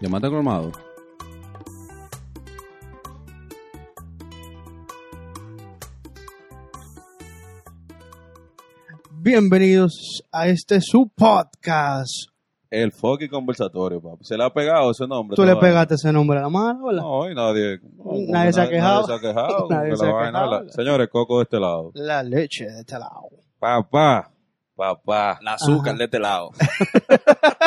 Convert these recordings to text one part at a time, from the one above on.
Llamate colmado. Bienvenidos a este su podcast. El fucking conversatorio, papi. Se le ha pegado ese nombre. Tú le pegaste ese nombre a la mano, ¿verdad? No, y nadie. no, Nadie se ha quejado. Nadie se ha quejado. Nadie que se la ha vaina, quejado. la- Señores, Coco de este lado. La leche de este lado. Papá. Papá. La azúcar Ajá. de este lado.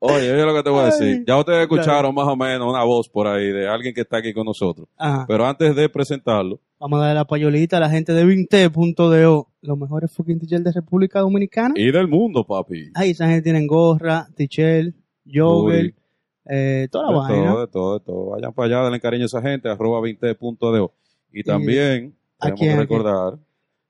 Oye, oye lo que te voy a decir. Ya ustedes escucharon más o menos una voz por ahí de alguien que está aquí con nosotros. Ajá. Pero antes de presentarlo, Vamos a darle la payolita a la gente de Vinte.do, los mejores fucking teachers de República Dominicana. y del mundo, papi. Ahí esa gente tienen gorra, jogger, eh, toda De la vaina. todo, de todo, de todo. Vayan para allá, denle cariño a esa gente, arroba 20.do. Y también ¿a tenemos que recordar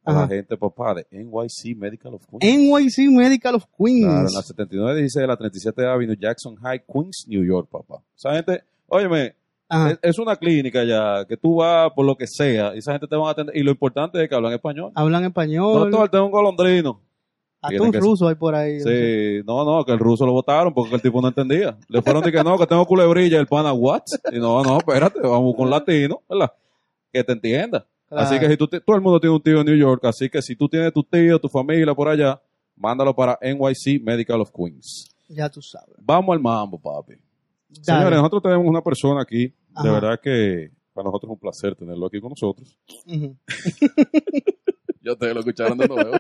a la Ajá. gente, papá, de NYC Medical of Queens. NYC Medical of Queens. Claro, en la 7916 de la 37 Avenue, Jackson High, Queens, New York, papá. Esa gente, óyeme, Ajá. es, una clínica ya, que tú vas por lo que sea, y esa gente te van a atender, y lo importante es que hablan español. Hablan español. el tema un golondrino. Hasta un ruso hay por ahí. Sí, no, no, que el ruso lo votaron porque el tipo no entendía. Le fueron de que no, que tengo culebrilla, el pana, what? Y no, no, espérate, vamos con latino, ¿verdad? Que te entienda. Claro. Así que si tú, te- todo el mundo tiene un tío en New York, así que si tú tienes tu tío, tu familia por allá, mándalo para NYC Medical of Queens. Ya tú sabes. Vamos al mambo, papi. Dale. Señores, nosotros tenemos una persona aquí, Ajá. de verdad que para nosotros es un placer tenerlo aquí con nosotros. Ujú. Ya ustedes lo escucharon de nuevo.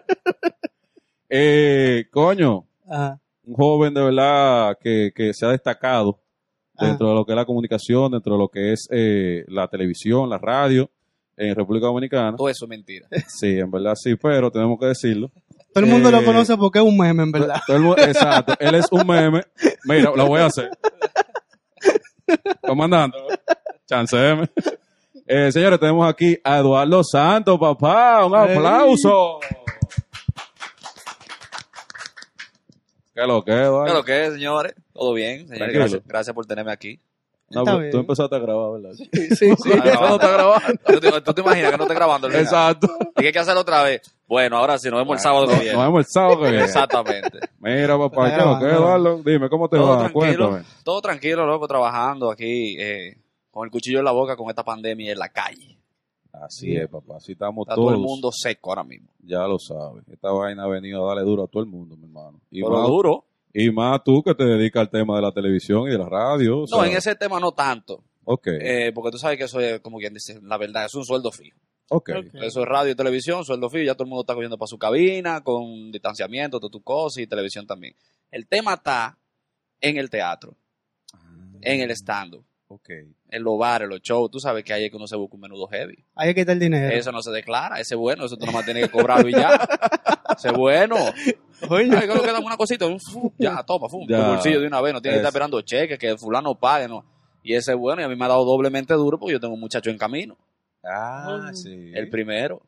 eh, coño, Ajá. un joven de verdad que, que se ha destacado Ajá. dentro de lo que es la comunicación, dentro de lo que es eh, la televisión, la radio en República Dominicana. Todo eso es mentira. Sí, en verdad sí, pero tenemos que decirlo. Todo el mundo Eh, lo conoce porque es un meme, en verdad. Todo el mundo- exacto, él es un meme. Mira, lo voy a hacer. Comandante, chanceme. Eh, señores, tenemos aquí a Eduardo Santos, papá. Un aplauso. ¿Qué lo que, ¿Qué es Eduardo? lo que es, señores? ¿Todo bien? Señores, gracias, gracias por tenerme aquí. No, Está bien. tú empezaste a grabar, ¿verdad? Sí, sí. Ah, no está grabando. ¿Tú te, tú te imaginas que no esté grabando? Exacto. ¿Y que hay que hacerlo otra vez? Bueno, ahora sí, nos vemos el sábado que Nos viene. nos vemos el sábado que viene. Exactamente. Mira, papá, Está ¿qué grabando. Eduardo? Dime, ¿cómo te Todo va? tranquilo, Cuéntame. todo tranquilo, loco, trabajando aquí eh, con el cuchillo en la boca con esta pandemia en la calle. Así es, papá. Así estamos Está todos. todo el mundo seco ahora mismo. Ya lo sabes. Esta vaina ha venido a darle duro a todo el mundo, mi hermano. Y, Pero más, duro. Y más tú que te dedicas al tema de la televisión y de la radio. o No, en ese tema no tanto. Ok, eh, porque tú sabes que eso es, como quien dice, la verdad, es un sueldo fijo. ok. Ok. Eso es radio y televisión, sueldo fijo, ya todo el mundo está cogiendo para su cabina, con distanciamiento, todas tus cosas y televisión también. El tema está en el teatro, en el stand-up, Ok. en los bares, los shows. Tú sabes que ahí es que uno se busca un menudo heavy. Ahí que está el dinero. Eso no se declara, ese es bueno, eso tú nomás tienes que cobrarlo y ya. Ese es bueno. Oye, Ay, que que damos una cosita, un fu, ya, toma, fu, Ya. tu bolsillo de una vez, no tienes que estar esperando cheques, que el fulano pague, no. Y ese es bueno, y a mí me ha dado doblemente duro porque yo tengo un muchacho en camino, Ah, sí. el primero.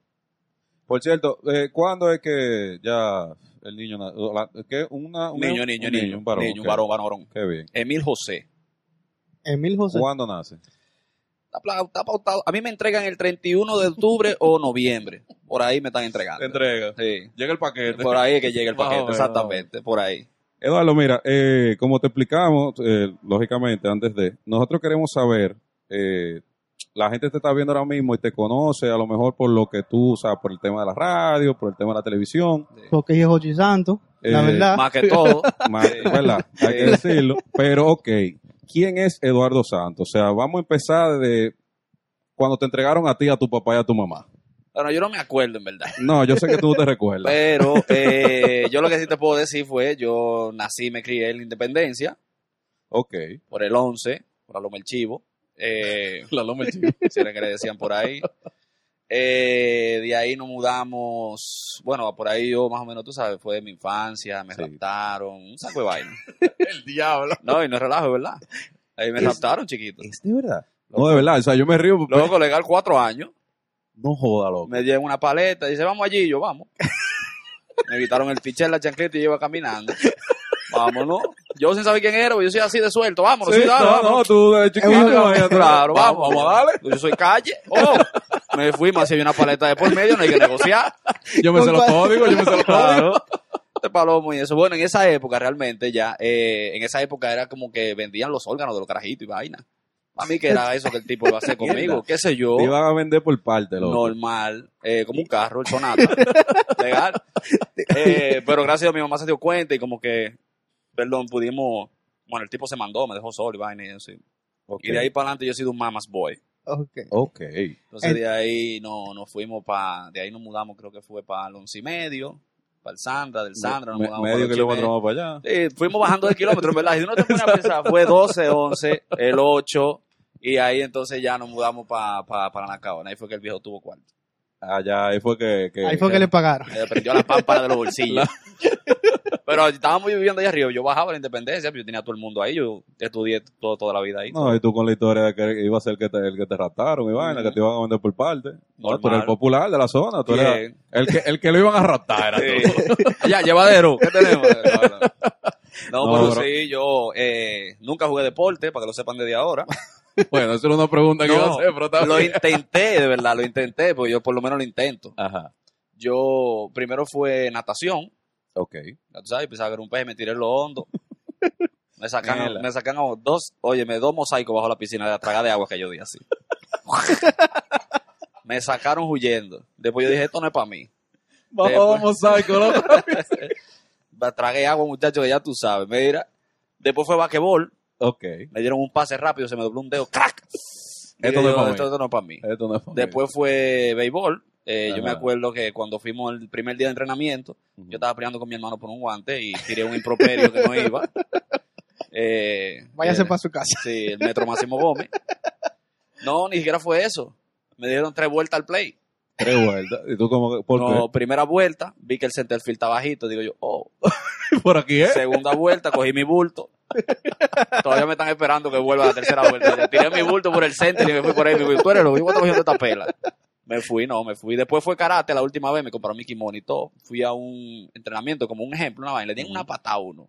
Por cierto, eh, ¿cuándo es que ya el niño... la- ¿Qué? Una, un Niño, niño, un niño, un varón. niño, un varón, varón, varón. Qué bien. Emil José. Emil José. ¿Cuándo nace? Está, pautado. A mí me entregan el 31 de octubre o noviembre. Por ahí me están entregando. Entrega. Sí. Llega el paquete. Por ahí es que llega el paquete, exactamente, por ahí. Eduardo, mira, eh, como te explicamos, eh, lógicamente, antes de, nosotros queremos saber, eh, la gente te está viendo ahora mismo y te conoce, a lo mejor por lo que tú, o sea, por el tema de la radio, por el tema de la televisión, Porque es Jochi Santo. la Eh, verdad. Más que todo. más- ¿verdad? Hay que decirlo, pero ok, ¿quién es Eduardo Santos? O sea, vamos a empezar de cuando te entregaron a ti, a tu papá y a tu mamá. Bueno, yo no me acuerdo en verdad. No, yo sé que tú no te recuerdas. Pero eh, yo lo que sí te puedo decir fue, yo nací y me crié en la Independencia, Ok. por el 11, por Aloma el Chivo. Eh, La loma del chivo. si era que le decían por ahí. Eh, de ahí nos mudamos, bueno, por ahí yo más o menos, tú sabes, fue de mi infancia, me Sí. raptaron, un saco de vaina. El diablo. No, y no es relajo, ¿verdad? Ahí me Es- raptaron, chiquito. ¿Es de verdad? No, de verdad, o sea, yo me río. porque- Luego, legal, cuatro años, No joda, loco. me llevan una paleta, dice, vamos allí, yo, vamos. me quitaron el pichel, la chancleta y yo iba caminando. Vámonos. Yo sin saber quién era, yo soy así de suelto. Vámonos, sí, Sí, dale, no, vámonos. no, tú de chiquito. Claro, vamos, vamos, a darle. Yo soy calle. Oh, me fui, más si hay una paleta de por medio, no hay que negociar. Yo me sé los códigos, yo me sé los códigos. Claro. palomo y eso. Bueno, en esa época realmente ya, eh, en esa época era como que vendían los órganos de los carajitos y vaina. A mí que era eso que el tipo iba a hacer conmigo, qué sé yo. Te iban a vender por parte, loco. normal, eh, como un carro, el Sonata, legal. Eh, pero gracias a Dios mi mamá se dio cuenta y como que, perdón, pudimos, bueno, el tipo se mandó, me dejó solo y vaina y así. Y de ahí para adelante yo he sido un mama's boy. Ok. Ok. Entonces En- de ahí no, nos fuimos para, de ahí nos mudamos, creo que fue para el once y medio, para el Sandra, del Sandra, nos Me- mudamos medio para el kilómetro para allá. Sí, fuimos bajando de kilómetros, ¿verdad? Si uno te pone a pensar, fue 12, 11, el 8, y ahí entonces ya nos mudamos para pa, para Nacaona. Ahí fue que el viejo tuvo cuarto. Allá, ahí fue que... que Ahí fue que le pagaron. Le prendió la pámpara de los bolsillos. Pero estábamos viviendo allá arriba. Yo bajaba a la independencia, pero yo tenía todo el mundo ahí. Yo estudié todo, toda la vida ahí. No, y tú con la historia de que iba a ser el que te, el que te raptaron y vaina, que te iban a vender por parte. No, tú eres el popular de la zona, tú eres el que, el que lo iban a raptar. Era tú. Sí. ya, llevadero. ¿Qué tenemos? No, no. No, No, pero bro. sí, yo eh, nunca jugué deporte, para que lo sepan desde ahora. Bueno, eso era una pregunta que iba a No, hacer, pero lo intenté, de verdad, lo intenté, porque yo por lo menos lo intento. Ajá. Yo, primero fue natación, Ok. ya tú sabes, pensaba que era un pez, me tiré en lo hondo. Me sacan, me sacan dos, oye, me dos mosaicos bajo la piscina de la traga de agua que yo di así. me sacaron huyendo. Después yo dije, esto no es para mí. Vamos, Después- loco. Me tragué agua, muchachos, que ya tú sabes. Mira, después fue basquetbol, Ok. me dieron un pase rápido, se me dobló un dedo, ¡crack! Esto no es yo, pa' mí. esto, esto no es para mí. Esto no es para mí. Después fue béisbol. Eh, yo me acuerdo que cuando fuimos el primer día de entrenamiento, yo estaba peleando con mi hermano por un guante y tiré un improperio que no iba. Eh, Váyase eh, para su casa. Sí, el metro Máximo Gómez. No, ni siquiera fue eso. Me dieron tres vueltas al play. Tres vueltas. ¿Y tú como No, primera vuelta, vi que el centerfield está bajito. Digo yo, oh. Por aquí, ¿eh? Segunda vuelta, cogí mi bulto. Todavía me están esperando que vuelva a la tercera vuelta. Yo tiré mi bulto por el center y me fui por ahí. Me dijo, tú eres lo mismo, cogiendo esta pela. Me fui, no, me fui. Después fue karate la última vez, me compraron mi kimono y todo. Fui a un entrenamiento, como un ejemplo, una vaina. Le dieron una patada a uno.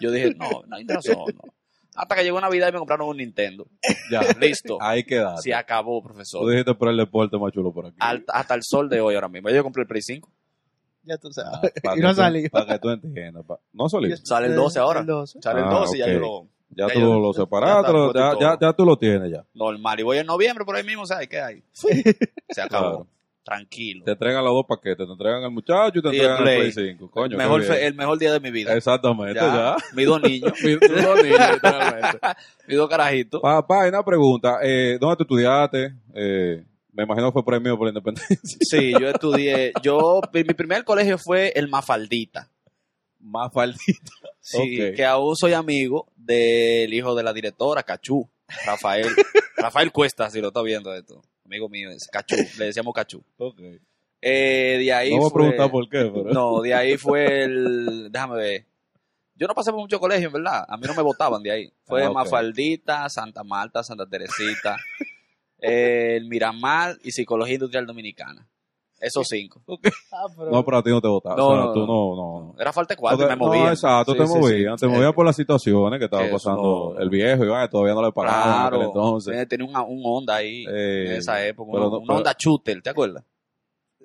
Yo dije, no, no hay razón, no. Hasta que llegó Navidad y me compraron un Nintendo. Ya. Listo. Ahí quedaste. Se acabó, Tú profesor. dijiste por el deporte más chulo por aquí. Al- hasta el sol de hoy ahora mismo. Yo compré el Play 5. Ya tú sabes. Ah, para y no tú- salí. Para que tú entiendas. pa- No salí. Sale el 12 ahora. El 12. Sale el Ah, 12 y ya yo lo... Ya Ya tú yo- lo ya separaste, ya, ya, ya tú lo tienes ya. normal. Y voy en noviembre por ahí mismo, ¿sabes qué hay? Se acabó. Claro. Tranquilo. Te entregan los dos paquetes, te entregan el muchacho y te Y entregan el Play. Play 5. Coño, mejor fe- el mejor día de mi vida. Exactamente, ya. Mis dos niños, Mis dos niños, literalmente. mis dos carajitos. Papá, una pregunta. Eh, ¿Dónde tú estudiaste? Eh, me imagino que fue premio por la independencia. Sí, yo estudié. Yo, mi primer colegio fue el Mafaldita. Más faldita. Sí, Ok. que aún soy amigo del hijo de la directora, Cachú, Rafael. Rafael Cuesta, si lo está viendo esto. Amigo mío, es Cachú. Le decíamos Cachú. Ok. Eh, de ahí No fue- por qué, pero. No, de ahí fue el. Déjame ver. Yo no pasé por mucho colegio, en verdad. A mí no me votaban de ahí. Fue Ah. Mafaldita, Santa Marta, Santa Teresita, el Miramar y Psicología Industrial Dominicana. Esos cinco. Ah, pero- No, pero a ti no te votaron. No, o sea, no, tú no. Era falta cuatro me movía. No, exacto, Sí, te sí, sí. movían. Te Eh, movían por las situaciones que estaba Eso. pasando el viejo y va, todavía no le pagaban en Claro. entonces. Eh, Tenía una- un Honda ahí Eh, en esa época. pero una, no- una pero- Honda Shooter, ¿te acuerdas?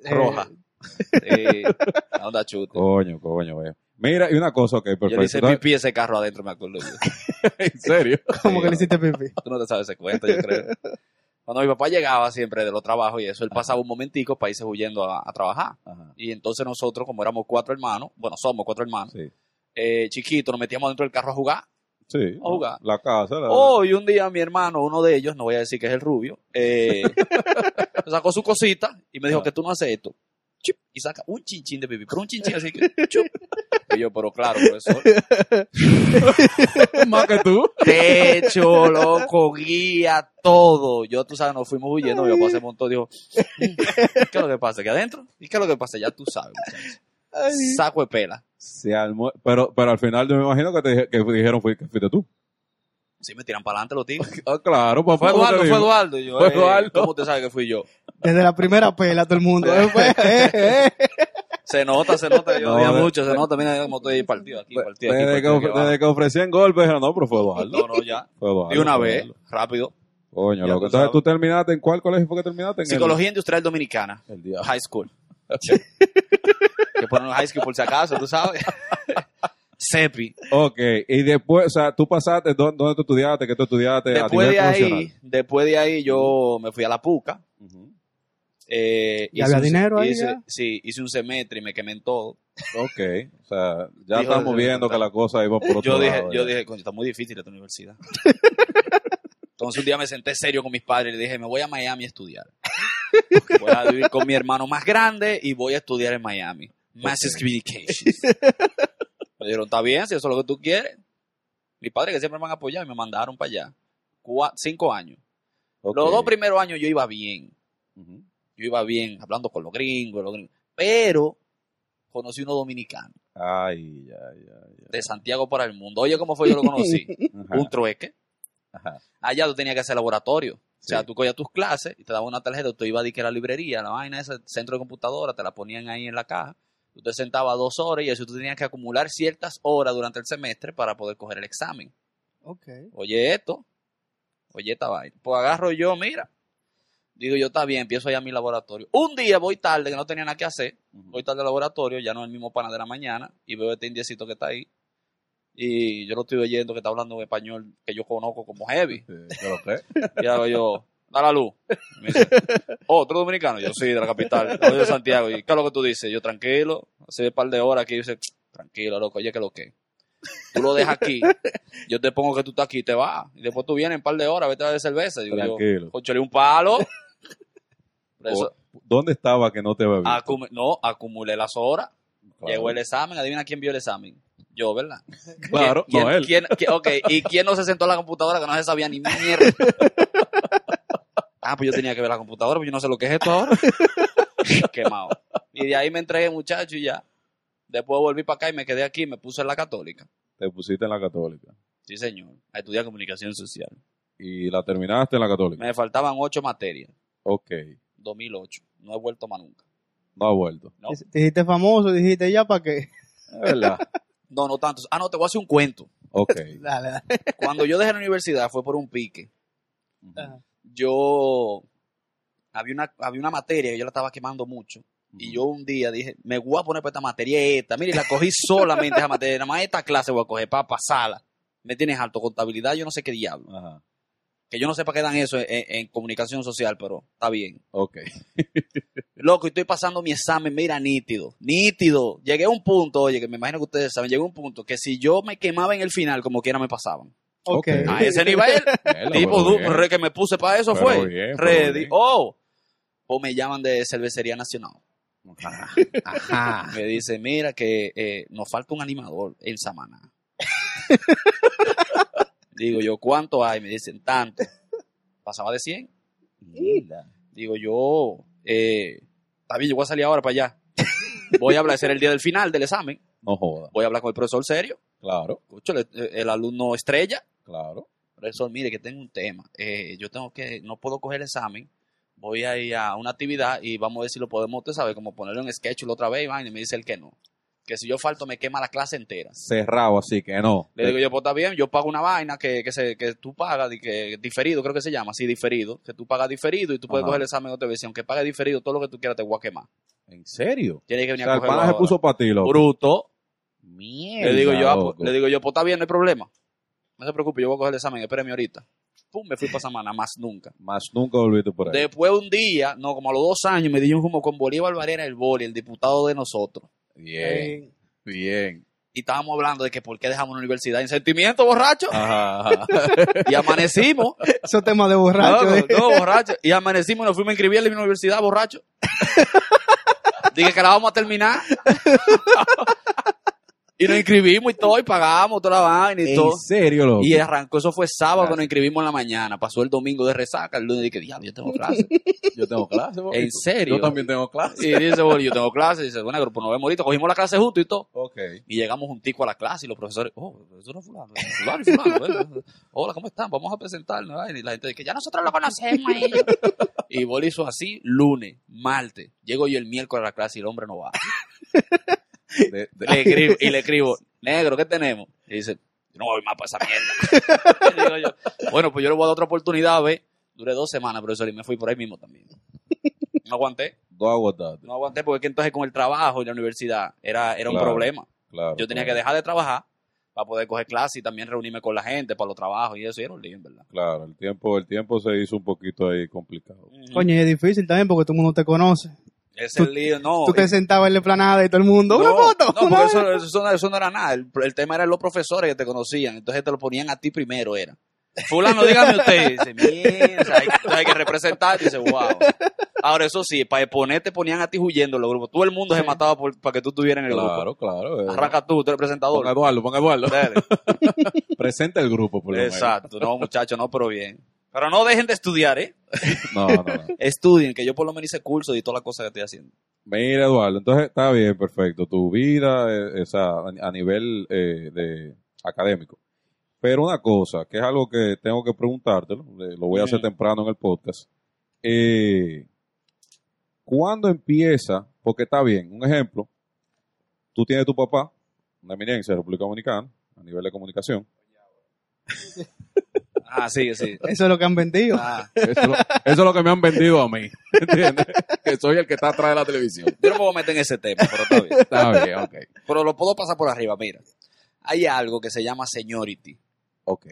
eh, Roja. Sí, la Honda Shooter. Coño, coño, veo. Mira, y una cosa, ok, Yo le perfecto. hice pipí ese carro adentro, me acuerdo yo. ¿En serio? Como que le hiciste pipí. Tú no te sabes ese cuento, yo creo. Cuando mi papá llegaba siempre de los trabajos y eso, él pasaba un momentico para irse huyendo a, a trabajar. Ajá. Y entonces nosotros, como éramos cuatro hermanos, bueno, somos cuatro hermanos, Sí. eh, chiquitos, nos metíamos dentro del carro a jugar. Sí. A jugar. La casa. La... Oh, y un día mi hermano, uno de ellos, no voy a decir que es el rubio, eh, sacó su cosita y me dijo que tú no haces esto. Chup, y saca un chinchín de pipí, pero un chinchín así que... chup. Y yo, pero claro, profesor. Más que tú. Techo, loco, guía, todo. Yo, tú sabes, nos fuimos huyendo. Mi papá se montó y dijo, "Mm, ¿qué es lo que pasa? ¿Aquí adentro? ¿Y qué es lo que pasa? Ya tú sabes, Saco de pela. Se armó- Pero, pero al final yo me imagino que te que dijeron que fuiste tú. Sí, me tiran para adelante los tíos. Ah, claro, papá. Fue ¿cómo te Eduardo, fue Eduardo. Y yo, Fue eh, Eduardo. ¿Cómo te sabes que fui yo? Desde la primera pela todo el mundo. Eh, pues, eh. Se nota, se nota. que Yo No, de- mucho, se nota. Mira cómo estoy partido aquí, partido. Desde que, partido desde ofrecían golpes, no, pero fue Eduardo. No, no, ya. Fue Eduardo. De una fue vez, Eduardo. rápido. Coño, loco. Entonces sabes. tú terminaste, ¿en cuál colegio fue que terminaste? En el- Psicología Industrial Dominicana. El, día. High School. que poner un high school por si acaso, tú sabes. CEPI. Ok, y después, o sea, tú pasaste, ¿dó- ¿dónde, tú estudiaste? ¿Qué tú estudiaste? a Después nivel de ahí, profesional? después de ahí yo me fui a la PUCA. Eh, ¿Y había un- dinero ahí hice- ya? Sí, hice un semestre y me quemé en todo. Ok, o sea, ya Dijo, estamos viendo que la cosa iba por otro Yo dije, lado. yo ya. dije, coño, está muy difícil esta universidad. Entonces un día me senté serio con mis padres y le dije, me voy a Miami a estudiar. Voy a vivir con mi hermano más grande y voy a estudiar en Miami. Mass Communications. Me dijeron, está bien, si eso es lo que tú quieres. Mis padres que siempre me han apoyado y me mandaron para allá. Cinco años. Los dos primeros años yo iba bien. Yo iba bien, hablando con los gringos, los gringos. Pero conocí uno dominicano Ay, ya, ya, de Santiago para el mundo. Oye, ¿cómo fue yo lo conocí? Un trueque. ajá. Allá tú tenías que hacer laboratorio. O sea, tú cogías tus clases y te daban una tarjeta, tú ibas a que a la librería, la vaina ese centro de computadora, te la ponían ahí en la caja. Tú te sentabas dos horas y eso tú tenías que acumular ciertas horas durante el semestre para poder coger el examen. Ok. Oye esto, oye esta vaina. Pues agarro yo, mira. Digo yo, está bien, empiezo allá mi laboratorio. Un día voy tarde, que no tenía nada que hacer. Voy tarde al laboratorio, ya no es el mismo pana de la mañana, y veo este indiecito que está ahí. Y yo lo estoy oyendo que está hablando español que yo conozco como heavy. Sí, ¿pero qué? Y hago yo, da la luz. Me dice, oh, ¿tú eres dominicano? Yo sí, de la capital, soy de Santiago. ¿Y qué es lo que tú dices? Yo, tranquilo, hace un par de horas aquí, dice, tranquilo, loco, oye, que lo que. Tú lo dejas aquí, yo te pongo que tú estás aquí y te vas. Y después tú vienes un par de horas, vete a de cerveza. Digo Tranquilo. yo, conchole un palo. Eso, ¿Dónde estaba que no te bebí? acumu- no, acumulé las horas. Claro. Llegó el examen, adivina quién vio el examen. Yo, ¿verdad? Claro, ¿Quién, no él. quién- quién- ok, ¿y quién no se sentó a la computadora que no se sabía ni mierda? ah, pues yo tenía que ver la computadora, pues yo no sé lo que es esto ahora. Quemado. Y de ahí me entregué, muchacho, y ya. Después volví para acá y me quedé aquí, me puse en la católica. Te pusiste en la católica. Sí, señor. A estudiar comunicación social. Y la terminaste en la católica. Me faltaban ocho materias. Ok. 2008. No he vuelto más nunca. No ha vuelto. No, Te dijiste famoso, dijiste ya para qué. Es verdad. no, no tanto. Ah, no, te voy a hacer un cuento. Ok. Dale, dale. Cuando yo dejé la universidad fue por un pique. Ajá. Yo había una, había una materia que yo la estaba quemando mucho. Y yo un día dije, me voy a poner para esta materia esta. Mire, la cogí solamente esa materia. Nada más esta clase voy a coger para pasarla. Me tienes alto contabilidad, yo no sé qué diablo. Ajá. Que yo no sé para qué dan eso en, en comunicación social, pero está bien. Ok. Loco, y estoy pasando mi examen, mira, nítido, nítido. Llegué a un punto, oye, que me imagino que ustedes saben, llegué a un punto que si yo me quemaba en el final, como quiera me pasaban. Ok. Ok. A ese nivel, tipo, re que me puse para eso Pero fue. bien, Ready. bien. Oh. O me llaman de Cervecería Nacional. Ajá. Ajá. Me dice, mira que eh, nos falta un animador en Samaná. Digo yo, ¿cuánto hay? Me dicen, tanto. Pasaba de 100. Digo yo, eh, está bien, yo voy a salir ahora para allá. Voy a hablar, ese era el día del final del examen. No joda. Voy a hablar con el profesor serio. Claro, Escucho, el, el alumno estrella. claro. Profesor, mire que tengo un tema. Eh, yo tengo que, no puedo coger el examen. Voy a ir a una actividad y vamos a ver si lo podemos, usted sabe, como ponerlo en sketch otra vez. Y vaina, y me dice el que no. Que si yo falto me quema la clase entera. Cerrado, así que no. Le digo yo, pues está bien, yo pago una vaina que, que, se, que tú pagas, que diferido, creo que se llama, así, diferido, que tú pagas diferido y tú puedes Ajá. coger el examen otra vez. Y aunque pagues diferido, todo lo que tú quieras te voy a quemar. ¿En serio? Tienes que O venir sea, a el pana se puso para ti, loco. Bruto. Mierda, Le digo yo, ah, pues, le digo yo, pues está bien, no hay problema. No se preocupe, yo voy a coger el examen, espéreme ahorita. Pum, me fui para Samana, más nunca. Más nunca volviste por ahí. Después un día, no, como a los dos años, me dio como con Bolívar Varela el boli, el diputado de nosotros. Bien, bien. Y estábamos hablando de que por qué dejamos la universidad en sentimiento, borracho. Ajá, ajá. Y amanecimos. Esos temas de borracho. No, eh. no, borracho. Y amanecimos y nos fuimos a inscribir en la universidad, borracho. Dije que la vamos a terminar. y nos inscribimos y todo, y pagamos toda la vaina y todo. ¿En serio, loco? Y arrancó, eso fue sábado, Gracias. nos inscribimos en la mañana. Pasó el domingo de resaca, el lunes dije, diablo, yo tengo clase. Yo tengo clase, bo. ¿En serio? Yo también tengo clase. Y dice, bueno, yo tengo clase. Y dice, bueno, pero pues nos vemos ahorita. Cogimos la clase justo y todo. Ok. Y llegamos un tico a la clase y los profesores, oh, profesor no fulano, eh, fulano y fulano, eh. Hola, ¿cómo están? Vamos a presentarnos. Y la gente dice, ya nosotros lo conocemos ellos. Y Boli hizo así, lunes, martes. Llego yo el miércoles a la clase y el hombre no va. De- de- Le escribo, y le escribo, negro, ¿qué tenemos? Y dice, yo no voy más para esa mierda. Y digo yo, bueno, pues yo le voy a dar otra oportunidad, ve. Duré dos semanas, profesor, y me fui por ahí mismo también. No aguanté. No aguantaste. No aguanté porque es que entonces con el trabajo y la universidad era, era un Claro. problema. Claro. Yo tenía que dejar de trabajar para poder coger clases y también reunirme con la gente para los trabajos y eso, y era un lío, verdad. Claro, el tiempo, el tiempo se hizo un poquito ahí complicado. Coño, es difícil también porque todo el mundo te conoce. Ese es el lío, no. Tú te sentabas en la planada y todo el mundo, no, ¡una foto! No, una porque vez". eso, eso no, eso no era nada. El, el tema era los profesores que te conocían. Entonces te lo ponían a ti primero, era. Fulano, dígame usted. Dice, mierda, hay, hay que representar. Dice, wow. Ahora, eso sí, para exponer te ponían a ti huyendo en los grupos. Todo el mundo se mataba por- para que tú estuvieras en el Claro, claro. grupo. eh. Arranca tú, tú eres presentador. Pon a Eduardo, pon a Eduardo. Dale. Presenta el grupo, por lo menos. Exacto. No, muchachos, no, pero bien. Pero no dejen de estudiar, ¿eh? No, no, no. Estudien, que yo por lo menos hice curso y todas las cosas que estoy haciendo. Mira, Eduardo, entonces está bien, perfecto. Tu vida, eh, o sea, a nivel eh, de académico. Pero una cosa, que es algo que tengo que preguntártelo, eh, lo voy a hacer temprano en el podcast. Eh, ¿Cuándo empieza? Porque está bien, un ejemplo, tú tienes tu papá, una eminencia de República Dominicana, a nivel de comunicación. Ah, sí, sí. Eso es lo que han vendido. Ah, Eso, es lo- eso es lo que me han vendido a mí, ¿entiendes? Que soy el que está atrás de la televisión. yo no me voy a meter en ese tema, pero está bien. Está bien, ok. Pero lo puedo pasar por arriba, mira. Hay algo que se llama seniority. Ok,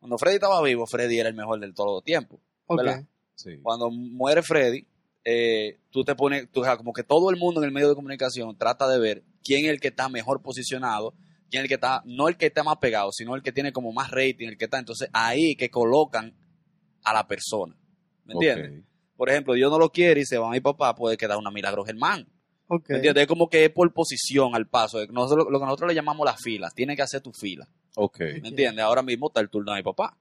Cuando Freddy estaba vivo, Freddy era el mejor del todo tiempo. Ok. ¿verdad? sí. Cuando muere Freddy, eh, tú te pones, tú, o sea, como que todo el mundo en el medio de comunicación trata de ver quién es el que está mejor posicionado, quién es el que está, no el que está más pegado, sino el que tiene como más rating, el que está. Entonces ahí que colocan a la persona. ¿Me entiendes? Por ejemplo, Dios no lo quiere y se va a mi papá, puede quedar una Milagro Germán. ¿Me entiendes? Es como que es por posición al paso. Nosotros, lo que nosotros le llamamos las filas. Tienes que hacer tu fila. ¿Me entiendes? Ahora mismo está el turno de mi papá.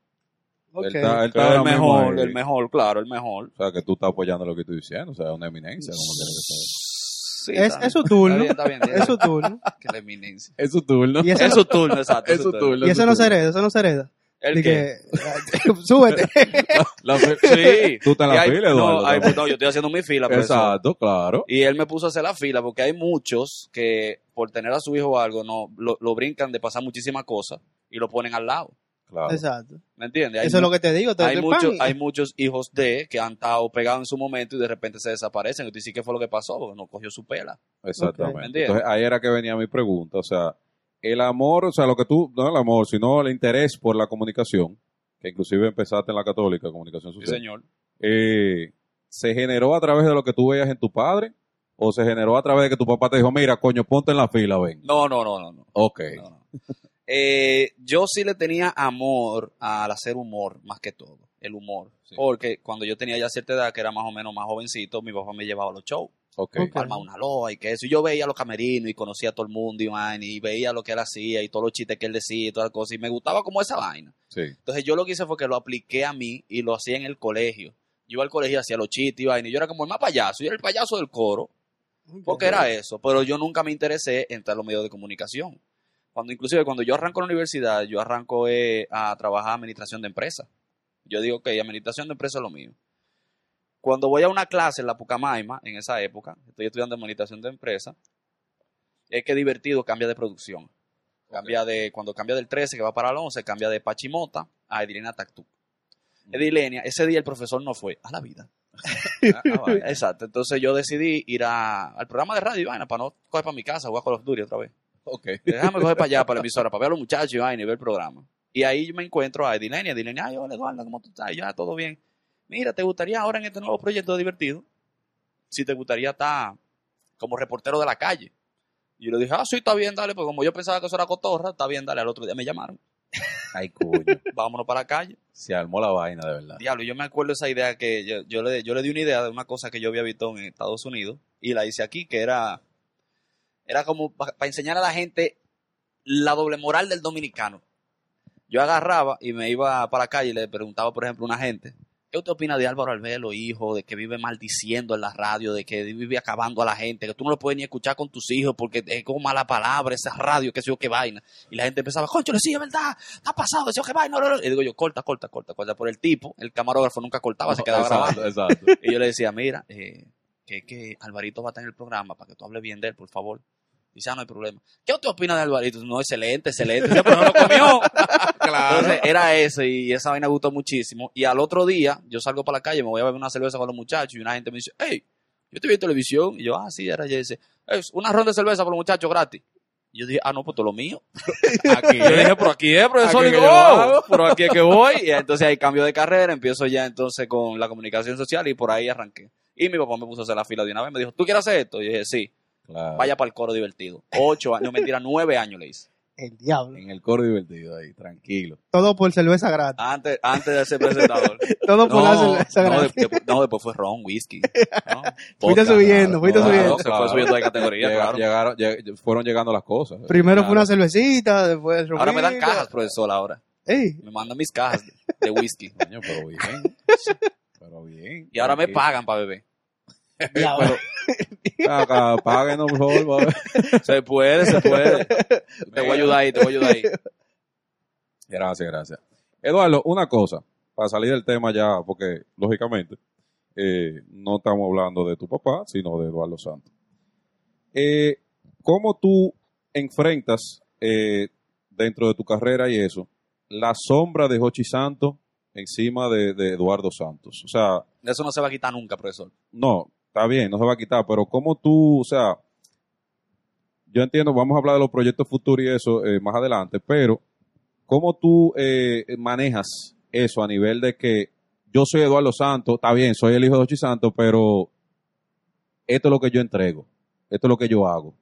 Ok. Él está, él Que está es el mejor, el mejor, claro, el mejor. O sea, que tú estás apoyando lo que estoy diciendo. O sea, una eminencia, como tiene que ser. Sí, Es, es su turno. Está bien, está bien, está Es su turno. Que la eminencia. Es su turno. Y eso, Es su turno, exacto. Es su turno. y eso no se hereda, eso no se hereda. ¿El que, súbete. La fi- Sí. Tú estás en la hay- fila, Eduardo. No, hay- no, yo estoy haciendo mi fila. por eso. Exacto, claro. Y él me puso a hacer la fila porque hay muchos que por tener a su hijo o algo no lo, lo brincan de pasar muchísimas cosas y lo ponen al lado. Claro. Exacto. ¿Me entiendes? Eso es lo que te digo. Te hay, muchos, hay muchos hijos de que han estado pegados en su momento y de repente se desaparecen. Y tú dices, ¿qué fue lo que pasó? Porque no cogió su pela. Exactamente. Ok. ¿Entiendes? Entonces, ahí era que venía mi pregunta. O sea, el amor, o sea, lo que tú, no el amor, sino el interés por la comunicación, que inclusive empezaste en la católica, comunicación Sí, social, señor. eh, ¿se generó a través de lo que tú veías en tu padre? ¿O se generó a través de que tu papá te dijo, mira, coño, ponte en la fila, ven? No, no, no, no. no. Ok. No, no. Eh, yo sí le tenía amor al hacer humor, más que todo, el humor. Sí. Porque cuando yo tenía ya cierta edad, que era más o menos más jovencito, mi papá me llevaba a los shows, Ok. Ok. armaba una loa y que eso. Y yo veía los camerinos y conocía a todo el mundo y, vaina, y veía lo que él hacía y todos los chistes que él decía y todas las cosas. Y me gustaba como esa vaina. Sí. Entonces yo lo que hice fue que lo apliqué a mí y lo hacía en el colegio. Yo iba al colegio, hacía los chistes y vaina. Y yo era como el más payaso. Yo era el payaso del coro. Porque era eso, pero yo nunca me interesé en los medios de comunicación. Cuando inclusive cuando yo arranco la universidad, yo arranco eh, a trabajar administración de empresas. Yo digo, ok, administración de empresas es lo mío. Cuando voy a una clase en la Pucamaima, en esa época, estoy estudiando administración de empresas, es que divertido cambia de producción. Cambia de, cuando cambia del 13 que va para el 11, cambia de Pachimota a Edilenia Tactú. Edilenia, ese día el profesor no fue a la vida. Ah, ah. Exacto. Entonces yo decidí ir a- al programa de radio y vaina para no coger para mi casa, jugar Call of Duty otra vez. Ok. Déjame coger para allá, para la emisora, para ver a los muchachos y vaina y ver el programa. Y ahí yo me encuentro a Edilenia. Edilenia, ay, hola Eduardo, ¿cómo tú estás? Ya, todo bien. Mira, ¿te gustaría ahora en este nuevo proyecto divertido? Si te gustaría estar como reportero de la calle. Y yo le dije, ah, sí, está bien, dale, pues como yo pensaba que eso era cotorra, está bien, dale. Al otro día me llamaron, Ay, coño. vámonos para la calle. Se armó la vaina, de verdad. Diablo, yo me acuerdo esa idea que yo, yo le, yo le di una idea de una cosa que yo había visto en Estados Unidos y la hice aquí, que era, era como para enseñar a la gente la doble moral del dominicano. Yo agarraba y me iba para la calle y le preguntaba, por ejemplo, a una gente, ¿qué usted opina de Álvaro Albelo, hijo, de que vive maldiciendo en la radio, de que vive acabando a la gente, que tú no lo puedes ni escuchar con tus hijos porque es como mala palabra, esa radio, qué sé yo, qué vaina? Y la gente empezaba, concho, sí, es verdad, está pasado, decía, qué vaina, no, no, no". y digo yo, corta, corta, corta, corta, por el tipo, el camarógrafo nunca cortaba, se quedaba grabando. exacto. Y yo le decía, mira, eh, que, que Alvarito va a estar en el programa para que tú hables bien de él, por favor. Ah, no hay problema. ¿Qué usted opina de Alvarito? No, excelente, excelente. Pero no lo comió. Entonces, era eso y esa vaina gustó muchísimo. Y al otro día, yo salgo para la calle, me voy a beber una cerveza con los muchachos y una gente me dice, hey, yo te vi en televisión. Y yo, ah, sí, era ella dice, es una ronda de cerveza para los muchachos gratis. Y yo dije, ah, no, pues todo lo mío. Aquí, Yo dije, pero aquí es, profesor. Aquí Y lo "Oh, hago". pero aquí es que voy. Y entonces ahí cambio de carrera, empiezo ya entonces con la comunicación social y por ahí arranqué. Y mi papá me puso a hacer la fila de una vez. Me dijo, ¿tú quieres hacer esto? Y yo dije, sí, Claro. vaya para el coro divertido. Ocho años, no mentira, nueve años le hice. El diablo. En el coro divertido ahí, tranquilo. Todo por cerveza gratis. Antes, antes de ser presentador. Todo por la cerveza no, gratis. de- de- no, después fue ron, whisky. ¿no? Fuiste subiendo, fuiste claro, subiendo. Se fue subiendo de categoría, Llega- claro. llegaron, lleg- fueron llegando las cosas. Primero Claro. fue una cervecita, después el Ahora me dan cajas, profesor, ahora. Ey, Me mandan mis cajas de, de whisky. Coño, pero bien. pero bien. Y ahora me pagan para beber. Acá, páguenos, por favor. Se puede, se puede. Te voy a ayudar ahí, te voy a ayudar ahí. Gracias, gracias. Eduardo, una cosa, para salir del tema ya, porque lógicamente eh, no estamos hablando de tu papá, sino de Eduardo Santos. Eh, ¿Cómo tú enfrentas eh, dentro de tu carrera y eso la sombra de Jochi Santos encima de, de Eduardo Santos? O sea, Eso no se va a quitar nunca, profesor. no, está bien, no se va a quitar, pero ¿cómo tú, o sea, yo entiendo, vamos a hablar de los proyectos futuros y eso eh, más adelante, pero ¿cómo tú eh, manejas eso a nivel de que yo soy Eduardo Santos, está bien, soy el hijo de Ochi Santos, pero esto es lo que yo entrego, esto es lo que yo hago?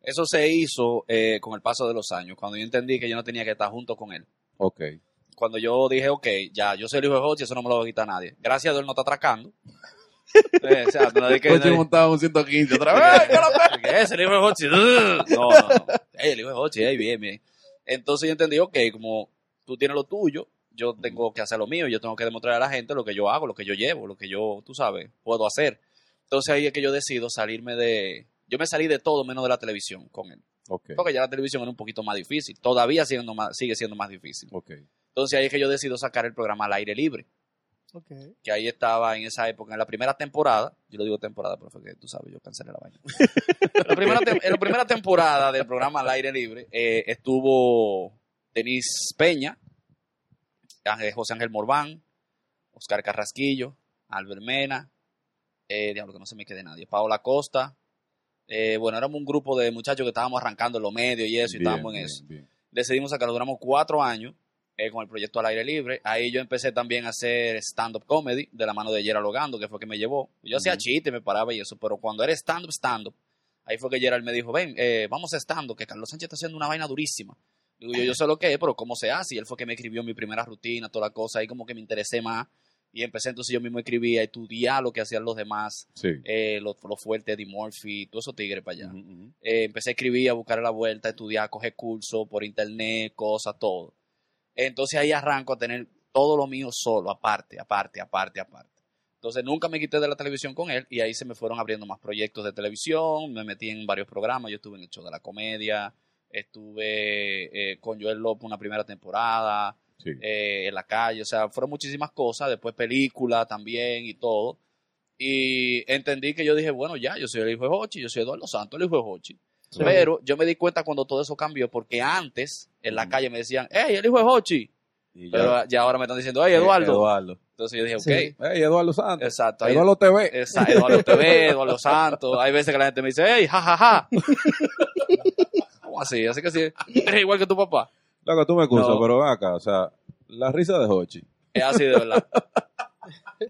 Eso se hizo eh, con el paso de los años, cuando yo entendí que yo no tenía que estar junto con él. Ok, Cuando yo dije, ok, ya, yo soy el hijo de Hochi, eso no me lo va a quitar nadie. Gracias a Dios no está atracando. Eh, o sea, no que... Montaba un 115 otra vez. ¿Qué es el hijo de Hochi? No, no, no. El hijo de Hochi, bien, bien. Entonces yo entendí, ok, como tú tienes lo tuyo, yo tengo que hacer lo mío, yo tengo que demostrar a la gente lo que yo hago, lo que yo llevo, lo que yo, tú sabes, puedo hacer. Entonces ahí es que yo decido salirme de... Yo me salí de todo menos de la televisión con él. Ok, Porque ya la televisión era un poquito más difícil. Todavía siendo más, sigue siendo más difícil. ok, Entonces ahí es que yo decido sacar el programa al aire libre. Que ahí estaba en esa época, en la primera temporada. Yo lo digo temporada, profe, que tú sabes, yo cancelé la vaina. la primera en la primera temporada del programa al aire libre eh, estuvo Denis Peña, Ángel- José Ángel Morván, Oscar Carrasquillo, Albert Mena, eh, diablo que no se me quede nadie, Paola Costa. Eh, bueno, éramos un grupo de muchachos que estábamos arrancando en los medios y eso, y estábamos en bien, eso bien. decidimos sacarlo. Duramos cuatro años eh, con el proyecto al aire libre. Ahí yo empecé también a hacer stand-up comedy de la mano de Gerald Logando, que fue que me llevó. Yo hacía Ujú. chistes, me paraba y eso, pero cuando era stand-up, stand-up, ahí fue que Gerald me dijo, ven, eh, vamos a stand-up, que Carlos Sánchez está haciendo una vaina durísima. Digo, yo, yo sé lo que es, pero ¿cómo se hace? Y él fue que me escribió mi primera rutina, toda la cosa, ahí como que me interesé más. Y empecé entonces yo mismo escribía, estudiar lo que hacían los demás, Sí. eh, lo, lo fuerte, Eddie Murphy, todos esos tigres para allá eh, empecé a escribir, a buscar la vuelta, a estudiar, a coger cursos por internet, cosas, todo. Entonces ahí arranco a tener todo lo mío solo, aparte, aparte, aparte, aparte. Entonces nunca me quité de la televisión con él y ahí se me fueron abriendo más proyectos de televisión, me metí en varios programas, yo estuve en el show de la comedia, estuve eh, con Joel López una primera temporada, Sí. eh, en la calle, o sea, fueron muchísimas cosas, después película también y todo. Y entendí que yo dije, bueno, ya, yo soy el hijo de Hochi, yo soy Eduardo Santos, el hijo de Hochi. Sí. Pero yo me di cuenta cuando todo eso cambió, porque antes en la Mm. calle me decían, hey, el hijo de Hochi. Y Pero ya ahora me están diciendo, hey, Eduardo. Eduardo. Entonces yo dije, ok. Hey, Eduardo Santos. exacto. ahí- Eduardo TV. esa- Eduardo TV, Eduardo Santos. Hay veces que la gente me dice, hey, jajaja. ¿Cómo así? Así que sí, eres igual que tu papá. Loco, tú me excusas, No. pero ven acá, o sea, la risa de Hochi. Es así de verdad.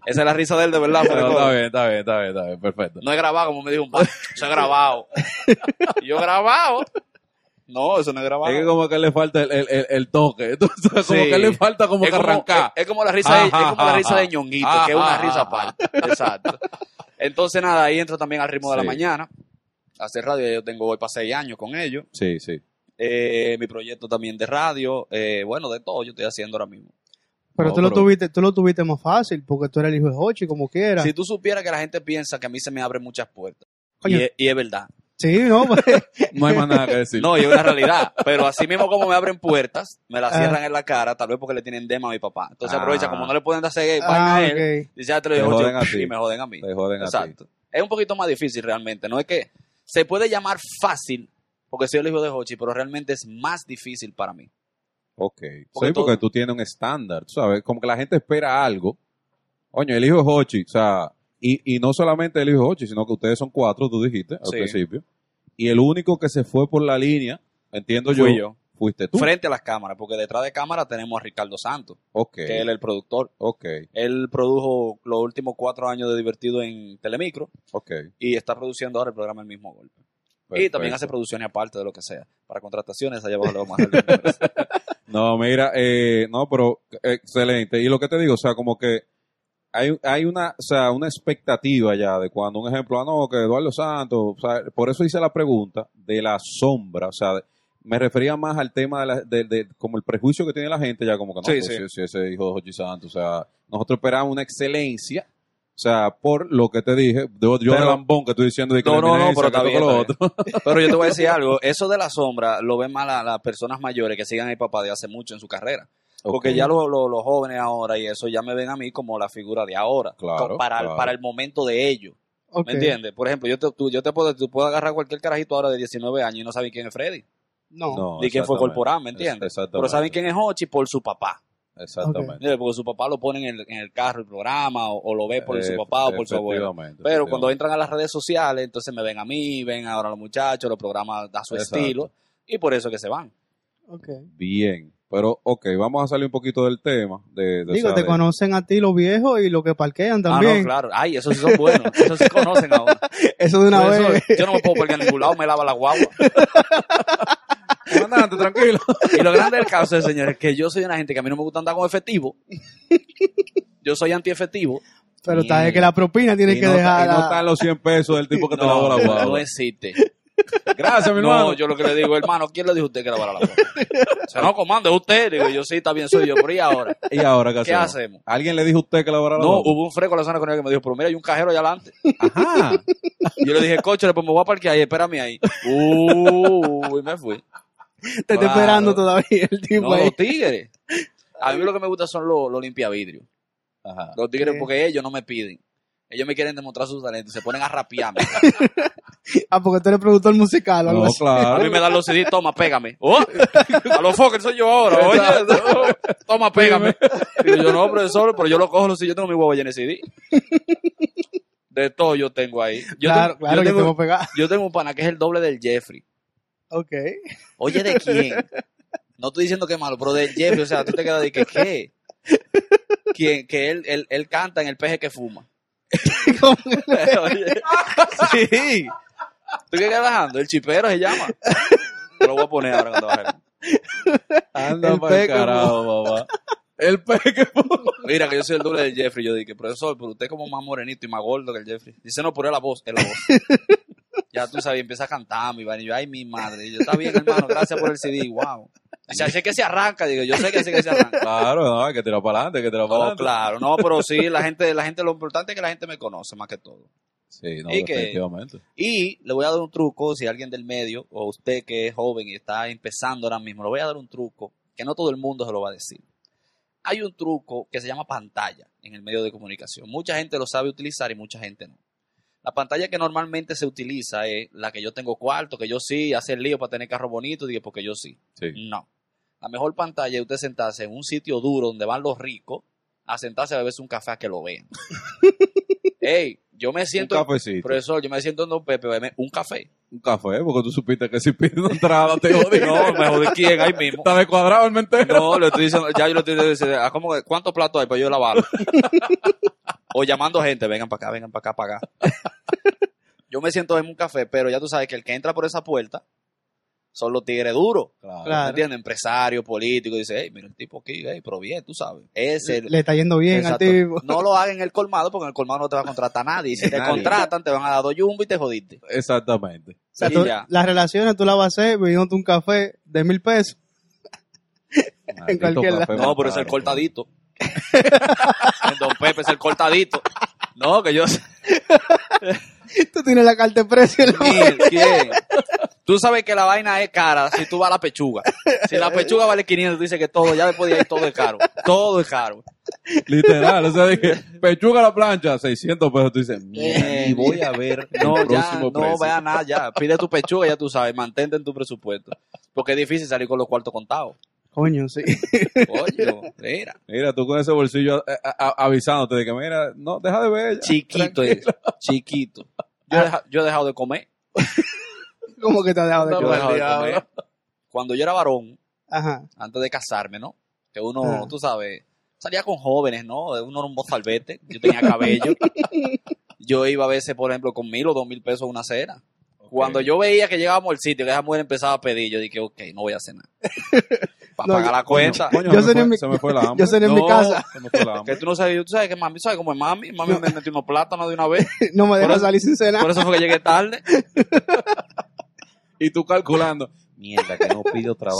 Esa es la risa de él de verdad. No, está bien, está bien, está bien, está bien, perfecto. No es grabado, como me dijo un padre. Eso es grabado. Yo grabado. No, eso no es grabado. Es que como que le falta el, el, el, el toque. Entonces, como Sí. que le falta como es que como, arrancar. es, es como la risa de, es como la Ajá, risa de ñonguito, Ajá, que es una risa aparte. Exacto. Entonces, nada, ahí entro también al ritmo de la mañana. Hacer radio, yo tengo hoy para seis años con ellos. Sí, sí. Eh, mi proyecto también de radio. eh, bueno, de todo yo estoy haciendo ahora mismo. Pero No, tú lo tuviste, tú lo tuviste más fácil, porque tú eres el hijo de Hochi, como quiera. Si tú supieras que la gente piensa que a mí se me abren muchas puertas. Coño. Y es, y es verdad. Sí, no, pues, No hay más nada que decir. No, y es una realidad. Pero así mismo como me abren puertas, me las cierran en la cara, tal vez porque le tienen dema a mi papá. Entonces Ah. aprovecha, como no le pueden hacer vaina ah, a él, dice, ya te lo digo, joden yo, a ti. y me joden a mí. Te joden a ti. Exacto. Es un poquito más difícil realmente. No es que se puede llamar fácil porque soy el hijo de Hochi, pero realmente es más difícil para mí. Ok. Porque sí, todo- porque tú tienes un estándar, ¿sabes? Como que la gente espera algo. Oye, el hijo de Hochi, o sea, Y, y no solamente el hijo Ochi, sino que ustedes son cuatro, tú dijiste al Sí. principio. Y el único que se fue por la línea, entiendo yo, Fui yo. fuiste tú. Frente a las cámaras, porque detrás de cámara tenemos a Ricardo Santos, Ok, que él es el productor. ok, Él produjo los últimos cuatro años de Divertido en Telemicro ok. y está produciendo ahora el programa El mismo golpe. Y también hace producciones aparte de lo que sea. Para contrataciones, allá abajo le vamos a dar. No, mira, eh, no, pero eh, excelente. Y lo que te digo, o sea, como que hay, hay una, o sea, una expectativa ya de cuando un ejemplo, ah, no, que Eduardo Santos, o sea, por eso hice la pregunta de la sombra, o sea, me refería más al tema de, la, de, de- como el prejuicio que tiene la gente ya como que no, Sí, pues, sí. ese hijo de Jochi Santos, o sea, nosotros esperamos una excelencia, o sea, por lo que te dije, yo, Pero- de lambón que estoy diciendo de que No, no, no, pero está bien, lo está otro. Pero yo te voy a decir algo. Eso de la sombra lo ven más la- las personas mayores que sigan a mi papá de hace mucho en su carrera. Porque ya los los- los jóvenes ahora y eso ya me ven a mí como la figura de ahora. Claro, para, claro. para el momento de ellos. ¿Me entiendes? Por ejemplo, yo te, tú- yo te puedo, tú puedes agarrar cualquier carajito ahora de 19 años y no saben quién es Freddy. No. No, Ni quién fue. Corporán, ¿me entiendes? Exactamente. Pero saben quién es Hochi por su papá. Exactamente. Porque su papá lo pone en el, en el carro, el programa, o, o lo ve por su papá o por su abuelo. Pero cuando entran a las redes sociales, entonces me ven a mí, ven ahora a los muchachos, los programas da su Exacto. estilo, y por eso que se van. Ok. Bien, pero ok, vamos a salir un poquito del tema. De, de- Digo, o sea, te de- conocen a ti los viejos y los que parquean Ah, también. no, claro. Ay, esos sí son buenos. Esos sí conocen ahora. Eso de una eso vez. yo no me puedo porque en ningún lado me lava la guagua. Tranquilo. Y lo grande del caso es, señores, que yo soy una gente que a mí no me gusta andar con efectivo. Yo soy anti-efectivo. Pero está de que la propina tiene y que no, dejar. y no están los 100 pesos del tipo que te lavó la no guagua. existe. Gracias, mi No, hermano. yo lo que le digo, hermano, ¿quién le dijo a usted que lavara la guagua? O sea, no, comando, es usted. Digo, yo sí, está bien, soy yo. Pero ¿y ahora? ¿Y ahora qué ¿Qué hacemos? hacemos? ¿Alguien le dijo a usted que lavara la No, guagua? hubo un freco en la zona con él que me dijo, pero mira, hay un cajero allá adelante. Ajá. Y yo le dije, coche, pues me voy a parquear ahí, espérame ahí. Uy, me fui. Te está Claro. esperando todavía el tipo No, ahí. los tigres. A mí lo que me gusta son los, los limpiavidrios. Ajá. Los tigres, porque ellos no me piden. Ellos me quieren demostrar sus talentos, se ponen a rapearme. Ah, porque tú eres productor musical o algo No, así. A mí me dan los CD, toma, pégame. Oh, a los fuckers soy yo ahora. Oye, toma, pégame. Digo yo, no, profesor, pero yo lo cojo, si yo tengo mi huevo lleno de CD. De todo yo tengo ahí. Yo claro, tengo, claro, yo tengo, yo tengo un pana que es el doble del Jeffrey. Ok. Oye, ¿de quién? No estoy diciendo que es malo, pero del Jeffrey, o sea, tú te quedas de que, ¿qué? ¿Quién? Que él, él, él canta en el peje que fuma. Oye, sí. ¿Tú qué quedas dejando? El chipero se llama. Lo voy a poner ahora cuando baje. Anda El para el peque, carajo, papá. El peque. Mira que yo soy el doble del Jeffrey. Yo dije, profesor, pero usted es como más morenito y más gordo que el Jeffrey. Dice, no, por él la voz, es la voz. Ya tú sabes, empieza a cantar, mi vaina. Y yo, ay, mi madre. Y yo, está bien, hermano, gracias por el CD, wow. Dice, así es que se arranca. Digo, yo sé que así que se arranca. Claro, no, hay que tirar para adelante, hay que tirar para No, adelante. claro, no, pero sí, la gente, la gente, lo importante es que la gente me conoce más que todo. Sí, no, Y que- definitivamente. Y le voy a dar un truco, si alguien del medio, o usted que es joven y está empezando ahora mismo, le voy a dar un truco que no todo el mundo se lo va a decir. Hay un truco que se llama pantalla en el medio de comunicación. Mucha gente lo sabe utilizar y mucha gente no. La pantalla que normalmente se utiliza es la que yo tengo cuarto, que yo sí, hacer lío para tener carro bonito, dije porque yo sí. Sí. No. La mejor pantalla es usted sentarse en un sitio duro donde van los ricos a sentarse a beberse un café a que lo vean. Ey, yo me Un siento, cafecito. profesor, yo me siento en Don Pepe, bebeme un café. Un café, porque tú supiste que si pides una entrada te odio. No, me jodí quién, ahí mismo. Está descuadrado el mentero. No, le estoy diciendo, ya yo lo estoy diciendo, ah, ¿cómo que- ¿cuántos platos hay para yo lavarlo? o llamando gente, vengan para acá, vengan para acá, para acá. Yo me siento en un café, pero ya tú sabes que el que entra por esa puerta son los tigres duros. Claro. Claro. ¿Me entiendes? Empresario, político, dice, hey, mira el tipo aquí, hey, pero bien, tú sabes. Ese, Le está yendo bien Exacto. al tipo. No lo hagan en el colmado porque en el colmado no te va a contratar nadie. Y si te Nadie. contratan, te van a dar dos jumbo y te jodiste. Exactamente. O sea, Sí, tú- ya. las relaciones tú las vas a hacer bebiéndote un café de mil pesos. Maldito cualquier café No, pero es el cortadito. Don Pepe es el cortadito. No, que yo sé. Tú tienes la carta de precio en la mano. ¿Quién? ¿Quién? Tú sabes que la vaina es cara si tú vas a la pechuga. Si la pechuga vale 500, tú dices que todo, ya después de ahí todo es caro. Todo es caro. Literal, o sea, dije, pechuga a la plancha, 600 pesos. Tú dices, y voy a ver No, el ya, no precio. vea nada, ya. Pide tu pechuga, ya tú sabes, mantente en tu presupuesto. Porque es difícil salir con los cuartos contados. Coño, sí. Coño, mira. Mira, tú con ese bolsillo eh, a- a- avisándote de que, mira, no, deja de ver. ya. Chiquito es. Chiquito. Yo he, deja- yo he dejado de comer. ¿Cómo que te has dejado de No, Yo he comer? dejado de comer. Cuando yo era varón, Ajá. antes de casarme, ¿no? Que uno, Ah. tú sabes, salía con jóvenes, ¿no? Uno era un mozalbete, yo tenía cabello. yo iba a veces, por ejemplo, con mil o dos mil pesos una cena. Cuando yo veía que llegábamos al sitio, que esa mujer empezaba a pedir, yo dije, ok, no voy a hacer nada. Para No, pagar la cuenta. Coño, Yo se, me cené en fue, mi- se me fue la hambre. Yo cené en mi No. casa. Se me fue la hambre. Que tú no sabes, tú sabes que mami, ¿sabes cómo es mami? Mami me metió unos plátanos de una vez. No me eso- salir sin cenar. Por eso fue que llegué tarde. Y tú calculando. Mierda, que no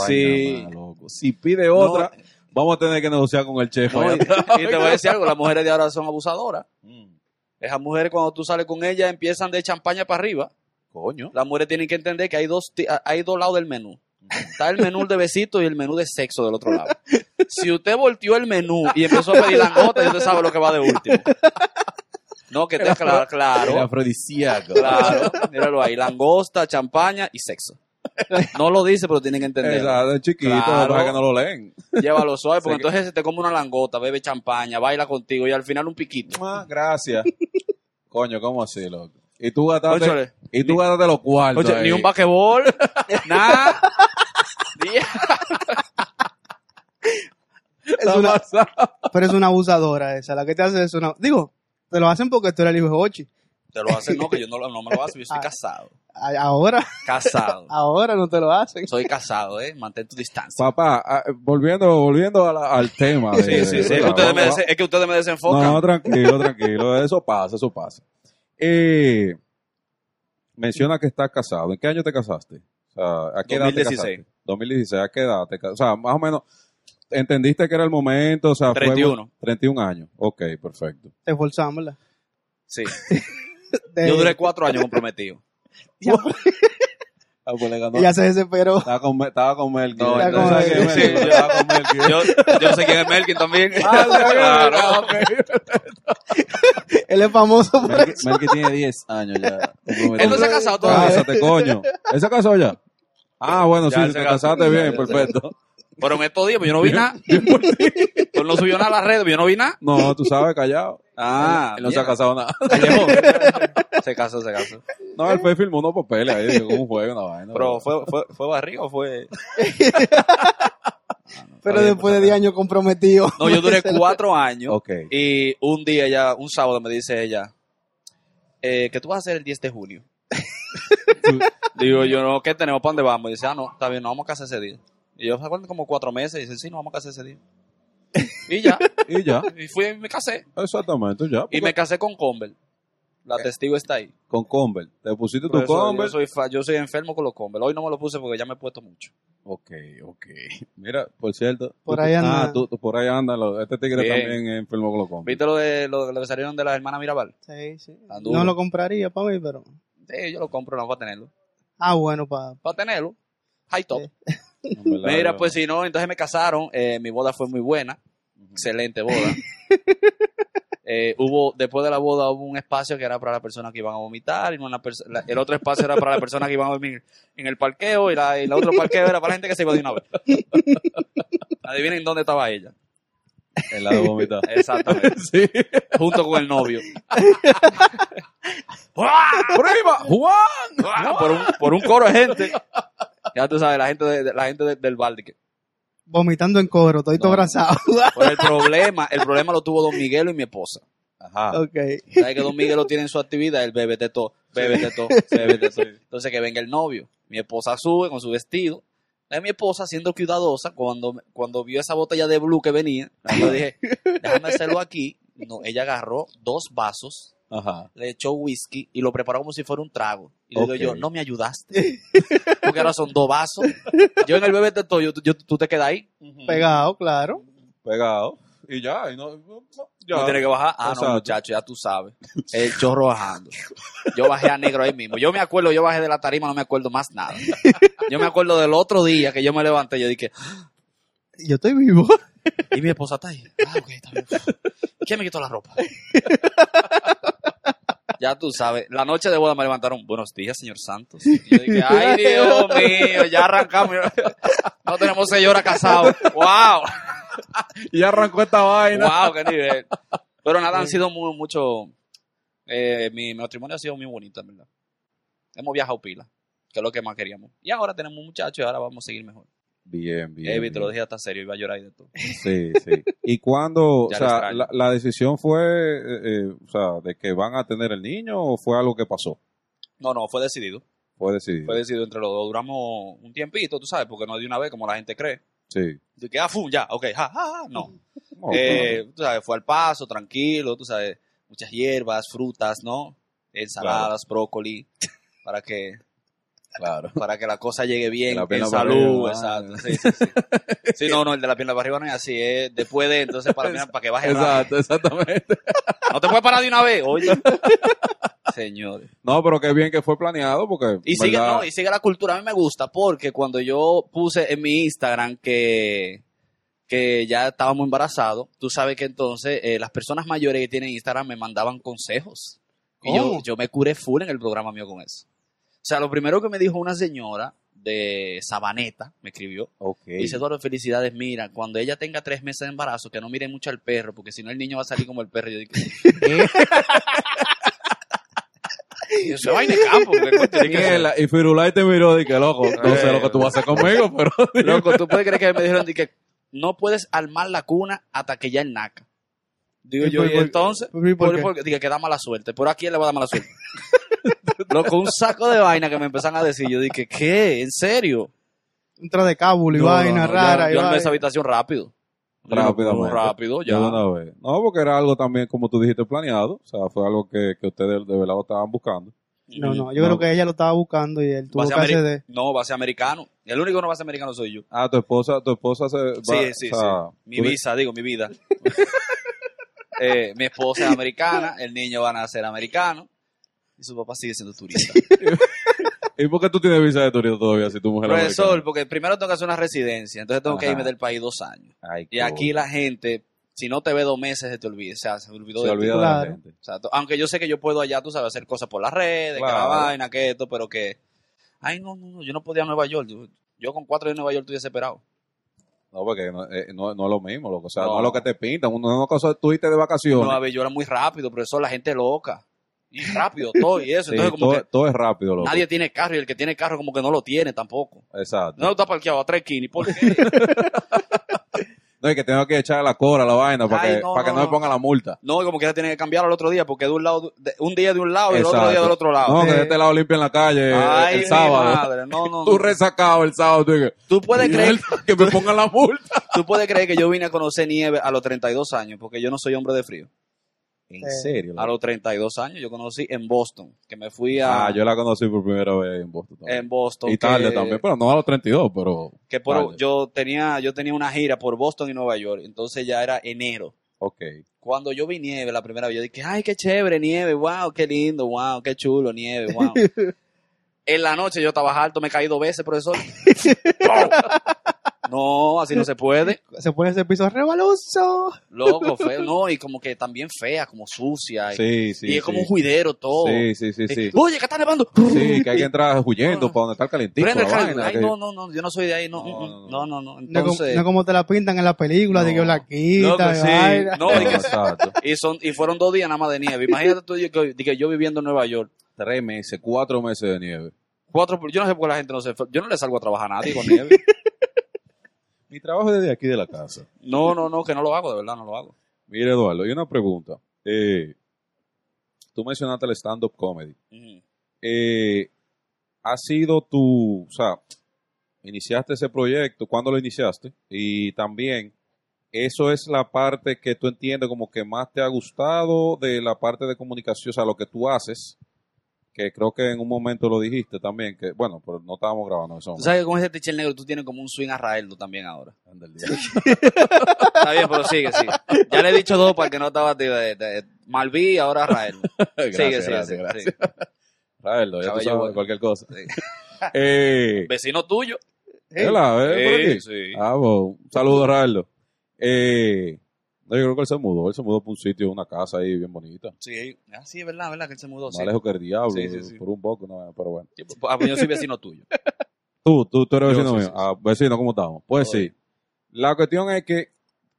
Sí. más, loco. Si pide otra, vamos a tener que negociar con el chef. No, y, y te voy a decir algo, las mujeres de ahora son abusadoras. Mm, Esas mujeres cuando tú sales con ellas empiezan de champaña para arriba. Coño. Las mujeres tienen que entender que hay dos, hay dos lados del menú. Está el menú de besito y el menú de sexo del otro lado. Si usted volteó el menú y empezó a pedir langota, usted sabe lo que va de último. No, que esté claro, El claro, afrodisíaco. claro. Míralo ahí, langosta, champaña y sexo. No lo dice, pero tienen que entender. Exacto, es chiquito, Claro. para que no lo leen. Llévalo suave, porque Sí que- entonces se te come una langota, bebe champaña, baila contigo y al final un piquito. Ah, gracias. Coño, ¿cómo así, loco? Y tú gastaste, y tú gastaste los cuartos. Oye, ahí. ni un basquetbol, nada. Es una, pero es una abusadora esa. La que te hace es una. Digo, te lo hacen porque tú eres el hijo de Ochi. Te lo hacen, no, que yo no, me lo hago, yo soy Ah. casado. A- Ahora, Casado. ahora no te lo hacen. Soy casado, ¿eh? Mantén tu distancia. Papá, ah, volviendo, volviendo a la- al tema. de- Sí, sí, sí. Es que, ¿verdad? ustedes me, Vamos- desen- es que ustedes me desenfocan. No, tranquilo, tranquilo. Eso pasa, eso pasa. Eh, menciona que estás casado. ¿En qué año te casaste? O sea, ¿a qué edad te 2016. casaste? 2016. ¿A qué edad te casaste? O sea, más o menos, ¿entendiste que era el momento? O sea, fue- 31. 31 años. Ok, perfecto. Te esforzamos, ¿verdad? Sí. De- Yo duré cuatro años comprometido. Ah, pues. Ella se desesperó. Estaba con, estaba con Melky. No, ¿Tú con Melky, Melky? sí. Estaba con Melky. Yo, yo sé quién es Melkin también. Ah, ¿sí? claro. Ah. Él es famoso por Melky, eso. Melky tiene 10 años ya. Él no se ha casado todavía. Cásate, coño. ¿Él se casó ya? Ah, bueno, Ya, sí, te casaste bien, perfecto. Pero en estos días, pues yo no vi nada. Tú no subió nada a las redes, pues yo no vi nada. No, tú sabes, callado. Ah, Él no se ha casado nada. Callejón. Se casó, se casó. No, él fue filmó unos papeles ahí, digo, ¿cómo fue una vaina? Pero fue, fue, fue barriga o fue. Pero después de 10 años comprometido. No, yo duré cuatro años. Ok. Y un día ella, un sábado me dice ella, eh, ¿qué tú vas a hacer el 10 de junio? Digo yo, no, ¿qué tenemos? ¿Para dónde vamos? Y dice, ah, no, está bien, nos vamos a casar ese día. Y yo, ¿se acuerdan como cuatro meses? Y dice, sí, nos vamos a casar ese día. Y ya, Y ya, y fui y me casé. exactamente, ya. Y me casé con Conver. La testigo está ahí. Con Convert. Te pusiste Por tu eso Convert. Yo soy, fa- yo soy enfermo con los Conver. Hoy no me lo puse porque ya me he puesto mucho. Ok, ok. Mira, por cierto. Por tú- ahí anda. Ah, tú, tú por ahí anda. lo- Este tigre Bien. también es enfermo con los Convert. ¿Viste lo de lo, lo que salieron de la hermana Mirabal? Sí, sí. Tan duro. No lo compraría para mí, pero. Sí, yo lo compro, no, para tenerlo. Ah, bueno, para. Para tenerlo. High top. Mira, pues si no, entonces me casaron. eh, mi boda fue muy buena. Excelente boda. Eh, hubo, después de la boda hubo un espacio que era para las personas que iban a vomitar y una la- el otro espacio era para las personas que iban a dormir en el parqueo y, la, y el otro parqueo era para la gente que se iba de una vez. Adivinen dónde estaba ella. En la de vomitar. Exactamente. sí. Junto con el novio. ¡Prima! ¡Juan! Ah, por, un, por un coro de gente. Ya tú sabes, la gente, de- de- la gente de- del Baldique. Vomitando en coro, todo No. abrazado. Pero el problema, el problema lo tuvo Don Miguelo y mi esposa. Ajá. ok. ¿Sabes que Don Miguelo tiene en su actividad el bebé de todo, bebé de todo, bebé de todo? Entonces que venga el novio. Mi esposa sube con su vestido. Es mi esposa siendo cuidadosa cuando, cuando vio esa botella de blue que venía. Yo dije, déjame hacerlo aquí. No, ella agarró dos vasos, Ajá. le echó whisky y lo preparó como si fuera un trago. Y le digo yo, no me ayudaste. Porque ahora son dos vasos. Yo en el bebé de todo, yo, yo- tú te quedas ahí. Pegado, claro. Pegado. Y ya. Y no, no, ya. No tiene que bajar. Ah, Exacto. no, muchacho, ya tú sabes. El chorro bajando. Yo bajé a negro ahí mismo. Yo me acuerdo, yo bajé de la tarima, no me acuerdo más nada. Yo me acuerdo del otro día que yo me levanté, yo dije, Yo estoy vivo. y mi esposa está ahí. Ah, ok, está bien. ¿Quién me quitó la ropa? Ya tú sabes, la noche de boda me levantaron, buenos días, señor Santos. Y yo dije, ay, Dios mío, ya arrancamos. No tenemos seis horas casados. ¡Wow! Y arrancó esta vaina. ¡Wow! ¡Qué nivel! Pero nada, han sido muy, mucho. eh, mi, mi matrimonio ha sido muy bonito, en verdad. Hemos viajado pila, que es lo que más queríamos. Y ahora tenemos un muchacho y ahora vamos a seguir mejor. Bien, bien. Evi, te lo dije hasta serio, iba a llorar y de todo. Sí, sí. ¿Y cuando, o sea, la, la decisión fue, eh, eh, o sea, de que van a tener el niño o fue algo que pasó? No, no, fue decidido. Fue decidido. Fue decidido entre los dos. Duramos un tiempito, tú sabes, porque no de una vez como la gente cree. Sí. De que, ah, fum, ya, ok, ja, ja, ja. No. No, Eh, tú sabes, fue al paso, tranquilo, tú sabes, muchas hierbas, frutas, ¿no? Ensaladas, brócoli, para que claro. para que la cosa llegue bien, La en salud, exacto. Sí, sí, sí. Sí, no, no, el de la pierna para arriba no es así, es después de, entonces para, para que baje. Exacto, exactamente. No te puedes parar de una vez, oye. Señores. No, pero qué bien que fue planeado porque. Y sigue, ¿verdad? no, y sigue la cultura. A mí me gusta porque cuando yo puse en mi Instagram que, que ya estábamos embarazados, tú sabes que entonces eh, las personas mayores que tienen Instagram me mandaban consejos. Y yo, ¿Cómo? yo me curé full en el programa mío con eso. O sea, lo primero que me dijo una señora de Sabaneta, me escribió, Ok. Dice Eduardo, felicidades, mira, cuando ella tenga tres meses de embarazo, que no mire mucho al perro, porque si no el niño va a salir como el perro. Y yo digo, Y eso vaina de campo. Mierda, Y Firulai te miró y que loco, no sé lo que tú vas a hacer conmigo, pero. Loco, tú puedes creer que me dijeron que no puedes armar la cuna hasta que ya el naca. Digo ¿Y yo, por- y por- entonces, por- por porque, dije que da mala suerte. ¿Por a quién le va a dar mala suerte? Loco, un saco de vaina que me empezaron a decir. Yo dije, ¿qué? ¿En serio? Entra de cábulo y No, vaina no, no, rara. Yo, y yo vaina. esa habitación rápido. Rápidamente. Rápido, ya. De una vez. No, porque era algo también, como tú dijiste, planeado. O sea, fue algo que, que ustedes de verdad estaban buscando. No, no, yo No. creo que ella lo estaba buscando y él tuvo que ameri- acceder. No, va a ser americano. El único que no va a ser americano soy yo. Ah, tu esposa, tu esposa se va, Sí, sí, o sea, sí. Mi visa, digo, mi vida. Eh, mi esposa es americana, el niño va a nacer americano y su papá sigue siendo turista. ¿Y por qué tú tienes visa de turista todavía si tu mujer es Profesor, americana? porque primero tengo que hacer una residencia, entonces tengo que irme del país dos años. Ay, Y aquí la gente, si no te ve dos meses, se te olvida, o sea, se olvidó se de olvida de la gente. O sea, to- aunque yo sé que yo puedo allá, tú sabes, hacer cosas por las redes, que la Claro. vaina, que esto, pero que, ay, no, no, no, yo no podía a Nueva York. Yo, yo con cuatro días en Nueva York estoy desesperado. No, porque no, eh, no, no es lo mismo, loco. O sea, No. no, es lo que te pintan. Uno no cosa tú irte de vacaciones. Nueva York era muy rápido, profesor, la gente loca. Y rápido, todo y eso. Sí, Entonces, como todo, que todo es rápido, loco. nadie tiene carro y el que tiene carro como que no lo tiene tampoco. Exacto. No está parqueado a tres kinis. ¿Por qué? No, y que tengo que echar la cora a la vaina para Ay, que, no, para que no, no, me no. pongan la multa. No, y como quiera tiene que cambiarlo al otro día, porque de un lado, de- un día de un lado y el otro día del otro lado. No, que Eh. de este lado limpia en la calle Ay, el mi sábado. madre, no, no, Tú resacado el sábado. Tú, Tú puedes creer, "Mierda, que me pongan la multa. tú puedes creer que yo vine a conocer nieve a los 32 años, porque yo no soy hombre de frío. En serio. A los 32 años yo conocí en Boston, que me fui a Ah, yo la conocí por primera vez en Boston. también. en Boston. y tarde que- también, pero no a los 32, pero. Que por, tarde. yo tenía yo tenía una gira por Boston y Nueva York, entonces ya era enero. Ok. Cuando yo vi nieve la primera vez, yo dije, ay, qué chévere, nieve, wow, qué lindo, wow, qué chulo, nieve, wow. en la noche yo estaba alto, me caí dos veces, profesor. no, así no se puede. Se pone ese piso rebaloso. Loco, feo, no, y como que también fea, como sucia. y- Sí, sí. y es como un juidero todo. Sí, sí, sí, sí. Eh, Oye, que está nevando. Sí, que hay que entrar huyendo No. para donde está el calentito. Prende el vaina, Ay, que- no, no, no, yo no soy de ahí, no, No, mm, no, mm, no, no, Entonces, no como te la pintan en la película, de que blanquita. Sí. No, y que- y, son, y fueron dos días nada más de nieve. Imagínate tú que, que yo viviendo en Nueva York. Tres meses, cuatro meses de nieve. Cuatro, yo no sé por qué la gente no se... Yo no le salgo a trabajar a nadie con nieve. Mi trabajo es desde aquí de la casa. No, no, no, que no lo hago, de verdad, no lo hago. Mire, Eduardo, y una pregunta. Eh, tú mencionaste el stand-up comedy. Eh, ¿Ha sido tu, o sea, iniciaste ese proyecto, cuándo lo iniciaste? Y también, ¿eso es la parte que tú entiendes como que más te ha gustado de la parte de comunicación, o sea, lo que tú haces? Que creo que en un momento lo dijiste también, que bueno, pero no estábamos grabando eso. Tú sabes que con ese teacher negro tú tienes como un swing a Raeldo también ahora. Está bien, pero sigue, sigue. Ya le he dicho dos para que no estaba tío, de, de Malví, ahora Raeldo. gracias, sigue, sigue, gracias, sigue, gracias. sigue. Raeldo, ya tú sabes bueno. cualquier cosa. Sí. Eh, Vecino tuyo. ¿verdad? ¿Eh? por aquí? Sí, sí. Ah, bueno, un saludo, Raeldo. Eh, No, yo creo que él se mudó. Él se mudó por un sitio, una casa ahí bien bonita. Sí, ah, sí, es verdad, verdad que él se mudó. Más Sí. lejos que el diablo, Sí, sí, sí. por un poco, no, pero bueno. Sí, pues, ah, pues yo soy vecino tuyo. Tú, tú, tú eres Yo, vecino sí, mío. sí, sí. Ah, vecino, ¿cómo estamos? Pues Todo sí. La cuestión es que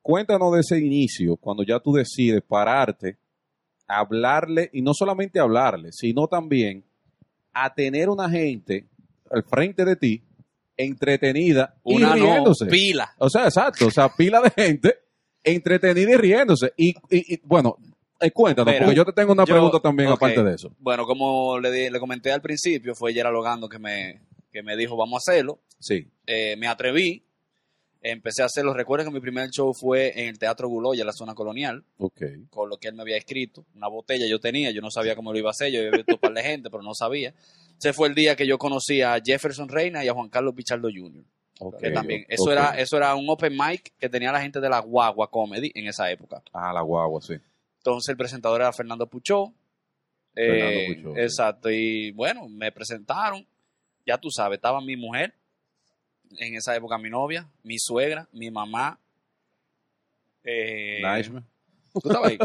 cuéntanos de ese inicio, cuando ya tú decides pararte, hablarle, y no solamente hablarle, sino también a tener una gente al frente de ti, entretenida Una y no, riéndose. pila. O sea, exacto, o sea, pila de gente entretenida y riéndose. Y, y- y, bueno, eh, cuéntanos, porque yo te tengo una yo- pregunta también aparte de eso. Bueno, como le, di- le comenté al principio, fue Gerald Logando que me, que me dijo, vamos a hacerlo. Sí, Eh, me atreví, empecé a hacerlo. Recuerden que mi primer show fue en el Teatro Guloya, la zona colonial, ok. con lo que él me había escrito. Una botella yo tenía, yo no sabía cómo lo iba a hacer, yo había visto un par de gente, pero no sabía. Ese fue el día que yo conocí a Jefferson Reina y a Juan Carlos Pichardo Jr. ok, que también, eso, era, eso era un open mic que tenía la gente de la Guagua Comedy en esa época. Ah, la guagua, sí. Entonces el presentador era Fernando Puchó. Fernando Eh, Puchó, sí. Exacto. Y bueno, me presentaron. Ya tú sabes, estaba mi mujer, en esa época mi novia, mi suegra, mi mamá. Eh, Naishme. ¿Tú estabas ahí?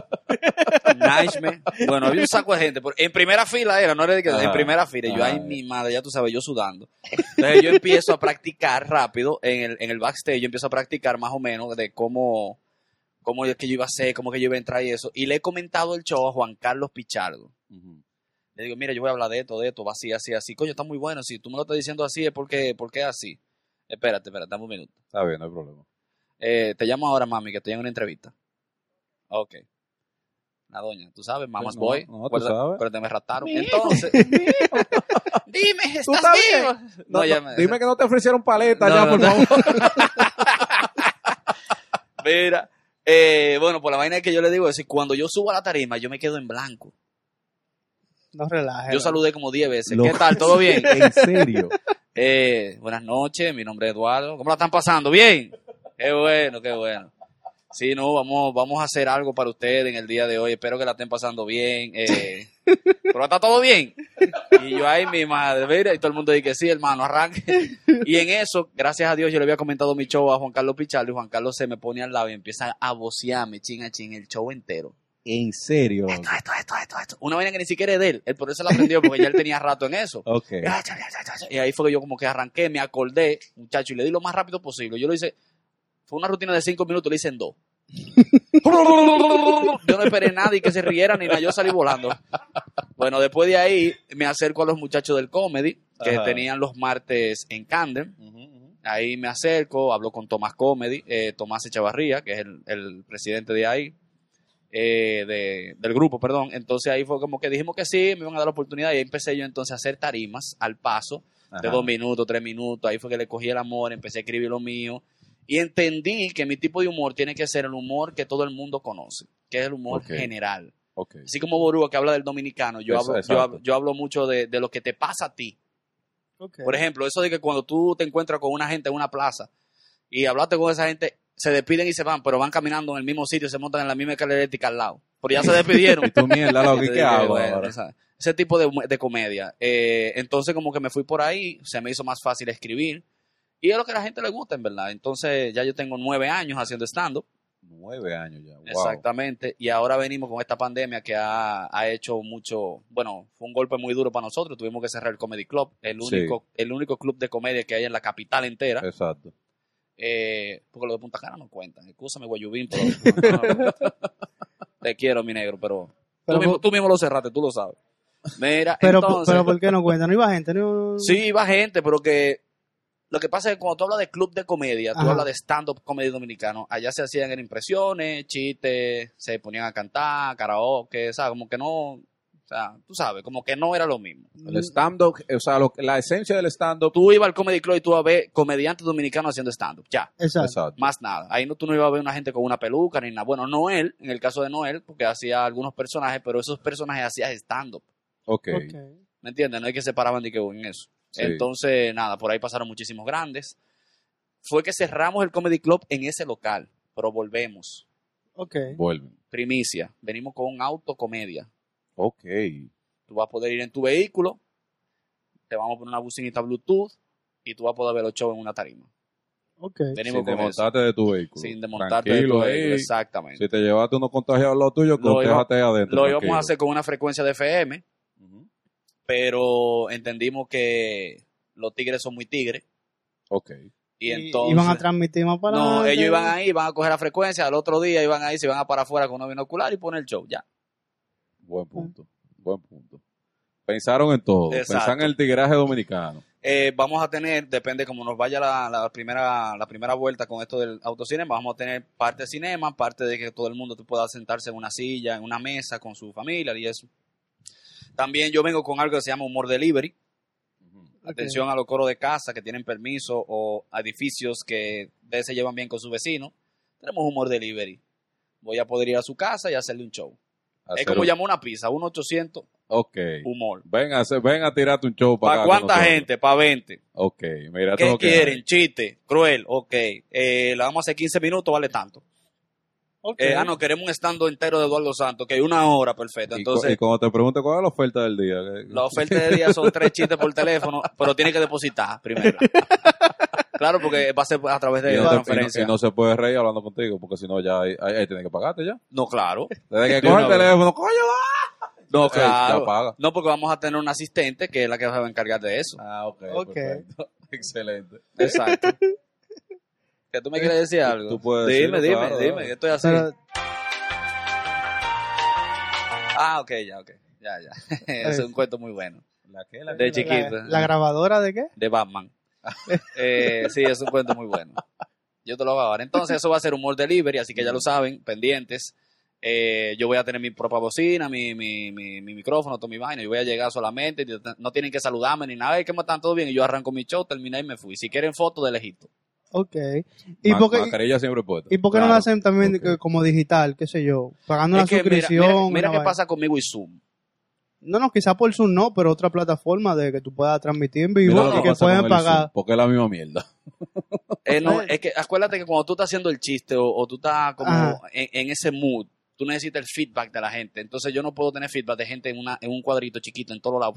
Naishme. Bueno, había un saco de gente. En primera fila era, no era de que en primera fila. Yo, ay, mi madre, ya tú sabes, yo sudando. Entonces yo empiezo a practicar rápido en el, en el backstage. Yo empiezo a practicar más o menos de cómo, cómo es que yo iba a hacer, cómo que yo iba a entrar y eso. Y le he comentado el show a Juan Carlos Pichardo. Le digo, mira, yo voy a hablar de esto, de esto, va así, así, así. Coño, está muy bueno. Si tú me lo estás diciendo así, es porque, porque es así. Espérate, espérate, dame un minuto. Está bien, no hay problema. Eh, te llamo ahora, mami, que estoy en una entrevista. Ok. La doña, tú sabes, Mamas No, Boy. no, tú sabes. acuérdate, me raptaron. Entonces, dime, ¿estás vivo? No, No, ya me- Dime que no te ofrecieron paleta No, ya, no, por no. favor. Mira, eh, bueno, por la vaina que yo le digo es que cuando yo subo a la tarima, yo me quedo en blanco. No relajes. Yo saludé como 10 veces. Lo- ¿Qué tal? ¿Todo bien? en serio. Eh, buenas noches, mi nombre es Eduardo. ¿Cómo la están pasando? ¿Bien? Qué bueno, qué bueno. Sí, no, vamos, vamos a hacer algo para ustedes en el día de hoy. Espero que la estén pasando bien. Eh, pero está todo bien. Y yo, ay, mi madre, mira, y todo el mundo dice que sí, hermano, arranque. Y en eso, gracias a Dios, yo le había comentado mi show a Juan Carlos Pichardo y Juan Carlos se me pone al lado y empieza a vocearme, ching a ching, el show entero. En serio. Esto, esto, esto, esto, esto. Una vaina que ni siquiera es de él. Él por eso la aprendió, porque ya él tenía rato en eso. Ok. Y ahí fue que yo como que arranqué, me acordé, muchacho, y le di lo más rápido posible. Yo lo hice, fue una rutina de cinco minutos, lo hice en dos. yo no esperé nada y que se riera ni nada, yo salí volando. Bueno, después de ahí me acerco a los muchachos del comedy, que Ajá. tenían los martes en Camden. Ahí me acerco, hablo con Tomás Comedy, eh, Tomás Echavarría, que es el, el presidente de ahí, eh, de- del grupo, perdón. Entonces ahí fue como que dijimos que sí, me iban a dar la oportunidad y ahí empecé yo entonces a hacer tarimas al paso de dos minutos, tres minutos. Ahí fue que le cogí el amor, empecé a escribir lo mío y entendí que mi tipo de humor tiene que ser el humor que todo el mundo conoce, que es el humor general. Ok. Así como Borúa que habla del dominicano, yo, hablo, yo, hablo, yo hablo mucho de, de lo que te pasa a ti. Ok. Por ejemplo, eso de que cuando tú te encuentras con una gente en una plaza y hablaste con esa gente, se despiden y se van, pero van caminando en el mismo sitio, se montan en la misma escalera eléctrica al lado. Pero ya se despidieron. Y tú mierda, ese tipo de, de comedia. Eh, entonces como que me fui por ahí, se me hizo más fácil escribir. Y es lo que a la gente le gusta, en verdad. Entonces ya yo tengo nueve años haciendo stand-up. Nueve años ya. Wow. Exactamente. Y ahora venimos con esta pandemia que ha, ha hecho mucho, bueno, fue un golpe muy duro para nosotros. Tuvimos que cerrar el Comedy Club, el Sí. único, el único club de comedia que hay en la capital entera. Exacto. Eh, porque los de Punta Cana no cuentan. Escúchame, Guayubín, pero... Te quiero, mi negro, pero... Pero tú, mismo, por- tú mismo lo cerraste, tú lo sabes. Mira, Pero, entonces... pero ¿por qué no cuenta? ¿No iba gente? No... Sí, iba gente, pero que lo que pasa es que cuando tú hablas de club de comedia, tú Ajá. hablas de stand-up comedy dominicano, allá se hacían en impresiones, chistes, se ponían a cantar, karaoke, ¿sabes? Como que no, o sea, tú sabes, como que no era lo mismo. El stand-up, o sea, lo- la esencia del stand-up. Tú ibas al Comedy Club y tú ibas a ver comediantes dominicanos haciendo stand-up, ya, Exacto. Exacto. más nada. Ahí no, tú no ibas a ver una gente con una peluca ni nada. Bueno, Noel, en el caso de Noel, porque hacía algunos personajes, pero esos personajes hacían stand-up. Ok. Ok. ¿Me entiendes? No hay que separaban de que en eso. Sí. Entonces, nada, por ahí pasaron muchísimos grandes. Fue que cerramos el Comedy Club en ese local, pero volvemos. Ok. Vuelven. Primicia, venimos con un auto comedia. Ok. Tú vas a poder ir en tu vehículo, te vamos a poner una bucinita Bluetooth y tú vas a poder ver los shows en una tarima. Ok. Venimos Sin con eso. desmontarte de tu vehículo. Sin desmontarte de Tranquilo tu ahí. vehículo, Exactamente. Si te llevaste uno contagiado al lado tuyo, Lo adentro. Lo íbamos a hacer con una frecuencia de FM. Pero entendimos que los tigres son muy tigres. Ok. Y Y- entonces. Iban a transmitir más para no, adelante. ellos iban ahí, iban a coger la frecuencia, al otro día iban ahí, se iban a parar afuera con un binocular y poner el show, ya. Buen punto. Buen punto. Pensaron en todo. Exacto. Pensaron en el tigraje dominicano. Eh, vamos a tener, depende como nos vaya la, la primera la primera vuelta con esto del autocinema, vamos a tener parte de cinema, parte de que todo el mundo pueda sentarse en una silla, en una mesa con su familia y eso. También yo vengo con algo que se llama humor delivery. Atención a los coros de casa que tienen permiso o a edificios que de se llevan bien con sus vecinos. Tenemos humor delivery. Voy a poder ir a su casa y hacerle un show. es como un- llamar una pizza, 1-800 Ok. humor. Ven a, hacer- ven a tirarte un show para ¿Para cuánta gente? Para 20. Ok. Mira, ¿Qué quieren? hay. Chiste, cruel, ok. Eh, la vamos a hacer 15 minutos, vale tanto. Eh, ah, no, queremos un estando entero de Eduardo Santos, que hay una hora perfecta. Y cu- Entonces, y, cuando te pregunte cuál es la oferta del día. ¿qué- la oferta de día son tres chistes por teléfono, pero tiene que depositar primero. claro, porque va a ser a través de no, te- y no- transferencia. y no se puede reír hablando contigo, porque si no ya ahí, ahí, tienes que pagarte ya. No, claro. Desde que De coge el teléfono, coño, va. No, claro. paga. No, porque vamos a tener un asistente que es la que se va a encargar de eso. Ah, ok. Ok. perfecto. Excelente. Exacto. ¿Que tú me quieres decir algo? Tú puedes dime, decirlo, dime, claro, dime, que estoy así. Pero, Ah, ok, ya, ok. Ya, ya. es un cuento muy bueno. ¿La qué? ¿La De qué? chiquito. la, la grabadora de qué? de Batman. Eh, sí, es un cuento muy bueno. Yo te lo voy a dar. Entonces, eso va a ser humor delivery, así que ya lo saben, pendientes. Eh, yo voy a tener mi propia bocina, mi, mi, mi, mi micrófono, todo mi vaina. Yo voy a llegar solamente, no tienen que saludarme ni nada. "Ey, ¿Cómo están? ¿Todo bien? Y yo arranco mi show, terminé y me fui. Si quieren fotos de lejito. Ok. ¿Y Ma- por qué, Mascarilla siempre puesta. ¿y por qué no lo hacen también como digital, qué sé yo? Pagando una Es que mira, suscripción. mira, mira una qué pasa conmigo y Zoom. No, no, quizá por Zoom no, pero otra plataforma de que tú puedas transmitir en vivo y que el pagar. Zoom, porque es la misma mierda. Eh, no, es que acuérdate que cuando tú estás haciendo el chiste o, o tú estás como en ese mood, tú necesitas el feedback de la gente. Entonces yo no puedo tener feedback de gente en, una, en un cuadrito chiquito en todos lados.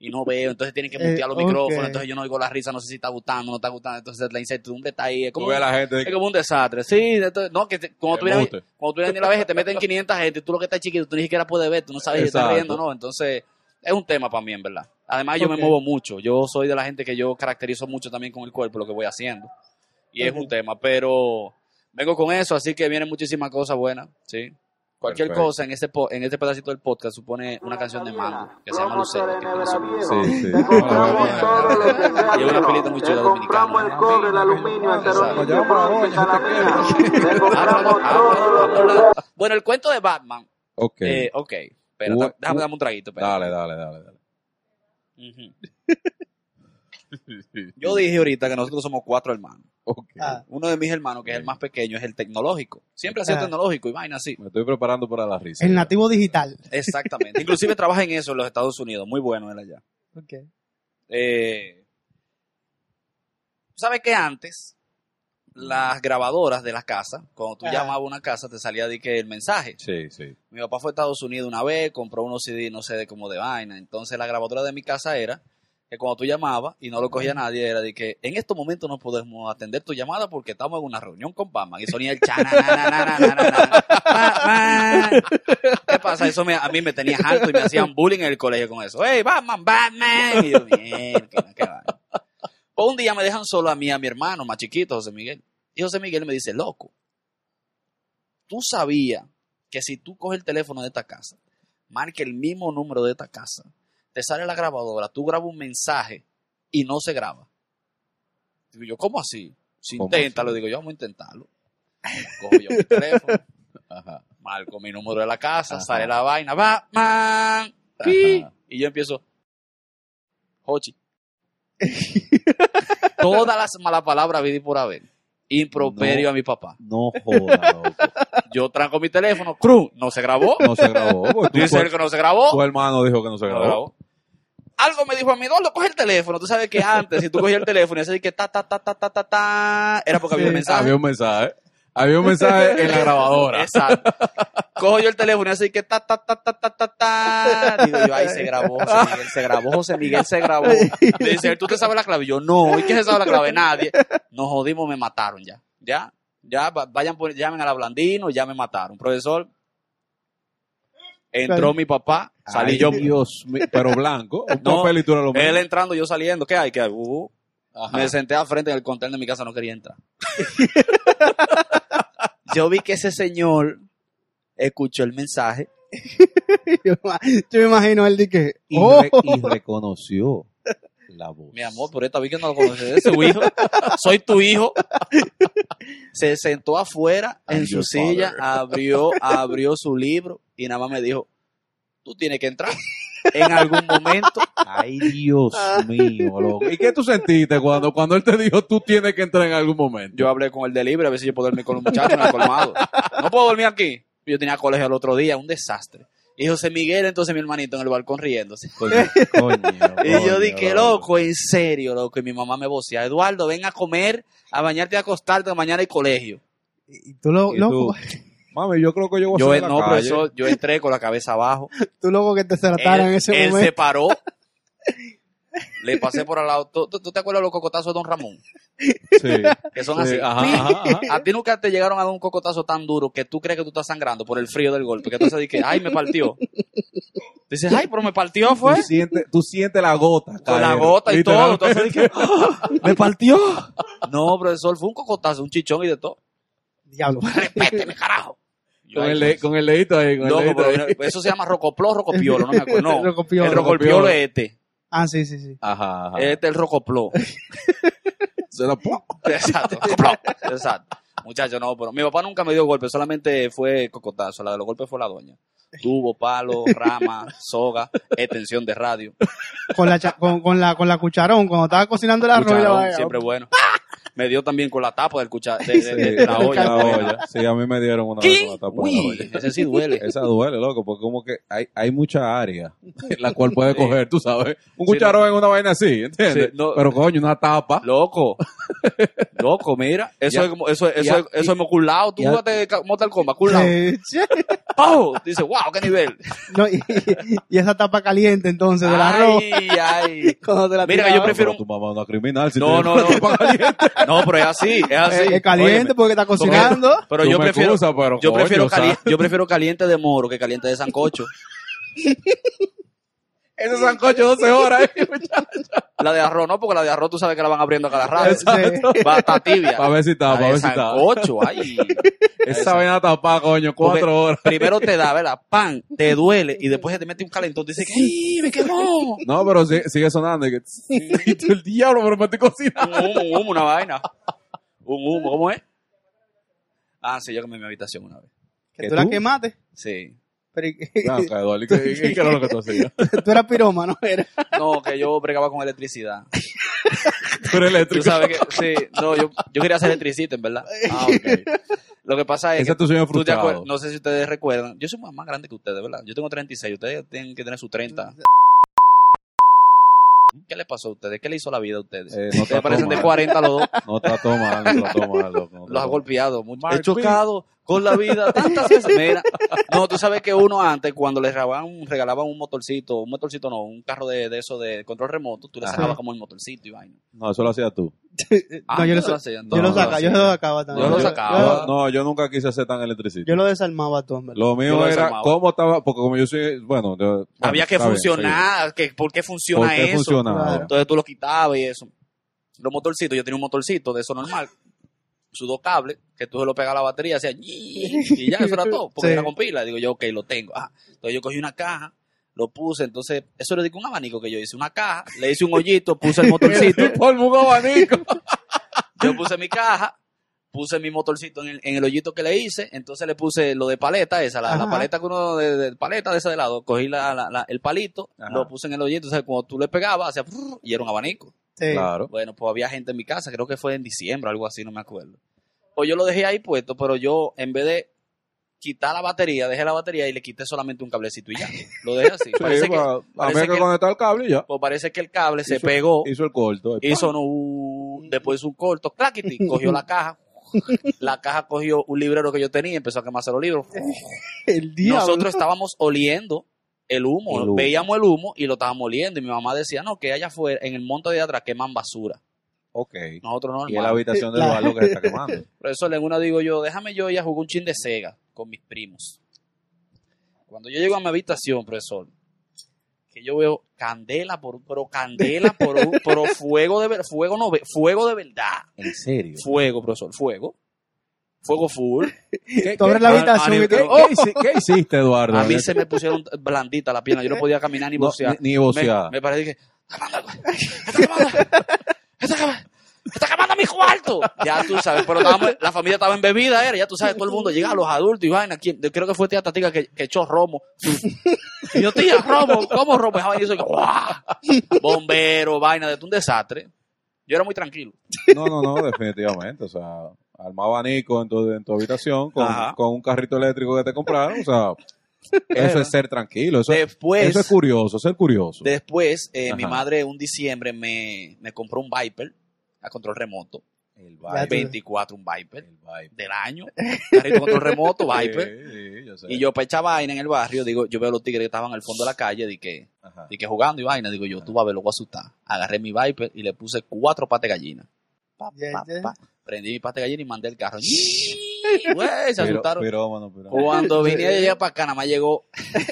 Y no veo, entonces tienen que Eh, mutear los micrófonos, entonces yo no oigo la risa, no sé si está gustando, no está gustando, entonces la incertidumbre está ahí. Es como, a la gente. es como un desastre. Sí, entonces, no, que te- cuando, tú vienes, cuando tú vienes ni la vez, te meten 500 gente, tú lo que estás chiquito, tú ni siquiera puedes ver, tú no sabes si estás riendo, ¿no? Entonces, es un tema para mí, en verdad. Además, yo me muevo mucho. Yo soy de la gente que yo caracterizo mucho también con el cuerpo, lo que voy haciendo. Y es un tema, pero vengo con eso, así que vienen muchísimas cosas buenas, ¿sí? Cualquier Perfecto. cosa en este, po- en este pedacito del podcast supone una canción de Mango, que se llama Lucero, que. Sí, sí. Y es una pelita muy chula dominicana. el cobre, el aluminio, el Bueno, el cuento de Batman. Ok. Eh, ok, Ua- déjame darme un traguito. espera. Dale, dale, dale. dale. Yo dije ahorita que nosotros somos cuatro hermanos. Ah, Uno de mis hermanos, que es el más pequeño, es el tecnológico. Siempre ha sido Ah. tecnológico y vaina así. Me estoy preparando para la risa. el nativo digital. Exactamente. Inclusive trabaja en eso en los Estados Unidos. Muy bueno él allá. Ok. Eh, ¿Sabes que antes las grabadoras de las casas, cuando tú Ajá. llamabas a una casa, te salía de que el mensaje? Sí, sí. Mi papá fue a Estados Unidos una vez, compró unos CD, no sé de cómo de vaina. Entonces la grabadora de mi casa era que cuando tú llamabas y no lo cogía nadie, era de que en estos momentos no podemos atender tu llamada porque estamos en una reunión con Batman. Y sonía el chana. ¿Qué pasa? Eso me- a mí me tenía harto y me hacían bullying en el colegio con eso. ¡Hey, Batman, Batman! Y yo, mierda, qué vaina. Pues un día me dejan solo a mí a mi hermano más chiquito, José Miguel. Y José Miguel me dice, loco, tú sabías que si tú coges el teléfono de esta casa, marca el mismo número de esta casa, te sale la grabadora, tú grabas un mensaje y no se graba. Digo yo, ¿cómo así? Si ¿Cómo inténtalo, digo yo, vamos a intentarlo. Cojo yo mi teléfono, Ajá. marco mi número de la casa, Ajá. sale la vaina, Batman, pi, Ajá. y yo empiezo, Hochi. Todas las malas palabras vi por haber. Improperio No. a mi papá. No joda, loco. Yo tranco mi teléfono, cruz, no se grabó. No se grabó. Dice él que no se grabó. Tu hermano dijo que no se No grabó. Algo me dijo a mí, Eduardo, coge el teléfono. Tú sabes que antes, si tú cogías el teléfono y hacías que ta, ta, ta, ta, ta, ta, ta, era porque había un mensaje. Había un mensaje. Había un mensaje en la grabadora. Exacto. Cojo yo el teléfono y así que ta, ta, ta, ta, ta, ta, ta. Digo yo, ahí se grabó, José Miguel se grabó, José Miguel se grabó. Me dice, ¿tú te sabes la clave? Y yo, no. ¿Y qué se sabe la clave? Nadie. Nos jodimos, me mataron ya. Ya, ya, va- vayan, por, llamen a la Blandino, ya me mataron. Profesor, entró mi papá, salí Ay, yo. Dios pero blanco. Un No, papel y tú lo Él entrando, yo saliendo. ¿Qué hay? ¿Qué hay? Uh, me senté al frente del contel de mi casa, no quería entrar. yo vi que ese señor escuchó el mensaje. yo, me imagino él de que. Y, oh, re- y reconoció la voz. Mi amor, por esta vi que no lo conoces. Es su hijo. Soy tu hijo. Se sentó afuera en su silla, abrió, abrió su libro y nada más me dijo, tú tienes que entrar en algún momento. Ay, Dios mío, loco. ¿Y qué tú sentiste cuando, cuando él te dijo tú tienes que entrar en algún momento? Yo hablé con el delivery a ver si yo puedo dormir con los muchachos en el colmado. No puedo dormir aquí. Yo tenía colegio el otro día, un desastre. Y José Miguel, entonces mi hermanito en el balcón riéndose. Coño, coño, Y yo coño, dije, loco, en serio, loco. Y mi mamá me vocea, Eduardo, ven a comer, a bañarte y a acostarte, mañana hay colegio. y tú, lo, Y loco, tú, Mami, yo creo que yo voy a Yo, salir a la no, calle. profesor, yo entré con la cabeza abajo. tú loco que te trataran Él, en ese él se momento. paró. Le pasé por al lado. ¿Tú, tú- tú te acuerdas de los cocotazos de Don Ramón? Sí. Que son Sí, así. ajá, ajá, ajá. A ti nunca te llegaron a dar un cocotazo tan duro que tú crees que tú estás sangrando por el frío del golpe. Que tú dices, que, ay, me partió. Dices, ay, pero me partió, fue. Tú sientes, tú sientes la gota. Con la gota y todo. Entonces dije, "Ah, me partió. No, profesor, fue un cocotazo, un chichón y de todo. Diablo. Respéteme, carajo. Yo, Con el, de- con el dedito ahí. Con el dedito ahí. eso se llama rocopló, rocopiolo, no me acuerdo. No, Rocopiolo. el rocopiolo es este. Ah, sí, sí, sí. Ajá, ajá. Este es el rocopló. Exacto, rocopló. Exacto. Muchacho, no, pero mi papá nunca me dio golpe, solamente fue cocotazo. La de los golpes fue la doña. Tubo, palo, rama, soga, extensión de radio. Con la, cha- con, con la, con la cucharón, cuando estaba cocinando el arroz Cucharón, siempre bueno. Me dio también con la tapa del cuchar, de, de- de- de la Sí, olla. la olla. Sí, a mí me dieron una vez ¿Qué? con la tapa de la Uy, olla. ese sí duele. Esa duele, loco, porque como que hay, hay mucha área en la cual puede Sí. coger, tú sabes. Un Sí, cucharón en una vaina así, ¿entiendes? Sí, no. Pero coño, una tapa. Loco. Loco, mira. Eso Ya. es como, eso, eso, Ya. es- eso es culado. Tú jugaste Mortal Kombat, culado. ¡Pau! Dice, wow, qué nivel. No, y, y esa tapa caliente entonces del arroz. Ay, ay. Cuando te la Mira, tiraba. yo prefiero- Pero tu mamá es una criminal. Si No, no, no. No, pero es así, es así. Es caliente porque está cocinando. Pero yo prefiero, pero, yo, coño, prefiero cali- yo prefiero caliente de moro que caliente de sancocho. Ese sancocho 12 horas. eh, La de arroz no, porque la de arroz tú sabes que la van abriendo a cada rato. Exacto. Va a estar tibia. Para ver si está, para ver si está. sancocho, ay. Esa vaina tapada, coño, Porque cuatro horas. Primero te da, ¿verdad? Pan, te duele y después se te mete un calentón. Te dice, ¡ay, me quemó! No, pero sigue sonando. Y, que, y tú, el diablo, pero me estoy cocinando. Un humo, un humo, una vaina. Un humo, ¿cómo es? Ah, sí, yo quemé mi habitación una vez. Que ¿Que tú la tú? quemaste. Sí. Pero, ¿y- No, que duele. ¿Qué, qué, qué era lo que tú hacías? tú eras pirómano, era. No, que yo bregaba con electricidad. Tú eres Tú eléctrico. sabes que, sí, no, yo, yo quería ser electricista, en verdad. Ah, ok. Lo que pasa es Ese que es tu sueño tú frustrado. acuerdas, no sé si ustedes recuerdan, yo soy más, más grande que ustedes, ¿verdad? Yo tengo 36, ustedes tienen que tener sus 30. ¿Qué le pasó a ustedes? ¿Qué le hizo la vida a ustedes? Eh, no ustedes está parecen de tomando. 40 los dos. No está tomando, no está loco, no Los ha golpeado mucho. Mark He chocado con la vida tantas veces. Mira, no, tú sabes que uno antes, cuando le regalaban, regalaban un motorcito, un motorcito no, un carro de, de eso de control remoto, tú le sacabas como el motorcito y vaina. No, eso lo hacías tú. Ah, no, yo lo, yo lo sacaba, yo lo sacaba también. Yo lo sacaba. No, yo nunca quise ser tan electricista. yo lo desarmaba todo, en verdad. Lo mío lo era desarmaba. cómo estaba, porque como yo soy, bueno, yo- bueno, Había que bien, funcionar, que, ¿por qué funciona ¿Por qué eso? funcionaba? Claro. Entonces tú lo quitabas y eso. Los motorcitos, yo tenía un motorcito de eso normal, sus dos cables, que tú se lo pegas a la batería, hacía y ya, eso era todo, porque Sí. era con pila. Digo yo, ok, lo tengo. Ah, entonces yo cogí una caja, lo puse, entonces, eso le digo un abanico que yo hice, una caja, le hice un hoyito, puse el motorcito, Polvo un abanico. yo puse mi caja, puse mi motorcito en el, en el hoyito que le hice, entonces le puse lo de paleta, esa, la, paleta que uno de, de paleta de ese de lado, cogí la, la- la- el palito, Ajá. lo puse en el hoyito, entonces cuando tú le pegabas, hacía y era un abanico. Sí. Claro. Bueno, pues había gente en mi casa, creo que fue en diciembre, algo así, no me acuerdo. Pues yo lo dejé ahí puesto, pero yo en vez de quitar la batería, dejé la batería y le quité solamente un cablecito y ya. Lo dejé así. Sí, parece, que, va- parece que que- conectar el cable y ya. pues parece que el cable se Hizo- pegó, Hizo el corto. hizo no, después un corto, claquiti, cogió la caja, La caja cogió un librero que yo tenía y empezó a quemarse los libros. El diablo. Nosotros estábamos oliendo el humo, El humo. veíamos el humo y lo estábamos oliendo. Y mi mamá decía, no, que allá afuera, en el monte de atrás, queman basura. Ok. Nosotros no, Y es la habitación del La- lo que se está quemando. Profesor, en una digo yo, déjame yo ir a jugar un chin de Sega con mis primos. Cuando yo llego a mi habitación, profesor, que yo veo candela por, pero candela por, un- pero fuego de fuego no, fuego de verdad. En serio. Fuego, profesor, fuego. Fuego full. ¿Qué, Tú abres la a- habitación a- y qué- te... qué hici- qué hiciste, Eduardo? A mí se me pusieron blanditas las piernas, yo no podía caminar ni No, bocear. ni, ni boceada. Me, me parece que. ¡Está quemando! ¡Está quemando mi cuarto! Ya tú sabes, pero estábamos- la familia estaba en bebida, era, ya tú sabes, todo el mundo llega, los adultos y vaina. ¿quién? Creo que fue tía Tatica que, que echó romo. Y yo, tía, romo, ¿cómo romo? Y yo, ¡guau! Bombero, vaina, de un desastre. Yo era muy tranquilo. No, no, no, definitivamente. O sea, armar abanico en tu, en tu habitación con, con un carrito eléctrico que te compraron. O sea, eso es ser tranquilo. Eso, Después, eso es curioso, ser curioso. después eh, mi madre un diciembre me, me compró un Viper a control remoto. El tú- 24, un Viper El del año. Carrito control remoto, Viper. Sí, sí, yo sé. Y yo para echar vaina en el barrio, digo, yo veo a los tigres que estaban al fondo de la calle, di que, di que jugando y vaina, digo yo, tú vas a ver, lo voy a asustar. Agarré mi Viper y le puse cuatro patas de gallina. Pa, Ya, pa, ya. pa. Prendí mi pata de gallina y mandé el carro. Güey, se Pero- asustaron. pirómano, pirómano. Cuando vine a llegar para acá, nada más llegó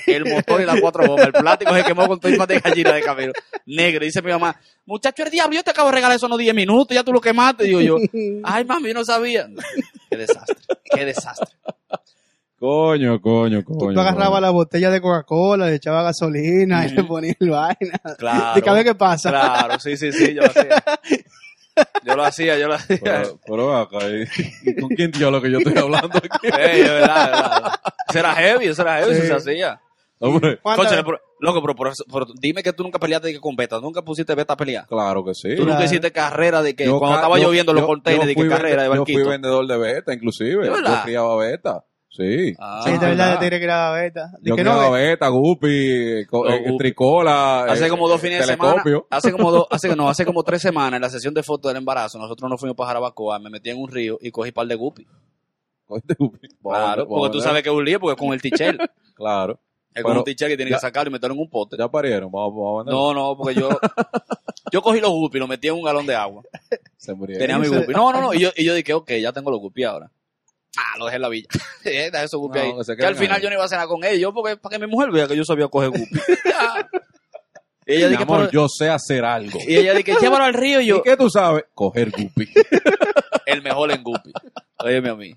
el motor y las cuatro gomas. El plástico se quemó con todo de gallina de camino. Negro. Dice mi mamá, muchacho, el diablo, yo te acabo de regalar eso unos 10 minutos, ya tú lo quemaste. Digo yo, ay, mami, yo no sabía. Qué desastre, qué desastre. Coño, coño, Tú, coño. tú agarrabas coño. la botella de Coca-Cola, le echabas gasolina y le ponías el vaina. Claro. ¿De cada vez qué pasa? Claro, sí, sí, sí, yo lo hacía. Yo lo hacía, yo lo hacía. Pero, acá, ¿y- y ¿con quién tío lo que yo estoy hablando aquí? Ey, de verdad, de verdad. Eso era heavy, eso era heavy, Sí. eso se hacía. Hombre, ¿Cuántas- Cónchale, pero- loco, pero, pero- pero dime que tú nunca peleaste de que con beta, nunca pusiste beta a pelear. claro que sí. Tú nunca Claro. hiciste carrera de que Yo cuando ca- estaba yo- lloviendo los yo- containers yo de que carrera de barquito. Yo fui vendedor de beta, inclusive. Yo criaba beta. Sí. Ah, Sí, de yo te diré que era beta. De Yo que no, beta, guppy, Los eh, guppy. tricola. Hace eh, como dos fines de semana, telescopio. hace como dos, hace, no, hace como tres semanas en la sesión de fotos del embarazo, nosotros nos fuimos para Jarabacoa, me metí en un río y cogí par de guppy. Cogiste guppy. Claro, porque tú sabes que es un lío, porque es con el tichel. Claro. Es con Pero un tichel que tiene que sacarlo y meterlo en un pote. Ya parieron. Vamos, vamos a vender. No, no, porque yo, yo cogí los guppy y los metí en un galón de agua. Se murieron. Tenía mi guppy. No, no, no. Y yo, y yo dije, ok, ya tengo los guppy ahora. Ah, lo dejé en la villa. Eh, Deja esos guppy No, ahí. que al final ahí. yo no iba a cenar con ellos, porque para que mi mujer vea que yo sabía coger guppy. Ya. Y ella Mi dije, amor, pero- yo sé hacer algo. y ella dije, llévalo al río y yo, ¿Y qué tú sabes? Coger guppy. el mejor en guppy. Óyeme a mí.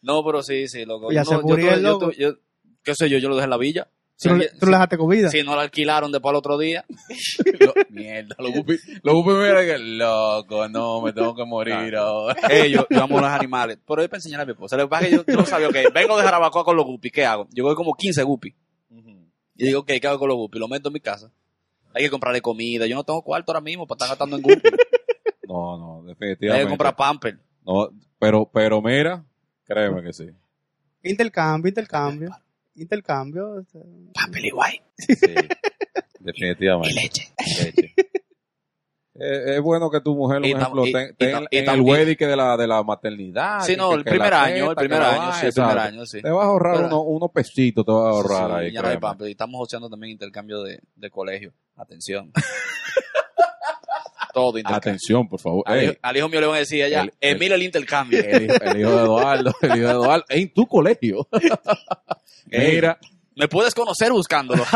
No, pero sí, sí, loco. Ya No, se yo murió el loco. yo- qué sé yo, yo lo dejé en la villa. Si, tú, alguien- tú le dejaste comida. si no la alquilaron después al otro día, Lo- mierda, los guppy. Los guppy me que loco, no, me tengo que morir ahora. Eh, yo, yo amo los animales. Pero es para enseñar a mi esposa. Lo que pasa es que yo, yo no sabía, ok, vengo de Jarabacoa con los guppies, ¿qué hago? Yo voy como 15 guppies. Y digo, ok, ¿qué hago con los guppies? Los meto en mi casa. Hay que comprarle comida. Yo no tengo cuarto ahora mismo para estar gastando en guppies. No, no, Hay definitivamente. que comprar pamper. No, pero, pero mira, créeme que sí. Intercambio, intercambio. Intercambio. y guay. Sí, definitivamente. Y leche. Leche. Eh, es bueno que tu mujer, por ejemplo, y en el wedding que de la, de la maternidad. Sí, no, que- el que primer año, el primer año, sí, el primer año, sí. Te vas a ahorrar Pero- uno- unos pesitos, te vas a ahorrar Sí, ahí. ya no hay pamper. Y estamos haciendo también intercambio de, de colegio. Atención. Todo intercambio. Atención, por favor. Al, hijo, al hijo mío le van a decir allá, El- el- Emil el intercambio. el, hijo, el hijo de Eduardo, el hijo de Eduardo, en tu colegio. Mira, Me puedes conocer buscándolo.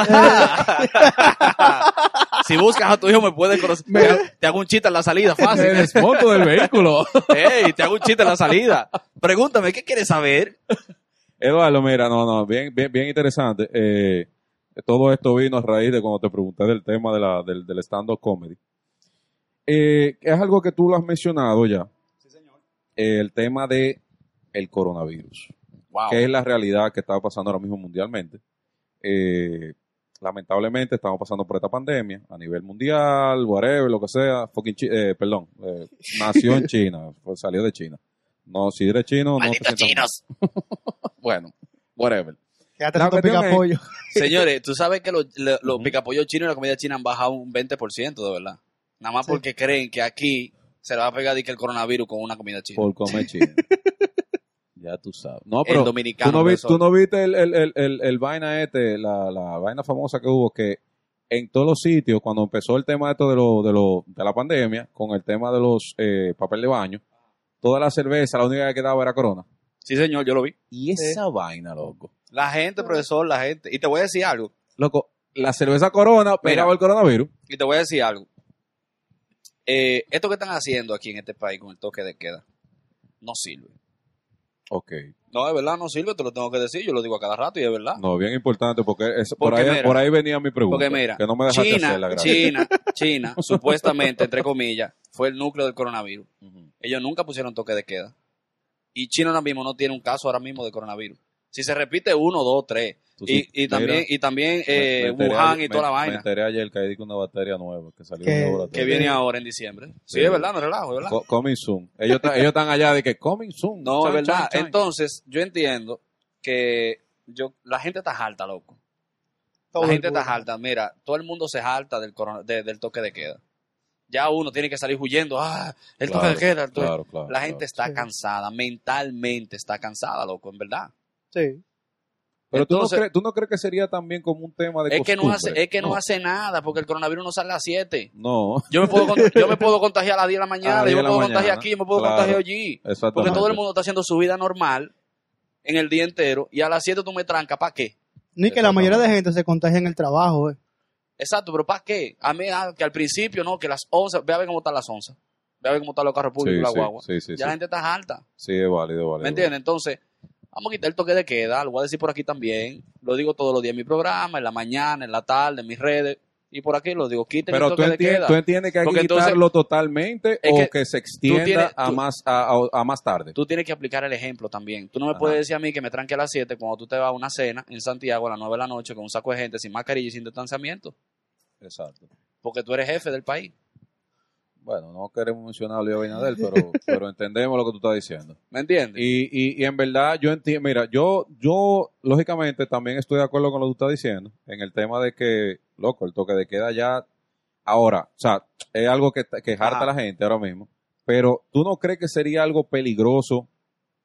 si buscas a tu hijo, me puedes conocer. Te hago, te hago un chiste en la salida, me fácil. desmonto del vehículo. Ey, te hago un chiste en la salida. Pregúntame, ¿qué quieres saber? Eduardo, mira, no, no, bien, bien, bien interesante. Eh, todo esto vino a raíz de cuando te pregunté del tema de la, del, del stand-up comedy. Eh, es algo que tú lo has mencionado ya. Eh, el tema de el coronavirus. Wow. que es la realidad que está pasando ahora mismo mundialmente. Eh, lamentablemente estamos pasando por esta pandemia a nivel mundial, whatever, lo que sea. Fucking Chi- eh, perdón, eh, nació en China, pues salió de China. No, si eres chino, no te chinos. Bueno, whatever. Quédate La con tu cuestión pica es- pollo. Señores, tú sabes que los, los picapollos chinos y la comida china han bajado un 20%, de verdad. Nada más Sí. porque creen que aquí se le va a pegar de que el coronavirus con una comida china. Por comer chino. ya tú sabes. No, El pero dominicano, tú no, vi- profesor. tú no viste el, el, el, el, el vaina este, la, la vaina famosa que hubo que en todos los sitios, cuando empezó el tema esto de, lo, de, lo, de la pandemia, con el tema de los eh, papel de baño, toda la cerveza, la única que quedaba era Corona. Sí, señor, yo lo vi. Y esa vaina, loco. La gente, profesor, la gente. Y te voy a decir algo. Loco, la cerveza Corona pegaba el coronavirus. Y te voy a decir algo. Eh, esto que están haciendo aquí en este país con el toque de queda no sirve. Ok. No, de verdad no sirve, te lo tengo que decir. Yo lo digo a cada rato y es verdad. No, bien importante porque, es, por, ahí, mira, por ahí venía mi pregunta. Porque mira, que no me China. China, China, supuestamente, entre comillas, fue el núcleo del coronavirus. Ellos nunca pusieron toque de queda. Y China ahora mismo no tiene un caso ahora mismo de coronavirus. Si se repite uno, dos, tres. Y, y también, y también eh, me enteré Wuhan ayer- y toda la me- Me vaina enteré ayer que hay una bacteria nueva que salió el laboratorio. que viene ahora en diciembre. Sí, Sí. es verdad, no relajo, verdad. Co- Coming soon. Ellos, ellos están allá de que coming soon. No, Chan, es verdad. chan, chan. Entonces, yo entiendo que yo la gente está harta, loco. Todo la gente está harta. Mira, todo el mundo se harta del, corona- de- del toque de queda. Ya uno tiene que salir huyendo. Ah, el toque Claro, de queda. el toque- claro, claro, la claro. gente está Sí. cansada, mentalmente está cansada, loco, en verdad. Sí. Pero tú, Entonces- no crees, tú no crees que sería también como un tema de Es que, no hace, es que no. hace nada, porque el coronavirus no sale a las 7. No, Yo me puedo, yo me puedo contagiar a las 10 de la mañana, las 10 yo me puedo mañana, contagiar aquí, yo me puedo claro. contagiar allí. Porque todo el mundo está haciendo su vida normal en el día entero y a las 7 tú me trancas, ¿para qué? Ni que la mayoría de gente se contagia en el trabajo, eh. Exacto, pero ¿para qué? A mí, ah, que al principio, no, que las 11, ve a ver cómo están las 11. Ve a ver cómo están los carros públicos Sí, y la sí, guagua. sí, sí, ya sí. la gente está alta. Sí, es válido, es válido. ¿Me entiendes? Entonces, vamos a quitar el toque de queda. Lo voy a decir por aquí también. Lo digo todos los días en mi programa, en la mañana, en la tarde, en mis redes. Y por aquí lo digo, quiten Pero el tú toque de entiendes, queda. tú entiendes que hay Porque que entonces- quitarlo totalmente o que que, se extienda tienes- a, tú- más, a, a- a más tarde. Tú tienes que aplicar el ejemplo también. Tú no me Ajá. puedes decir a mí que me tranque a las 7 cuando tú te vas a una cena en Santiago a las 9 de la noche con un saco de gente sin mascarilla y sin distanciamiento. Exacto. Porque tú eres jefe del país. Bueno, no queremos mencionar a Leo Abinader, pero, pero entendemos lo que tú estás diciendo. ¿Me entiendes? Y, y, y en verdad yo entiendo, mira, yo, yo lógicamente también estoy de acuerdo con lo que tú estás diciendo, en el tema de que, loco, el toque de queda ya, ahora, o sea, es algo que, que harta a la gente ahora mismo, pero tú no crees que sería algo peligroso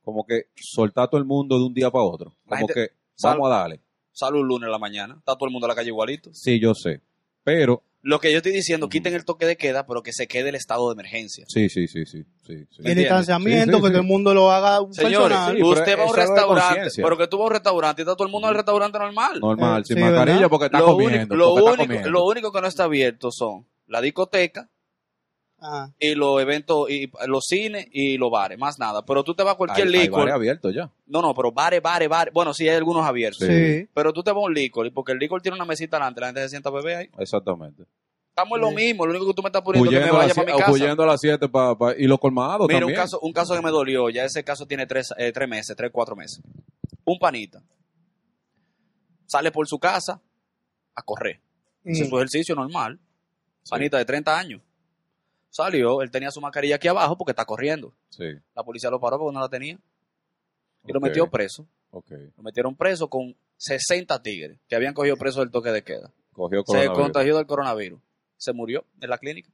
como que soltar a todo el mundo de un día para otro, La como gente- que vamos a darle. Sale un lunes en la mañana, está todo el mundo en la calle igualito. Sí, yo sé, pero Lo que yo estoy diciendo, quiten el toque de queda, pero que se quede el estado de emergencia. sí, sí, sí, sí, sí, el distanciamiento, Sí, sí, que todo el mundo lo haga un Señores, personal. sí, pero usted va a un restaurante, pero que tú vas a un restaurante y está todo el mundo en el restaurante normal. Normal, Eh, sin sí, mascarilla ¿verdad? porque está lo, comiendo. único, lo, único, comiendo. lo único que no está abierto son la discoteca Ajá. y los eventos, y los cines y los bares, más nada. Pero tú te vas a cualquier Hay- hay licor. bares abiertos ya. no, no, pero bares, bares, bares. Bueno, sí hay algunos abiertos. Sí. Sí. Pero tú te vas a un licor, y porque el licor tiene una mesita delante, la gente se sienta a beber ahí. Exactamente. Estamos en lo Sí. mismo, lo único que tú me estás poniendo es que me vaya para mi casa. huyendo a las 7 pa, pa- y lo colmado Mira, un también. caso, un caso que me dolió, ya ese caso tiene tres, eh, tres meses, tres, cuatro meses. Un panita sale por su casa a correr. Mm. su ejercicio normal. Panita de 30 años. Salió, él tenía su mascarilla aquí abajo porque está corriendo. Sí, La policía lo paró porque no la tenía. Y lo metió preso. ok. Lo metieron preso con 60 tigres que habían cogido preso del toque de queda. Cogió Se contagió del coronavirus. Se murió en la clínica.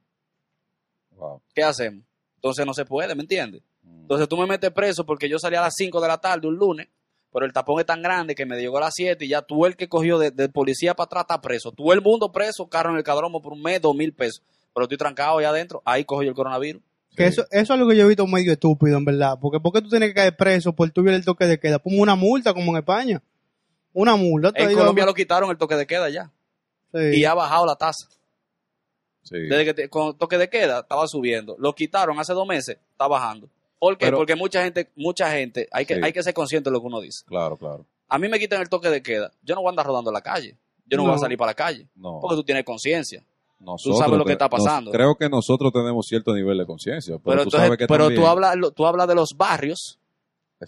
Wow. ¿Qué hacemos? Entonces no se puede, ¿me entiendes? Mm. Entonces tú me metes preso porque yo salí a las 5 de la tarde un lunes, pero el tapón es tan grande que me llegó a las 7 y ya tú el que cogió de, de policía para atrás está preso. Tú el mundo preso, carro en el cadromo por un mes, dos mil pesos. Pero estoy trancado allá adentro, ahí cojo yo el coronavirus. Que eso, eso es lo que yo he visto medio estúpido, en verdad. Porque ¿por qué tú tienes que caer preso por tu el toque de queda? Ponme una multa como en España. Una multa. En digo, Colombia lo quitaron el toque de queda ya. sí. Y ha bajado la tasa. Sí. Desde que te- con toque de queda estaba subiendo. Lo quitaron hace dos meses, está bajando. ¿Por qué? Pero- Porque mucha gente, mucha gente, hay que, Sí. hay que ser consciente de lo que uno dice. Claro, claro. A mí me quitan el toque de queda. Yo no voy a andar rodando en la calle. Yo no, No. voy a salir para la calle. No. Porque tú tienes conciencia. Nosotros sabes lo que está nos- pasando. creo que nosotros tenemos cierto nivel de conciencia. Pero, Pero, tú entonces, sabes que pero también- tú hablas tú hablas de los barrios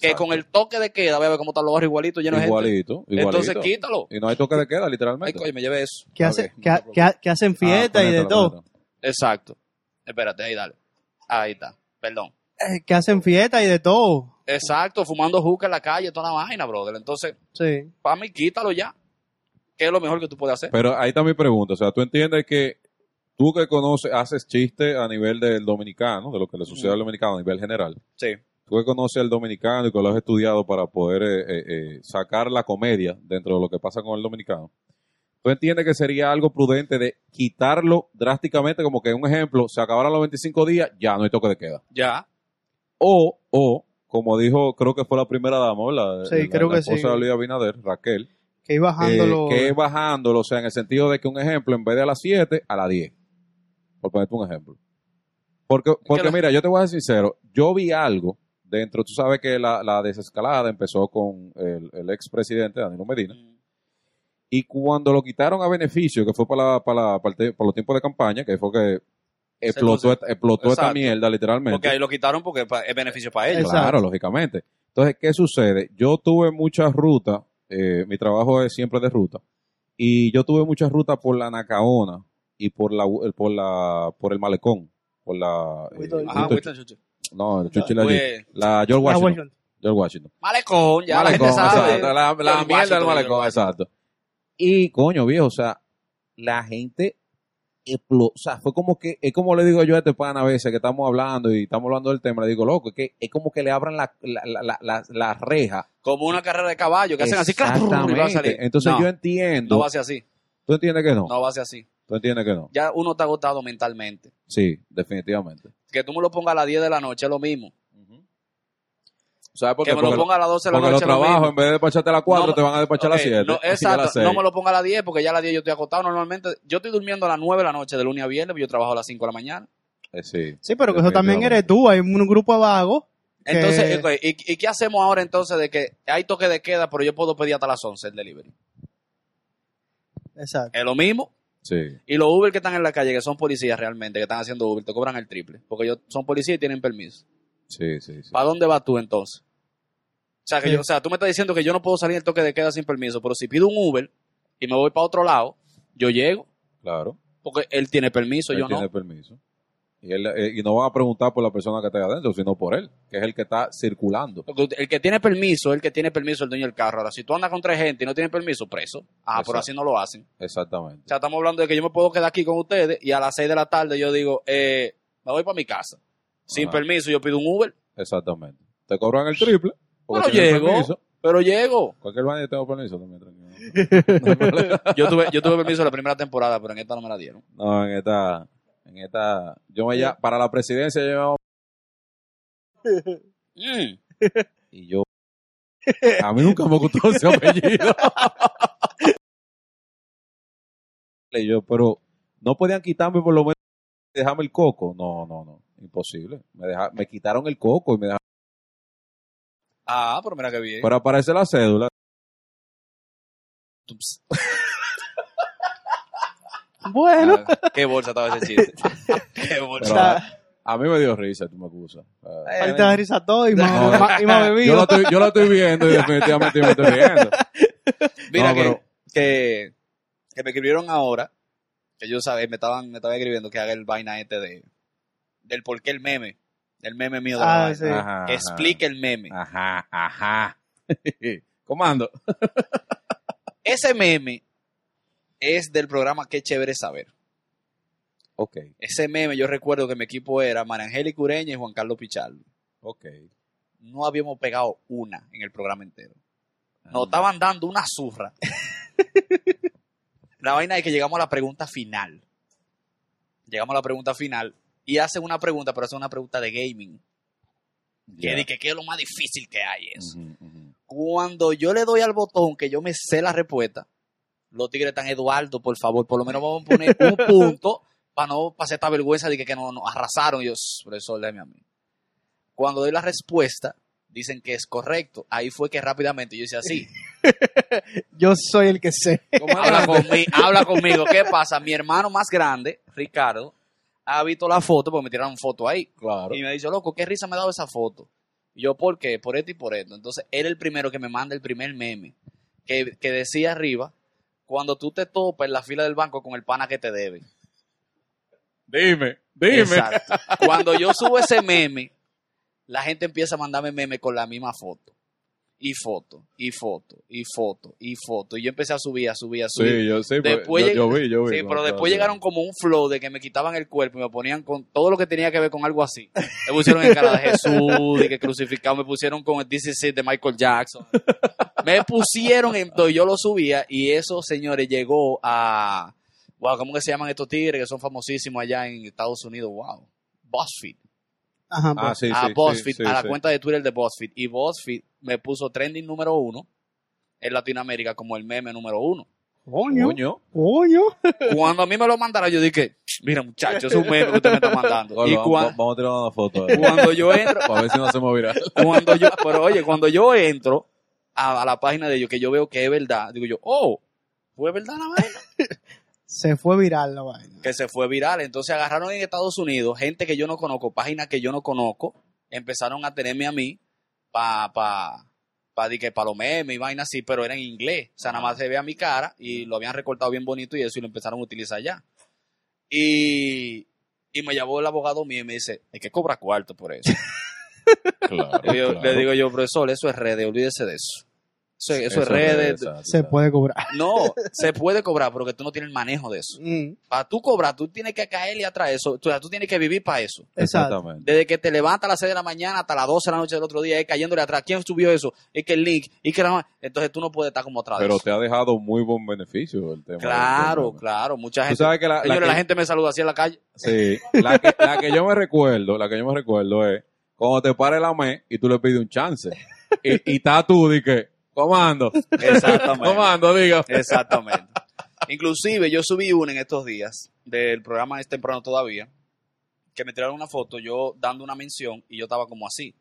que con el toque de queda, voy a ver cómo están los barrios igualitos llenos de gente. Igualito. Entonces quítalo. Y no hay toque de queda, Ay, literalmente. coño, me lleve eso. que, hace, que, que, que hacen Ah, fiesta y de todo. Exacto. Espérate, ahí dale. Ahí está. Perdón. Eh, Que hacen fiesta y de todo. Exacto, fumando juca en la calle, toda la vaina, brother. Entonces, Sí. para mí, quítalo ya. ¿Qué es lo mejor que tú puedes hacer? Pero ahí está mi pregunta. O sea, tú entiendes que tú que conoces, haces chiste a nivel del dominicano, de lo que le sucede al dominicano a nivel general. Sí. Tú que conoces al dominicano y que lo has estudiado para poder eh, eh, eh, sacar la comedia dentro de lo que pasa con el dominicano. ¿Tú entiendes que sería algo prudente de quitarlo drásticamente? Como que un ejemplo, se acabaron los 25 días, ya no hay toque de queda. Ya. O, o, como dijo, creo que fue la primera dama, ¿verdad? Sí, La- creo la que esposa sí. de Luis Abinader, Raquel. Que eh, bajándolo. que es bajándolo, o sea, en el sentido de que un ejemplo, en vez de a las 7, a las 10. Por ponerte un ejemplo. Porque, porque mira, yo te voy a ser sincero, yo vi algo dentro, tú sabes que la, la desescalada empezó con el, el expresidente Danilo Medina, y cuando lo quitaron a beneficio, que fue para, la- para, la- para, el para los tiempos de campaña, que fue que explotó, Entonces, explotó esta mierda literalmente. Porque ahí lo quitaron porque es beneficio para ellos. Exacto. Claro, lógicamente. Entonces, ¿qué sucede? Yo tuve muchas rutas, eh, mi trabajo es siempre de ruta, y yo tuve muchas rutas por la Nacaona y por la por la por el malecón, por la eh, Ajá, Winston- Winston Churchill. no, el Churchill allí. Pues, la George Ah, Washington, Washington. George Washington. Malecón, ya Malecón, la gente sabe. exacto, la, la mierda del malecón, exacto. Y coño, viejo, o sea, la gente o sea, fue como que, es como le digo yo a este pana a veces que estamos hablando y estamos hablando del tema, le digo, loco, es que es como que le abran la, la, la, la, la- la reja. Como una carrera de caballo que hacen así. Entonces No, yo entiendo. no va a ser así. ¿Tú entiendes que no? No va a ser así. ¿Tú entiendes que no? Ya uno está agotado mentalmente. Sí, definitivamente. Que tú me lo pongas a las 10 de la noche es lo mismo. ¿Sabes por Que qué? me lo ponga a las 12 de la noche lo trabajos, mismo. en vez de despacharte a las 4, No, te van a despachar a las Ok, 7. no, y a las exacto. 6. No me lo ponga a las 10 porque ya a las 10 yo estoy acostado normalmente. Yo estoy durmiendo a las 9 de la noche de lunes a viernes, pero yo trabajo a las 5 de la mañana. Eh, sí. Sí, pero que eso también eres tú. Hay un grupo de vagos. que- Entonces, ¿y, y qué hacemos ahora entonces de que hay toque de queda, pero yo puedo pedir hasta las 11 el delivery? Exacto. Es lo mismo. Sí. Y los Uber que están en la calle, que son policías realmente, que están haciendo Uber, te cobran el triple. Porque ellos son policías y tienen permiso. Sí, sí, sí. ¿Para dónde vas tú entonces? O sea, que Sí. yo, o sea, tú me estás diciendo que yo no puedo salir del toque de queda sin permiso, pero si pido un Uber y me voy para otro lado, yo llego, Claro. porque él tiene permiso, él yo tiene no. permiso. Y, él, eh, y no van a preguntar por la persona que está ahí adentro, sino por él, que es el que está circulando. El que tiene permiso, el que tiene permiso el dueño del carro. Ahora, si tú andas con tres gente y no tienes permiso, preso. Ah, pero así no lo hacen. Exactamente. O sea, estamos hablando de que yo me puedo quedar aquí con ustedes y a las 6 de la tarde yo digo, eh, me voy para mi casa. Sin Ajá. permiso, yo pido un Uber. Exactamente. Te cobran el triple. Pero llego, permiso. pero llego. Cualquier baño tengo permiso también, tranquilo. Yo tuve, yo tuve permiso la primera temporada, pero en esta no me la dieron. No, en esta, en esta, yo me llamo, para la presidencia yo Mm. y yo, a mí nunca me gustó ese apellido. y yo, pero no podían quitarme por lo menos, dejarme el coco. No, no, no, imposible. Me, deja, me quitaron el coco y me dejaron, Ah, pero mira qué bien. pero aparece la cédula. Bueno, Ah, qué bolsa estaba ese chiste. qué bolsa. Pero a, mí me dio risa, tú me acusas. Ah, falta de risa todo y más, No, y más yo, bebido. lo estoy, yo lo estoy viendo y definitivamente me estoy riendo. Mira No, que, pero- que, que me escribieron ahora, que yo sabía, me estaban, me estaban escribiendo que haga el vaina este de del por qué el meme, el meme mío de la Ah, vaina. sí. Ajá, ajá. Explique el meme. Ajá, ajá. Comando. Ese meme es del programa Qué chévere saber. Ok, Ese meme yo recuerdo que mi equipo era María Angélica Ureña y Juan Carlos Pichardo. ok. No habíamos pegado una en el programa entero. Ah. Nos estaban dando una zurra. la vaina es que llegamos a la pregunta final. Llegamos a la pregunta final y hacen una pregunta, pero hacen una pregunta de gaming. Que es lo más difícil que hay eso. Cuando yo le doy al botón que yo me sé la respuesta, los tigres están Eduardo, por favor, por lo menos vamos a poner un punto para no pasar esta vergüenza de que, que nos, arrasaron. Y yo, "Shh, profesor, déjame a mí. Cuando doy la respuesta, dicen que es correcto. Ahí fue que rápidamente yo hice así. Yo soy el que sé. habla, conmigo, habla conmigo. ¿Qué pasa? Mi hermano más grande, Ricardo, ha visto la foto, porque me tiraron foto ahí. Claro. Y me dice, loco, qué risa me ha dado esa foto. Y yo, ¿por qué? Por esto y por esto. Entonces, él el primero que me manda el primer meme, que, que decía arriba, cuando tú te topas en la fila del banco con el pana que te debe. Dime, dime. Exacto. Cuando yo subo ese meme, la gente empieza a mandarme meme con la misma foto. Y foto, y foto, y foto, y foto. Y yo empecé a subir, a subir, a subir. Sí, yo sí, pues, Después yo, lleg- yo vi, yo vi. Sí, cuando pero después llegaron como un flow de que me quitaban el cuerpo y me ponían con todo lo que tenía que ver con algo así. Me pusieron en cara de Jesús, de que crucificado, me pusieron con el It de Michael Jackson. Me pusieron en todo, y yo lo subía y eso, señores, llegó a, wow, ¿cómo que se llaman estos tigres que son famosísimos allá en Estados Unidos? Wow, BuzzFeed. Ajá, Ah, pues. sí, a sí, BuzzFeed, sí, sí, a la sí. cuenta de Twitter de BuzzFeed. Y BuzzFeed me puso trending número uno en Latinoamérica como el meme número uno. Coño, Coño. coño. Cuando a mí me lo mandaron, yo dije, mira muchacho, es un meme que usted me está mandando. y Vamos, cuan- vamos a tirar una foto. eh, cuando yo entro, Para ver si no hacemos viral. cuando yo, pero oye, cuando yo entro a, a la página de ellos, que yo veo que es verdad, digo yo, oh, fue verdad la vaina. Se fue viral la vaina. que se fue viral. Entonces agarraron en Estados Unidos gente que yo no conozco, páginas que yo no conozco, empezaron a tenerme a mí para pa, pa, que pa los memes y vainas así, pero era en inglés. O sea, nada más se veía mi cara y lo habían recortado bien bonito y eso y lo empezaron a utilizar ya. Y, y me llamó el abogado mío y me dice, hay que cobrar cuarto por eso. Claro, Y yo- claro. Le digo yo, profesor, eso es redes, olvídese de eso. Eso, eso es redes. exacto, Se puede cobrar. No, se puede cobrar, pero que tú no tienes el manejo de eso. Mm, Para tú cobrar, tú tienes que caerle atrás de eso. Tú, tú tienes que vivir para eso. Exacto. Exactamente. Desde que te levantas a las 6 de la mañana hasta las 12 de la noche del otro día, es cayéndole atrás. ¿Quién subió eso? Es que el link. Y que la... Entonces tú no puedes estar como atrás de Pero eso. te ha dejado muy buen beneficio el tema. Claro, claro. Mucha Tú gente. sabes que la, la Señores, que- la gente me saluda así en la calle. Sí, la que, la que yo me recuerdo, la que yo me recuerdo es cuando te pare la me y tú le pides un chance. Y, y está tú, di que, comando, Exactamente. comando, diga. Exactamente. Inclusive yo subí una en estos días del programa Es Temprano Todavía, que me tiraron una foto yo dando una mención y yo estaba como así.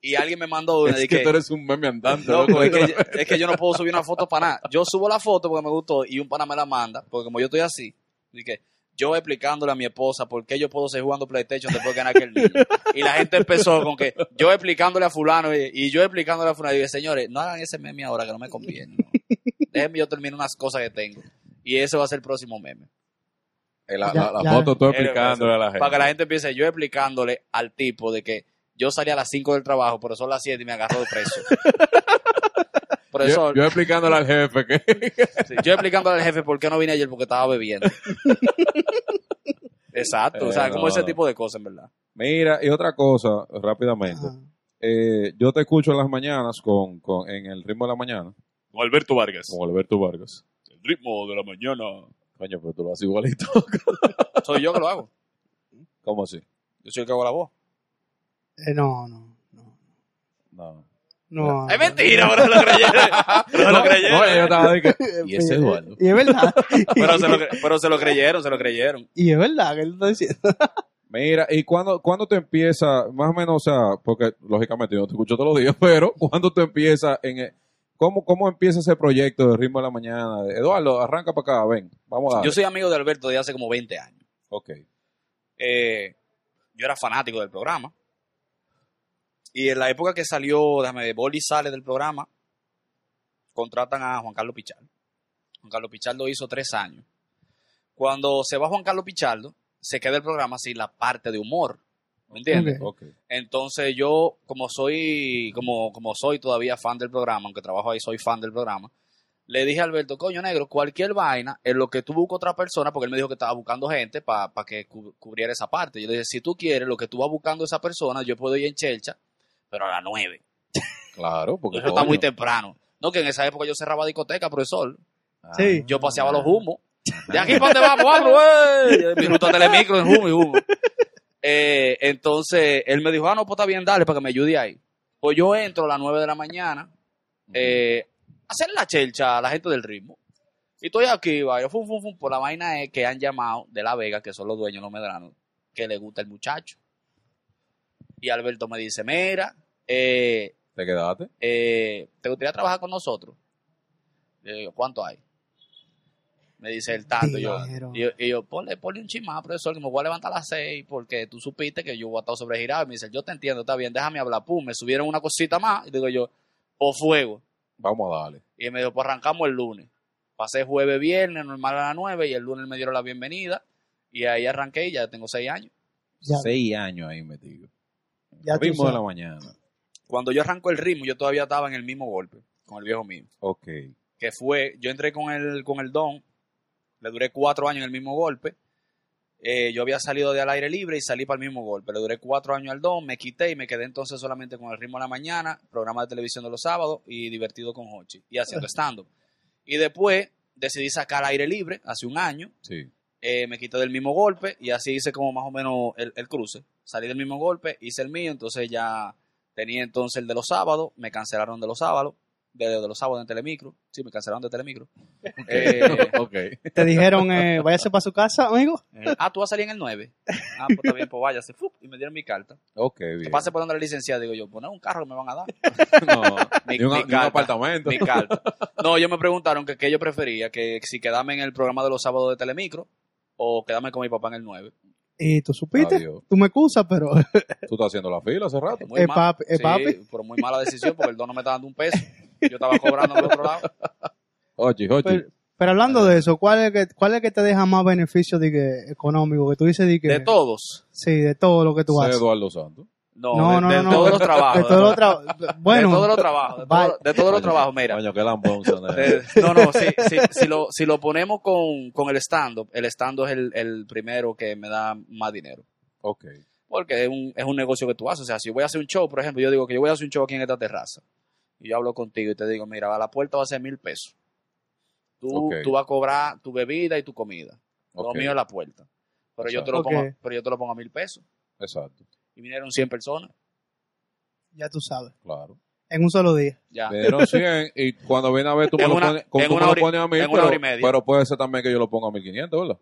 Y alguien me mandó una Es de que que, tú eres un meme andante. Loco. es, que, es que yo no puedo subir una foto para nada. Yo subo la foto porque me gustó y un pana me la manda, porque como yo estoy así, dije, yo explicándole a mi esposa por qué yo puedo seguir jugando PlayStation después de ganar aquel niño. Y la gente empezó con que yo explicándole a fulano y, y yo explicándole a fulano. Y dije, señores, no hagan ese meme ahora que no me conviene. ¿no? Déjenme yo termino unas cosas que tengo. Y ese va a ser el próximo meme. Eh, La, Ya- la- la ya. foto tú explicándole a la gente. Para que la gente empiece yo explicándole al tipo de que yo salí a las 5 del trabajo, pero son las 7 y me agarró de preso. Yo, Profesor, yo explicándole al jefe que... Sí, yo explicándole al jefe por qué no vine ayer porque estaba bebiendo. Exacto, o sea, Eh, como ese no. tipo de cosas, en verdad. Mira, y otra cosa, rápidamente. Eh, yo te escucho en las mañanas con, con, en el ritmo de la mañana, Con Alberto Vargas. con Alberto Vargas. El ritmo de la mañana. Coño, pero tú lo haces igualito. Soy yo que lo hago. ¿Cómo así? Yo soy el que hago la voz. Eh, no, no, no. No. No. Es mentira, pero se lo creyeron. Pero se lo creyeron. No, yo estaba de que... Y ese Eduardo. Y es verdad. Pero se, lo, pero se lo creyeron, se lo creyeron. Y es verdad que él está diciendo. Mira, ¿y cuándo, cuándo te empieza, más o menos, o sea, porque lógicamente yo no te escucho todos los días, pero ¿cuándo te empieza en el- cómo, cómo empieza ese proyecto de ritmo de la mañana? Eduardo, arranca para acá, ven, vamos a. Yo soy amigo de Alberto de hace como 20 años. Ok. Eh, yo era fanático del programa. Y en la época que salió, déjame ver, Boli sale del programa, contratan a Juan Carlos Pichardo. Juan Carlos Pichardo hizo tres años. Cuando se va Juan Carlos Pichardo, se queda el programa sin la parte de humor. ¿Me entiendes? Entonces yo, como soy, como, como soy todavía fan del programa, aunque trabajo ahí, soy fan del programa, le dije a Alberto, coño negro, cualquier vaina en lo que tú buscas otra persona, porque él me dijo que estaba buscando gente para que cu- cubriera esa parte. Yo le dije, si tú quieres, lo que tú vas buscando esa persona, yo puedo ir en Chelcha, pero a las nueve. Claro, porque Eso está muy temprano. No, que en esa época yo cerraba discoteca, profesor. Ah, Sí. Yo paseaba los humos. De aquí para dónde vamos, vamos, güey. Mi ruta telemicro en humo y humo. Eh, entonces, él me dijo, ah, no, pues está bien, dale, para que me ayude ahí. Pues yo entro a las 9 de la mañana, eh, a hacer la chelcha a la gente del ritmo. Y estoy aquí, vaya, fum, fum, fum. Por la vaina es que han llamado de La Vega, que son los dueños, los medranos, que le gusta el muchacho. Y Alberto me dice, mira, eh, ¿Te quedaste? eh, ¿te gustaría trabajar con nosotros? Le digo, ¿cuánto hay? Me dice el tanto. Y yo, y yo, y yo, ponle, ponle un chismá, profesor, que me voy a levantar a las seis porque tú supiste que yo voy a estar sobregirado. Y me dice, yo te entiendo, está bien, déjame hablar. Pum, me subieron una cosita más. Y digo yo, o fuego. Vamos a darle. Y me dijo, pues arrancamos el lunes. Pasé jueves, viernes, normal a las nueve, y el lunes me dieron la bienvenida. Y ahí arranqué y ya tengo seis años. Ya, Seis años ahí metido. Ya ritmo de la mañana. Cuando yo arranco el ritmo, yo todavía estaba en el mismo golpe, con el viejo mío. Ok. Que fue, yo entré con el, con el Don, le duré cuatro años en el mismo golpe. Eh, yo había salido de al aire libre y salí para el mismo golpe. Le duré cuatro años al Don, me quité y me quedé entonces solamente con el ritmo de la mañana, programa de televisión de los sábados y divertido con Hochi y haciendo stand-up. Y después decidí sacar aire libre hace un año Sí. Eh, me quité del mismo golpe y así hice como más o menos el, el cruce. Salí del mismo golpe, hice el mío, entonces ya tenía entonces el de los sábados, me cancelaron de los sábados, de, de los sábados en Telemicro, sí, me cancelaron de Telemicro. Eh, ok. Te dijeron, eh, váyase para su casa, amigo. eh, ah, tú vas a salir en el 9. Ah, pues está bien, pues váyase. Fup, y me dieron mi carta. Ok, bien. Pase por donde la licenciada, digo yo, poner un carro que me van a dar. No, Mi- ni un, mi ni un carta. apartamento. Mi carta. No, ellos me preguntaron que qué yo prefería, que si quedarme en el programa de los sábados de Telemicro o quedarme con mi papá en el 9. Y tú supiste, Adiós. tú me excusas, pero Tú estás haciendo la fila hace rato. Muy Eh, mal. papi, eh, Sí, papi. pero muy mala decisión porque el don no me está dando un peso. Yo estaba cobrando del otro lado. Ochi, ochi. pero, pero hablando de eso, ¿cuál es que cuál es que te deja más beneficio de que, económico? Que tú dices de que De todos. sí, de todo lo que tú haces. Eduardo Santos. No, No, de, no, de no, no. todos los trabajos. De todos los trabajos. Bueno, de todos los trabajos. De, todo- de todos los trabajos, mira. Coño, qué lambón son. De- no, no, si, si, si lo, si lo ponemos con, con el stand-up, el stand-up es el, el primero que me da más dinero. Ok. Porque es un, es un negocio que tú haces. O sea, si yo voy a hacer un show, por ejemplo, yo digo que yo voy a hacer un show aquí en esta terraza. Y yo hablo contigo y te digo, mira, a la puerta va a ser mil pesos. Tú, Ok. tú vas a cobrar tu bebida y tu comida. Lo mío es la puerta. Pero yo, te lo pongo, pero yo te lo pongo a mil pesos. Exacto. Y vinieron 100 personas. ya tú sabes, Claro. en un solo día. Ya. Vinieron 100 y cuando viene a ver tú me lo una- pones, una a mí, en una pero, hora y media. pero puede ser también que yo lo ponga a 1500, ¿verdad?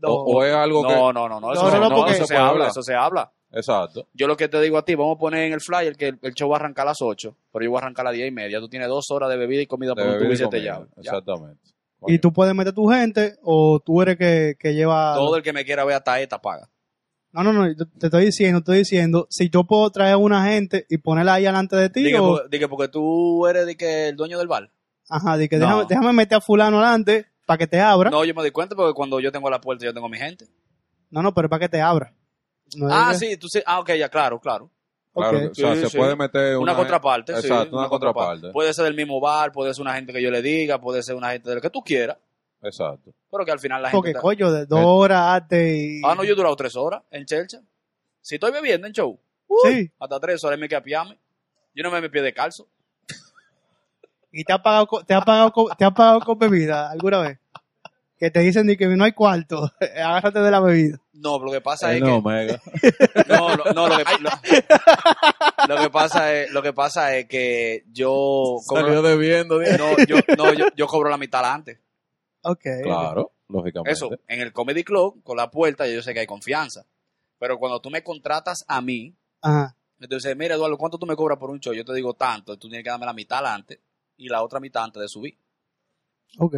No. O, o es algo No, que... no, no, no, No, eso, no, se- no, no, porque- eso se habla, hablar. eso se habla. Exacto. Yo lo que te digo a ti, vamos a poner en el flyer que el, el show va a arrancar a las 8, pero yo voy a arrancar a las 10 y media. Tú tienes dos horas de bebida y comida por un llaves. Ya. Exactamente. Y tú puedes meter tu gente o tú eres que, que lleva... Todo el que me quiera ver hasta esta paga. No, no, no, yo te estoy diciendo, estoy diciendo, si yo puedo traer a una gente y ponerla ahí delante de ti Dije, o... porque, porque tú eres de que el dueño del bar. Ajá, de que No. déjame, déjame meter a fulano adelante para que te abra. No, No, yo me doy cuenta porque cuando yo tengo la puerta yo tengo mi gente. no, pero para que te abra. No Ah, sí, tú sí. Ah, ok, ya, claro, claro. Claro, Ok. o sea, Sí, se sí. puede meter Una, contraparte, sí. Exacto, una, contraparte. Puede ser del mismo bar, puede ser una gente que yo le diga, puede ser una gente de lo que tú quieras, Exacto. pero que al final la gente... Porque, está- coño, de dos horas arte y... Ah, no, yo he durado tres horas en Chelcha. Si estoy bebiendo en show, Sí, hasta tres horas me queda piame. Yo no me me pie de calzo. Y te ha pagado, con- te ha pagado, con- te ha pagado con bebida alguna vez. Que te dicen ni que no hay cuarto, agárrate de la bebida. No, lo que pasa es Eh, no, que... No, lo, no, lo que, lo, lo que pasa es, lo que pasa es que yo cobro, debiendo. dije. no, yo, no, yo, yo cobro la mitad antes. Ok. Claro, lógicamente. Eso, en el Comedy Club, con la puerta, yo sé que hay confianza. Pero cuando tú me contratas a mí, Ajá. entonces, mira, Eduardo, ¿cuánto tú me cobras por un show? Yo te digo tanto, tú tienes que darme la mitad antes y la otra mitad antes de subir. Ok.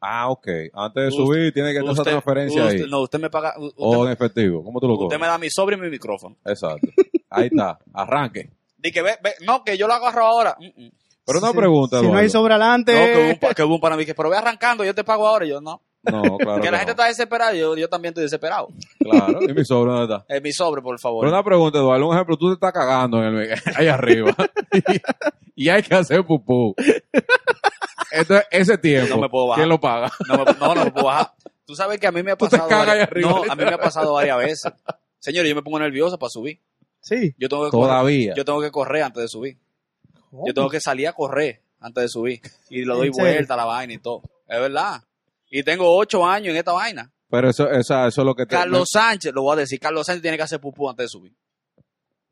Ah, ok. Antes de Usted- subir, tiene que tener esa transferencia usted- ahí. No, usted me paga, usted, O en efectivo. ¿Cómo tú lo usted me da mi sobre y mi micrófono. Exacto. Ahí está. Arranque. Di que ve, ve, no, que yo lo agarro ahora. Mm, mm. Pero una Si- pregunta, Si no hay sobre adelante... No, que hubo, un, pa- que hubo un para mí que, pero ve arrancando, yo te pago ahora. Y yo, no. No, claro. que la no. gente está desesperada, yo, yo también estoy desesperado. Claro. ¿Y mi sobre dónde está? Es mi sobre, por favor. Pero una pregunta, Eduardo. Un ejemplo, tú te estás cagando en el, ahí arriba. y, y hay que hacer pupú. Entonces, ese tiempo, No me puedo bajar. ¿quién lo paga? No, me, no, no me puedo bajar. Tú sabes que a mí me ha Tú te pasado. cagas ahí varias- arriba. no, a mí me ha pasado varias veces. Señores, yo me pongo nervioso para subir. Sí. Yo tengo que Todavía. Correr, yo tengo que correr antes de subir. Yo tengo que salir a correr antes de subir. Y lo doy vuelta a la vaina y todo. Es verdad. Y tengo ocho años en esta vaina. Pero eso, esa, eso es lo que te... Carlos Sánchez, lo voy a decir, Carlos Sánchez tiene que hacer pupú antes de subir.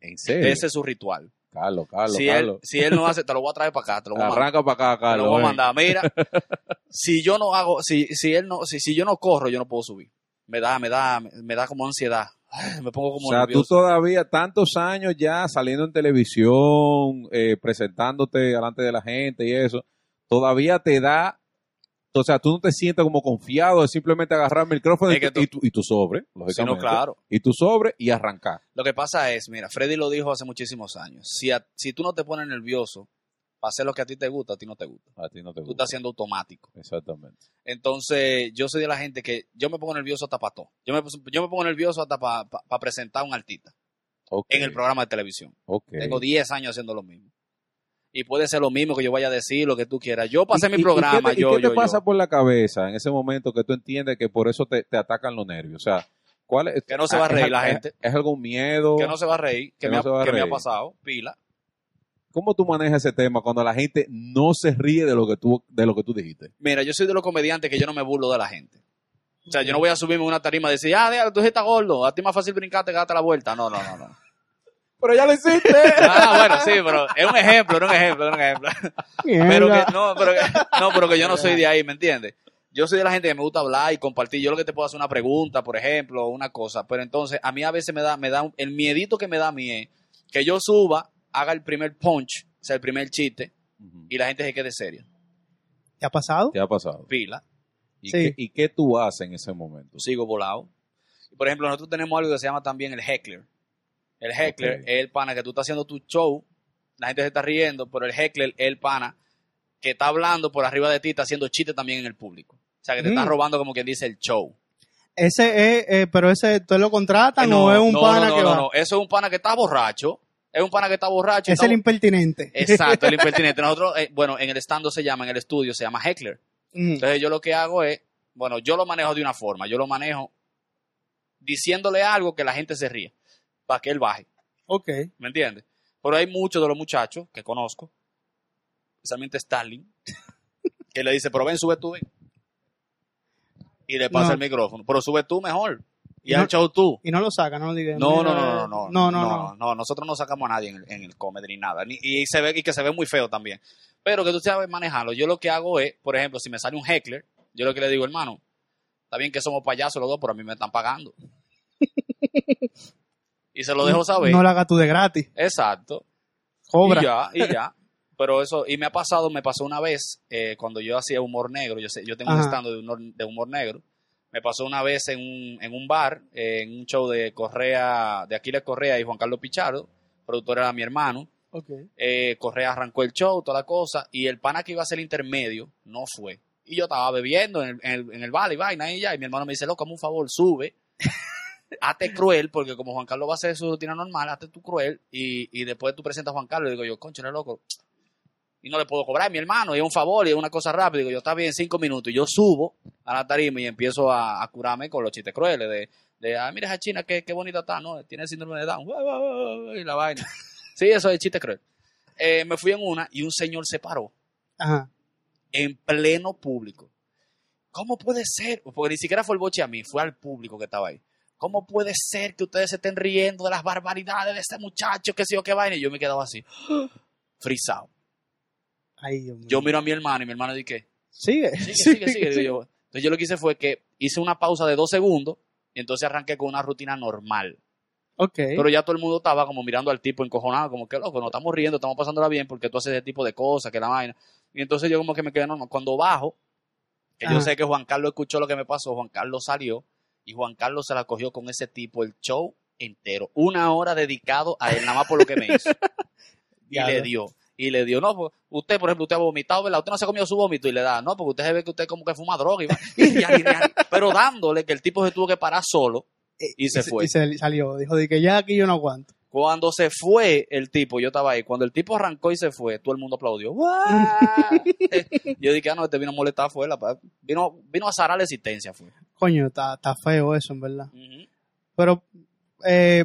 ¿En serio? Ese es su ritual. Carlos, Carlos, si, Carlos. él, si él no hace, te lo voy a traer para acá, te lo voy. Arranca para acá, Te lo Carlos. voy a mandar. Mira, si yo no hago, si, si él no, si, si yo no corro, yo no puedo subir. Me da, me da, me da como ansiedad. Ay, Me pongo como O sea, tú todavía, tantos años ya saliendo en televisión, eh, presentándote delante de la gente y eso, todavía te da, o sea, tú no te sientes como confiado de simplemente agarrar el micrófono y, tu, y, tu, y tu sobre, lógicamente. no, claro. Y tu sobre y arrancar. Lo que pasa es, mira, Freddy lo dijo hace muchísimos años. Si, a- si tú no te pones nervioso para hacer lo que a ti te gusta, a ti no te gusta. A ti no te Tú gusta. estás haciendo automático. Exactamente. Entonces, yo soy de la gente que yo me pongo nervioso hasta para todo. Yo me, yo me pongo nervioso hasta para presentar a un artista. En el programa de televisión. Tengo 10 años haciendo lo mismo. Y puede ser lo mismo que yo vaya a decir, lo que tú quieras. Yo pasé ¿Y- mi y programa, qué te, y yo, qué te yo, pasa yo. por la cabeza en ese momento que tú entiendes que por eso te, te atacan los nervios? O sea, ¿cuál es? Que no se va a ¿es reír la gente. ¿Es, algún miedo? Que no se va a reír, que, Que me, no ha, que me pasado, pila. ¿Cómo tú manejas ese tema cuando la gente no se ríe de lo que tú, de lo que tú dijiste? Mira, yo soy de los comediantes que yo no me burlo de la gente. O sea, yo no voy a subirme una tarima y decir, ah, tú estás gordo, a ti más fácil brincarte que darte la vuelta. No, no, no, no. Pero ya lo hiciste. Ah, bueno, sí, pero es un ejemplo, era un ejemplo, era un ejemplo. Pero que, no, pero que, no, pero que yo no soy de ahí, ¿me entiendes? Yo soy de la gente que me gusta hablar y compartir. Yo lo que te puedo hacer una pregunta, por ejemplo, o una cosa. Pero entonces, a mí a veces me da, me da, un- el miedito que me da a mí es que yo suba, haga el primer punch, o sea, el primer chiste, y la gente se quede seria. ¿Te ha pasado? ¿Qué ha pasado? Pila. ¿Y, Sí. qué, ¿Y qué tú haces en ese momento? sigo volado. Por ejemplo, nosotros tenemos algo que se llama también el heckler. El heckler es el pana que tú estás haciendo tu show, la gente se está riendo, pero el heckler es el pana que está hablando por arriba de ti, está haciendo chistes también en el público. O sea, que te Mm. está robando como quien dice el show. Ese es, eh, pero ese, ¿tú lo contratan Eh, no, o es un no, pana no, no, que no, va? no. Eso es un pana que está borracho. Es un pana que está borracho. Es está el impertinente. Exacto, el impertinente. Nosotros, eh, bueno, en el stand se llama, en el estudio se llama heckler. Mm. Entonces yo lo que hago es, bueno, yo lo manejo de una forma, yo lo manejo diciéndole algo que la gente se ríe, para que él baje, Ok. ¿me entiendes? Pero hay muchos de los muchachos que conozco, especialmente Stalin, que le dice, pero ven, sube tú, ven. Y le pasa No. el micrófono, pero sube tú mejor. Y No. al show tú. Y no lo saca, no lo diga. No, no, no, no, no, no, no, no. no, nosotros no sacamos a nadie en el, en el comedy ni nada, ni- y se ve y que se ve muy feo también. Pero que tú sabes manejarlo. Yo lo que hago es, por ejemplo, si me sale un heckler, yo lo que le digo, hermano, está bien que somos payasos los dos, pero a mí me están pagando. y se lo dejo saber. No lo hagas tú de gratis. Exacto. Cobra. Y ya, y ya. Pero eso, y me ha pasado, me pasó una vez eh, cuando yo hacía humor negro, yo, sé, yo tengo un stand de humor, de humor negro, me pasó una vez en un, en un bar, eh, en un show de Correa, de Aquiles Correa y Juan Carlos Pichardo, productor era mi hermano, Ok. eh, Correa arrancó el show, toda la cosa, y el pana que iba a ser intermedio no fue. Y yo estaba bebiendo en el, en el, en el bar y vaina y ya, y mi hermano me dice, loco, hazme un favor, sube, hazte cruel, porque como Juan Carlos va a hacer su rutina normal, hazte tú cruel, y, y después tú presentas a Juan Carlos, y digo yo, concha, loco, y no le puedo cobrar, mi hermano, y es un favor, y es una cosa rápida, digo yo, está bien, cinco minutos, y yo subo a la tarima y empiezo a, a curarme con los chistes crueles, de, de ah, mira esa china, qué, qué bonita está, ¿no? Tiene síndrome de Down, y la vaina. Sí, eso es chiste cruel. Eh, me fui en una y un señor se paró Ajá. en pleno público. ¿Cómo puede ser? Porque ni siquiera fue el boche a mí, fue al público que estaba ahí. ¿Cómo puede ser que ustedes se estén riendo de las barbaridades de este muchacho, que sé yo qué vaina? Y yo me quedaba así, frisado. Ay, Dios mío. Yo miro a mi hermano y mi hermano dice, Sigue. sigue, sigue, sigue. Yo, entonces yo lo que hice fue que hice una pausa de dos segundos y entonces arranqué con una rutina normal. Ok. Pero ya todo el mundo estaba como mirando al tipo encojonado, como que loco, no estamos riendo, estamos pasándola bien porque tú haces ese tipo de cosas, que la vaina. Y entonces yo como que me quedé normal. Cuando bajo, que yo Ajá. sé que Juan Carlos escuchó lo que me pasó, Juan Carlos salió y Juan Carlos se la cogió con ese tipo el show entero. Una hora dedicado a él, nada más por lo que me hizo. y le dio. Y le dio, no, pues, usted, por ejemplo, usted ha vomitado, ¿verdad? Usted no se ha comido su vómito y le da, no, porque usted se ve que usted como que fuma droga y va. Y y pero dándole que el tipo se tuvo que parar solo y se fue. Y se salió. Dijo de que ya aquí yo no aguanto. Cuando se fue el tipo, yo estaba ahí, cuando el tipo arrancó y se fue, todo el mundo aplaudió. Yo dije, ah, no, este vino a molestar fue, la, vino, vino a zarar la existencia fue. Coño, está, feo eso, en verdad. Pero eh,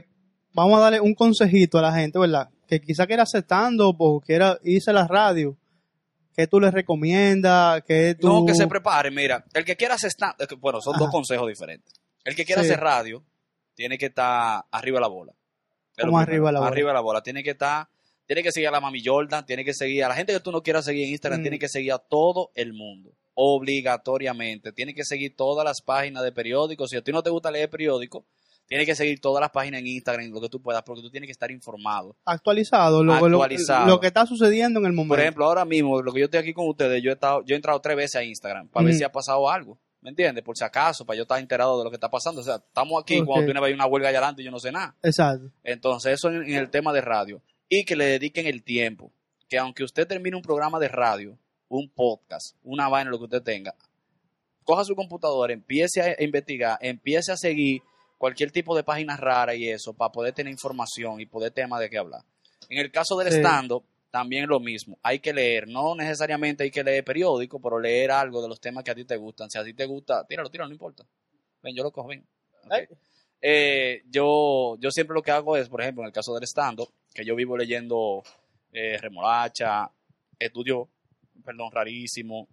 vamos a darle un consejito a la gente, ¿verdad? Que quizá quiera aceptando o quiera irse a la radio. ¿Qué tú les recomiendas? ¿Qué tú... No, que se prepare, mira, el que quiera hacer stand, que, bueno, son dos consejos diferentes. El que quiera Sí. hacer radio, tiene que estar arriba de la bola. ¿Cómo arriba de la bola? Arriba de la bola, tiene que estar, tiene que seguir a la Mami Jordan, tiene que seguir a la gente que tú no quieras seguir en Instagram, Mm. tiene que seguir a todo el mundo, obligatoriamente. Tiene que seguir todas las páginas de periódicos. Si a ti no te gusta leer periódicos, tiene que seguir todas las páginas en Instagram, lo que tú puedas, porque tú tienes que estar informado. Actualizado, lo, Actualizado. Lo, que está sucediendo en el momento. Por ejemplo, ahora mismo, lo que yo estoy aquí con ustedes, yo he, estado, yo he entrado tres veces a Instagram para ver si ha pasado algo. ¿Me entiendes? Por si acaso, para yo estar enterado de lo que está pasando. O sea, estamos aquí Ok. cuando tiene una huelga allá adelante y yo no sé nada. Exacto. Entonces, eso en, en el tema de radio. Y que le dediquen el tiempo. Que aunque usted termine un programa de radio, un podcast, una vaina, lo que usted tenga, coja su computadora, empiece a investigar, empiece a seguir cualquier tipo de páginas raras y eso, para poder tener información y poder tema de qué hablar. En el caso del Sí. stand-up, también lo mismo. Hay que leer, no necesariamente hay que leer periódico, pero leer algo de los temas que a ti te gustan. Si a ti te gusta, tíralo, tíralo, no importa. Ven, yo lo cojo, ven. Ay. Eh, yo, yo siempre lo que hago es, por ejemplo, en el caso del stand-up, que yo vivo leyendo eh, remolacha, estudio, perdón, rarísimo,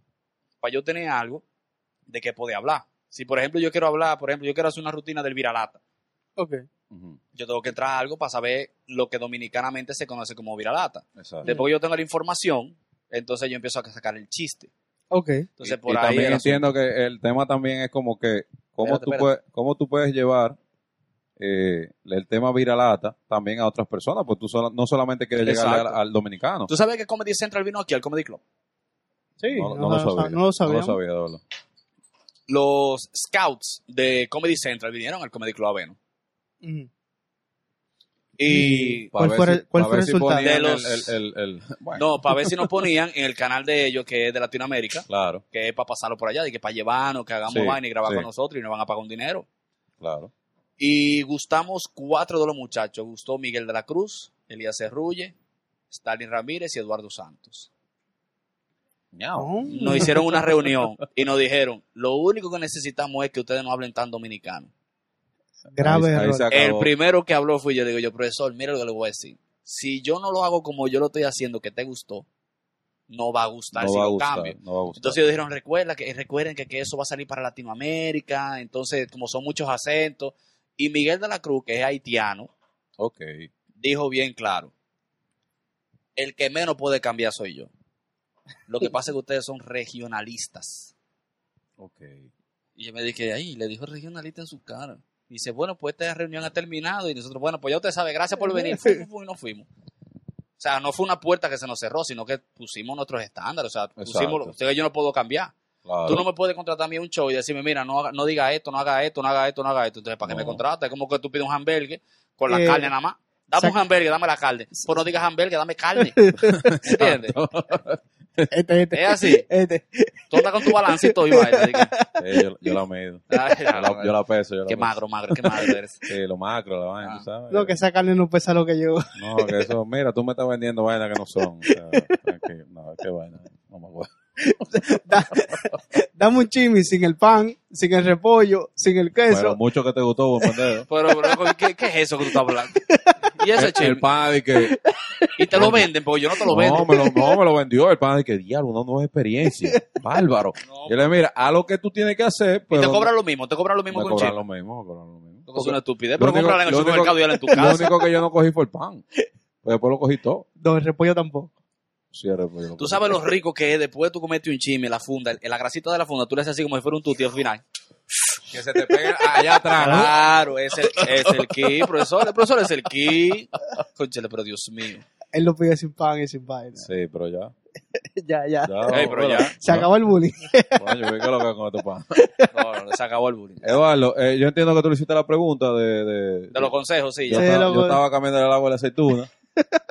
para yo tener algo de qué poder hablar. Si, por ejemplo, yo quiero hablar, por ejemplo, yo quiero hacer una rutina del viralata, Ok. Yo tengo que entrar a algo para saber lo que dominicanamente se conoce como viralata. Exacto. Después que yo tengo la información, entonces yo empiezo a sacar el chiste. Ok. Entonces, y, por y ahí también asunto. entiendo que el tema también es como que cómo, Espérate, tú, espérate. Puedes, cómo tú puedes llevar eh, el tema viralata también a otras personas, pues tú sola- no solamente quieres llegar al dominicano. ¿Tú sabes que Comedy Central vino aquí al Comedy Club? Sí, no, no, no lo sabía. no lo sabíamos. No lo sabía, de verdad. Los scouts de Comedy Central vinieron al Comedy Club Aveno. Y ¿Cuál fue el- cuál fue el resultado? De los- el- el- el- el- bueno, no, para ver si nos ponían en el canal de ellos, que es de Latinoamérica, Claro, que es para pasarlo por allá, y que para llevarnos, que hagamos Sí, vaina y grabar sí. con nosotros y nos van a pagar un dinero. claro. Y gustamos cuatro de los muchachos. Gustó Miguel de la Cruz, Elías Cerrulle, Stalin Ramírez y Eduardo Santos. No. Nos hicieron una reunión y nos dijeron, lo único que necesitamos es que ustedes no hablen tan dominicano. Grave Ahí- error. El primero que habló fui yo, le digo yo, profesor, mira lo que le voy a decir. Si yo no lo hago como yo lo estoy haciendo, que te gustó, no va a gustar no si va lo gustar, cambio. no va a gustar. Entonces ellos dijeron, recuerda que, recuerden que, que eso va a salir para Latinoamérica, entonces como son muchos acentos. Y Miguel de la Cruz, que es haitiano, dijo bien claro, el que menos puede cambiar soy yo. Lo que pasa es que ustedes son regionalistas. ok. Y yo me dije, ahí, le dijo regionalista en su cara. Y dice, bueno, pues esta reunión ha terminado. Y nosotros, bueno, pues ya usted sabe, gracias por venir. Fu, fu, fu, y nos fuimos. O sea, no fue una puerta que se nos cerró, sino que pusimos nuestros estándares. O sea, pusimos, sea, yo no puedo cambiar. Claro. Tú no me puedes contratar a mí un show y decirme, mira, no, haga- no diga esto, no haga esto, no haga esto, no haga esto. Entonces, ¿para qué me contratas? Es como que tú pides un hamburger con la Eh, carne nada más. Dame un hamburger, dame la carne. Pues no digas hamburger, dame carne. ¿Entiendes? Este, este. Es así. Este. Tú andas con tu balance y todo Eh, yo, yo la mido. Ay, Yo la, yo la peso. Yo la Qué peso. magro, magro, qué magro eres. Sí, lo macro, la vaina, Ah. tú sabes. No, que esa carne no pesa lo que yo. No, que eso, mira, tú me estás vendiendo vainas que no son. O sea, tranquilo. no, qué vaina. No me acuerdo. Da- dame un chimi sin el pan, sin el repollo, sin el Pero queso. mucho que te gustó, buen pendejo. Pero, pero, ¿qué, qué es eso que tú estás hablando? Y ese El, chisme. el pan de que. Y te lo venden, porque yo no te lo vendo. No me lo, no, me lo vendió el pan de que, diablo, una nueva experiencia. Bárbaro. No. Yo le mira, a lo que tú tienes que hacer. y Pero te cobran lo mismo, te cobran lo mismo que un lo mismo, cobran lo mismo. Es una estupidez, Lo pero comprarla en el lo supermercado y en tu Lo casa. único que yo no cogí fue el pan. Pues después lo cogí todo. No, el repollo tampoco. Cierre, pues, lo Tú sabes lo rico que es después tú comete un chisme, la funda, el- la grasita de la funda, tú le haces así como si fuera un tuti al final. Que se te pegue allá atrás, ¿no? Claro, es el, es el ki, profesor, el profesor es el ki. Conchale, pero Dios mío. Él lo pide sin pan y sin vaina. Sí, pero ya. Ya, ya. ya Ey, pero ya. Se acabó el bullying. Coño, ¿qué es lo que con este pan? No, no, se acabó el bullying. Eduardo, eh, yo entiendo que tú le hiciste la pregunta de... De, De los consejos, sí. yo, ya. Sí, estaba, lo- yo estaba cambiando el agua de la aceituna.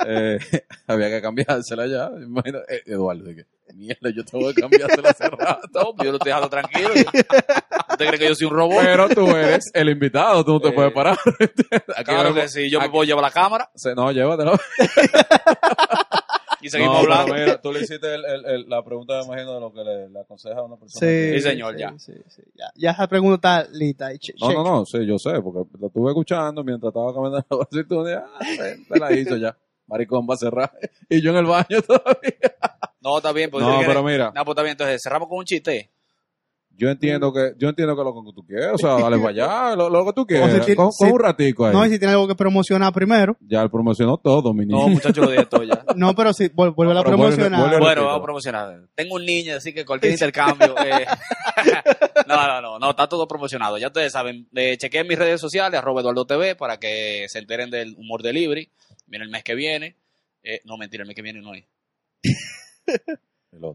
Eh, había que cambiársela ya. Imagino, eh, Eduardo, de que, mierda, yo tengo que cambiársela hace rato. Yo lo estoy dejando tranquilo. ¿Usted cree que yo soy un robot? Pero tú eres el invitado, tú no te Eh, puedes parar. Aquí Claro que sí, yo me aquí- puedo llevar la cámara se- No, llévatelo. y seguimos No, hablando. mira, tú le hiciste el- el- el- la pregunta, me imagino, de lo que le, le aconseja a una persona. Sí, Sí, señor, sí, ya. sí, sí, ya. Ya esa pregunta está lista. y No, no, no, sí, yo sé, porque lo estuve escuchando mientras estaba caminando la aceituna y ah, se la hizo ya. Maricón va a cerrar. Y yo en el baño todavía. No, está bien. Pues, No, ¿tú pero mira, No, pues está bien. Entonces, cerramos con un chiste. Yo entiendo que, yo entiendo que lo que tú quieres, o sea, dale para allá, lo, lo que tú quieras. si tiene- con, si- con un ratico ahí. No, y si tiene algo que promocionar primero. Ya él promocionó todo, mi niño. No, muchachos, lo dije todo ya. No, pero si vuelve vuelve a vuelve- promocionar. vuelve- Bueno, vamos a promocionar. Tengo un niño, así que cualquier intercambio. eh, no, no, no, no, está todo promocionado. Ya ustedes saben, eh, chequen mis redes sociales, arroba Eduardo TV, para que se enteren del humor delivery. Viene el mes que viene. Eh, no, mentira, el mes que viene no es.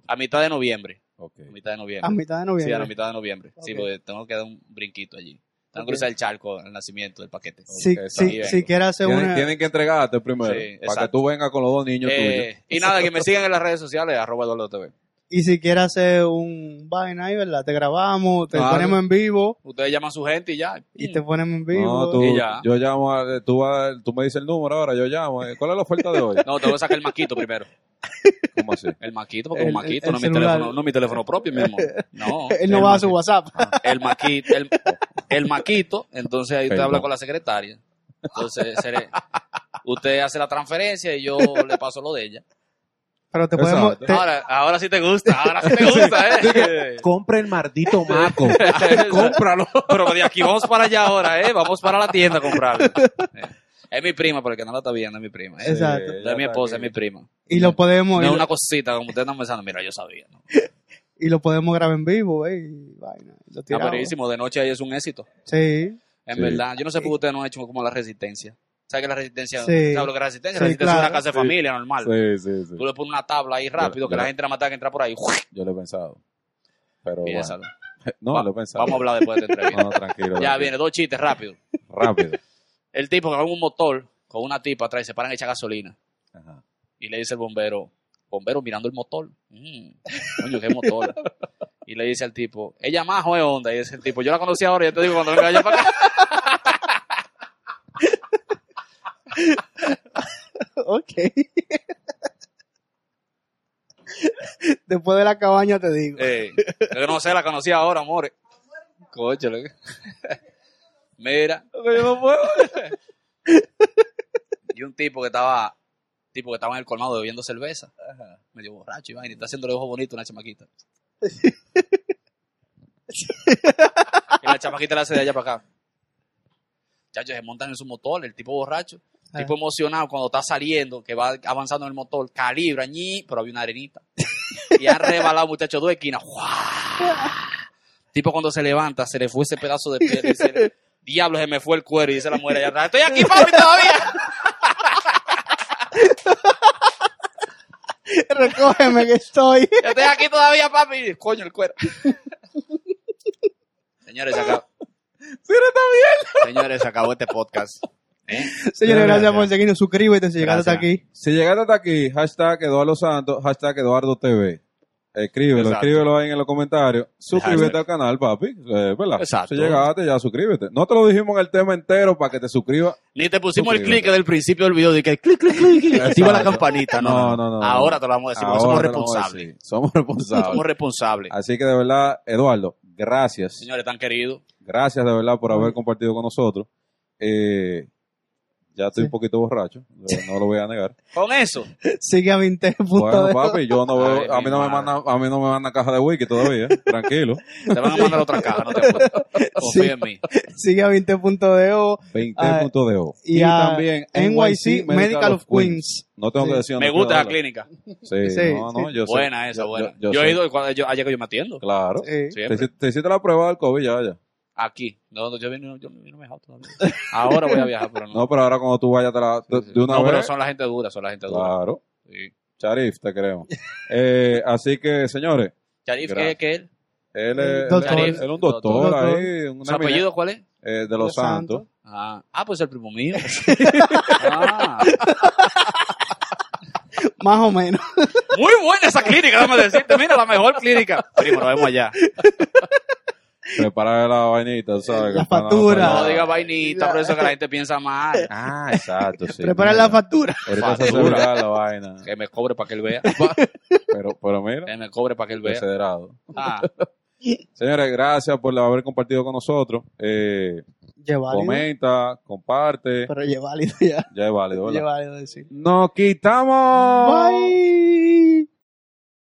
A mitad de noviembre. A mitad de noviembre. a mitad de Sí, a noviembre. la mitad de noviembre. Sí, porque tengo que dar un brinquito allí. Tengo que cruzar el charco al nacimiento del paquete. Si, Ok, si, está si bien. quiere hacer Tienen, una... tienen que entregarte primero, Sí, para que tú vengas con los dos niños Eh, y nada, que me sigan en las redes sociales, arroba TV. Y si quieres hacer un vaina ahí, ¿verdad? Te grabamos, te Claro. ponemos en vivo Ustedes llaman a su gente y ya. y te ponemos en vivo. No, tú, Y ya. yo llamo, a- tú, vas- tú me dices el número ahora, yo llamo. eh, ¿Cuál es la oferta de hoy? No, te voy a sacar el maquito primero. ¿Cómo así? El maquito, porque El- un maquito, el no, es mi teléfono, no es mi teléfono propio mismo. No. Él no el va a su. WhatsApp. El maquito, el, el maquito, entonces ahí usted Perdón. habla con la secretaria. Entonces, seré- usted hace la transferencia y yo le paso lo de ella. Pero te podemos... Exacto. te- Ahora, ahora sí te gusta, ahora sí te gusta, ¿eh? Compra el maldito maco. Cómpralo. Pero de aquí vamos para allá ahora, ¿eh? Vamos para la tienda a comprarlo. Es mi prima, porque no la está viendo, es mi prima. Exacto. No es mi esposa, es mi prima. y lo podemos... No es una cosita, como ustedes están pensando, mira, yo sabía. ¿no? y lo podemos grabar en vivo, ¿eh? Y vaina. Lo buenísimo, de noche ahí es un éxito. Sí. En Sí. verdad, yo no sé por qué ustedes no han hecho como la resistencia. ¿Sabes que la resistencia? Sí. ¿Sabes lo que es la resistencia? Sí, la resistencia es una casa de familia normal. Sí, sí, sí. Tú le pones una tabla ahí rápido, Yo- que yo- la gente nada más tenga que entrar por ahí. Yo lo he pensado. Pero bueno. No, lo he pensado. Vamos a hablar después de esta entrevista. No, no, tranquilo. Ya tranquilo. viene, dos chistes rápido. Rápido. El tipo que va en un motor con una tipa atrás y se paran a echar gasolina. Ajá. Y le dice el bombero, bombero mirando el motor. Mm, coño, qué motor. Y le dice al tipo, ella más o es onda. Y dice el tipo, yo la conocí ahora, yo te digo cuando venga para acá. Ok. Después de la cabaña te digo. Eh, yo no sé, la conocí ahora, amores. Coche, lo que- Mira. Yo no puedo. y un tipo que estaba, tipo que estaba en el colmado bebiendo cerveza. Medio borracho y vaina, y está haciendo ojos bonitos a una chamaquita. y la chamaquita le hace de allá para acá. Chachos, se montan en su motor, el tipo borracho. Ah. Tipo emocionado cuando está saliendo, que va avanzando en el motor, calibra, ñi, pero había una arenita. Y han rebalado, muchachos, dos esquinas. Tipo cuando se levanta, se le fue ese pedazo de piel y dice, diablo, se me fue el cuero. Y dice la mujer allá atrás, estoy aquí, papi, todavía. Recógeme que estoy. Yo estoy aquí todavía, papi. Coño, el cuero. Señores, se acabó. Señores, se acabó este podcast. ¿Eh? Señores, gracias ya. por seguirnos. Suscríbete si llegaste hasta aquí. Si llegaste hasta aquí, hashtag Eduardo Santos, hashtag Eduardo TV. Escríbelo, Exacto. escríbelo ahí en los comentarios. Suscríbete al canal, papi. Eh, ¿Verdad? Exacto. Si llegaste, ya suscríbete. No te lo dijimos en el tema entero para que te suscribas. Ni te pusimos el clic del principio del video de que clic, clic, clic, clic, activa la campanita. No, No, no, no, Ahora te lo vamos a decir, porque somos responsables. decir. Somos responsables. Somos responsables. Así que de verdad, Eduardo, gracias. Señores, tan queridos. Gracias de verdad por haber compartido con nosotros. Eh, ya estoy Sí. un poquito borracho, no lo voy a negar. Con eso. Sigue a 20 Bueno, papi, yo no veo, Ay, a mi mí no me manda, a mí no me manda caja de wiki todavía, tranquilo. Te van a mandar otra caja, no te. Confía en mí. Sigue a 20.deo 20.do. y, Y, a también NYC Medical of Queens. No tengo que Sí. decir. Me no gusta la clínica. Sí, Sí, no, sí. no, yo sé. Buena esa, buena. Yo, he ido cuando yo, allá que yo me atiendo. Claro. Sí. Te, te hiciste la prueba del COVID ya, ya. Aquí. No, no, yo, vine- yo, no me he viajado todavía. Ahora voy a viajar, pero no. No, pero ahora cuando tú vayas te la- de, de una No, pero vez. son la gente dura, son la gente dura. Claro. Sí. Charif, te creo. eh, así que, señores, Charif, ¿qué, qué él? él es, Doctor. él es un doctor, Doctor. ahí, un ¿Su apellido cuál es? eh, de los. Santos. Ah, ah, pues el primo mío. ah, Más o menos. muy buena esa clínica, déjame decirte. Mira, la mejor clínica. Primo, nos vemos allá. Prepara la vainita, ¿sabes? La factura. No diga vainita, por eso que la gente piensa mal. Ah, exacto, sí. Prepara mira. la factura. Ahorita Factura. la vaina. Que me cobre para que él vea. Pero, pero mira, Que me cobre para que él vea. considerado. Ah, Señores, gracias por haber compartido con nosotros. Eh, Ya válido. comenta, comparte. Pero ya válido ya. Ya es válido, Ya ¿verdad? válido decir. ¡Nos quitamos! Bye.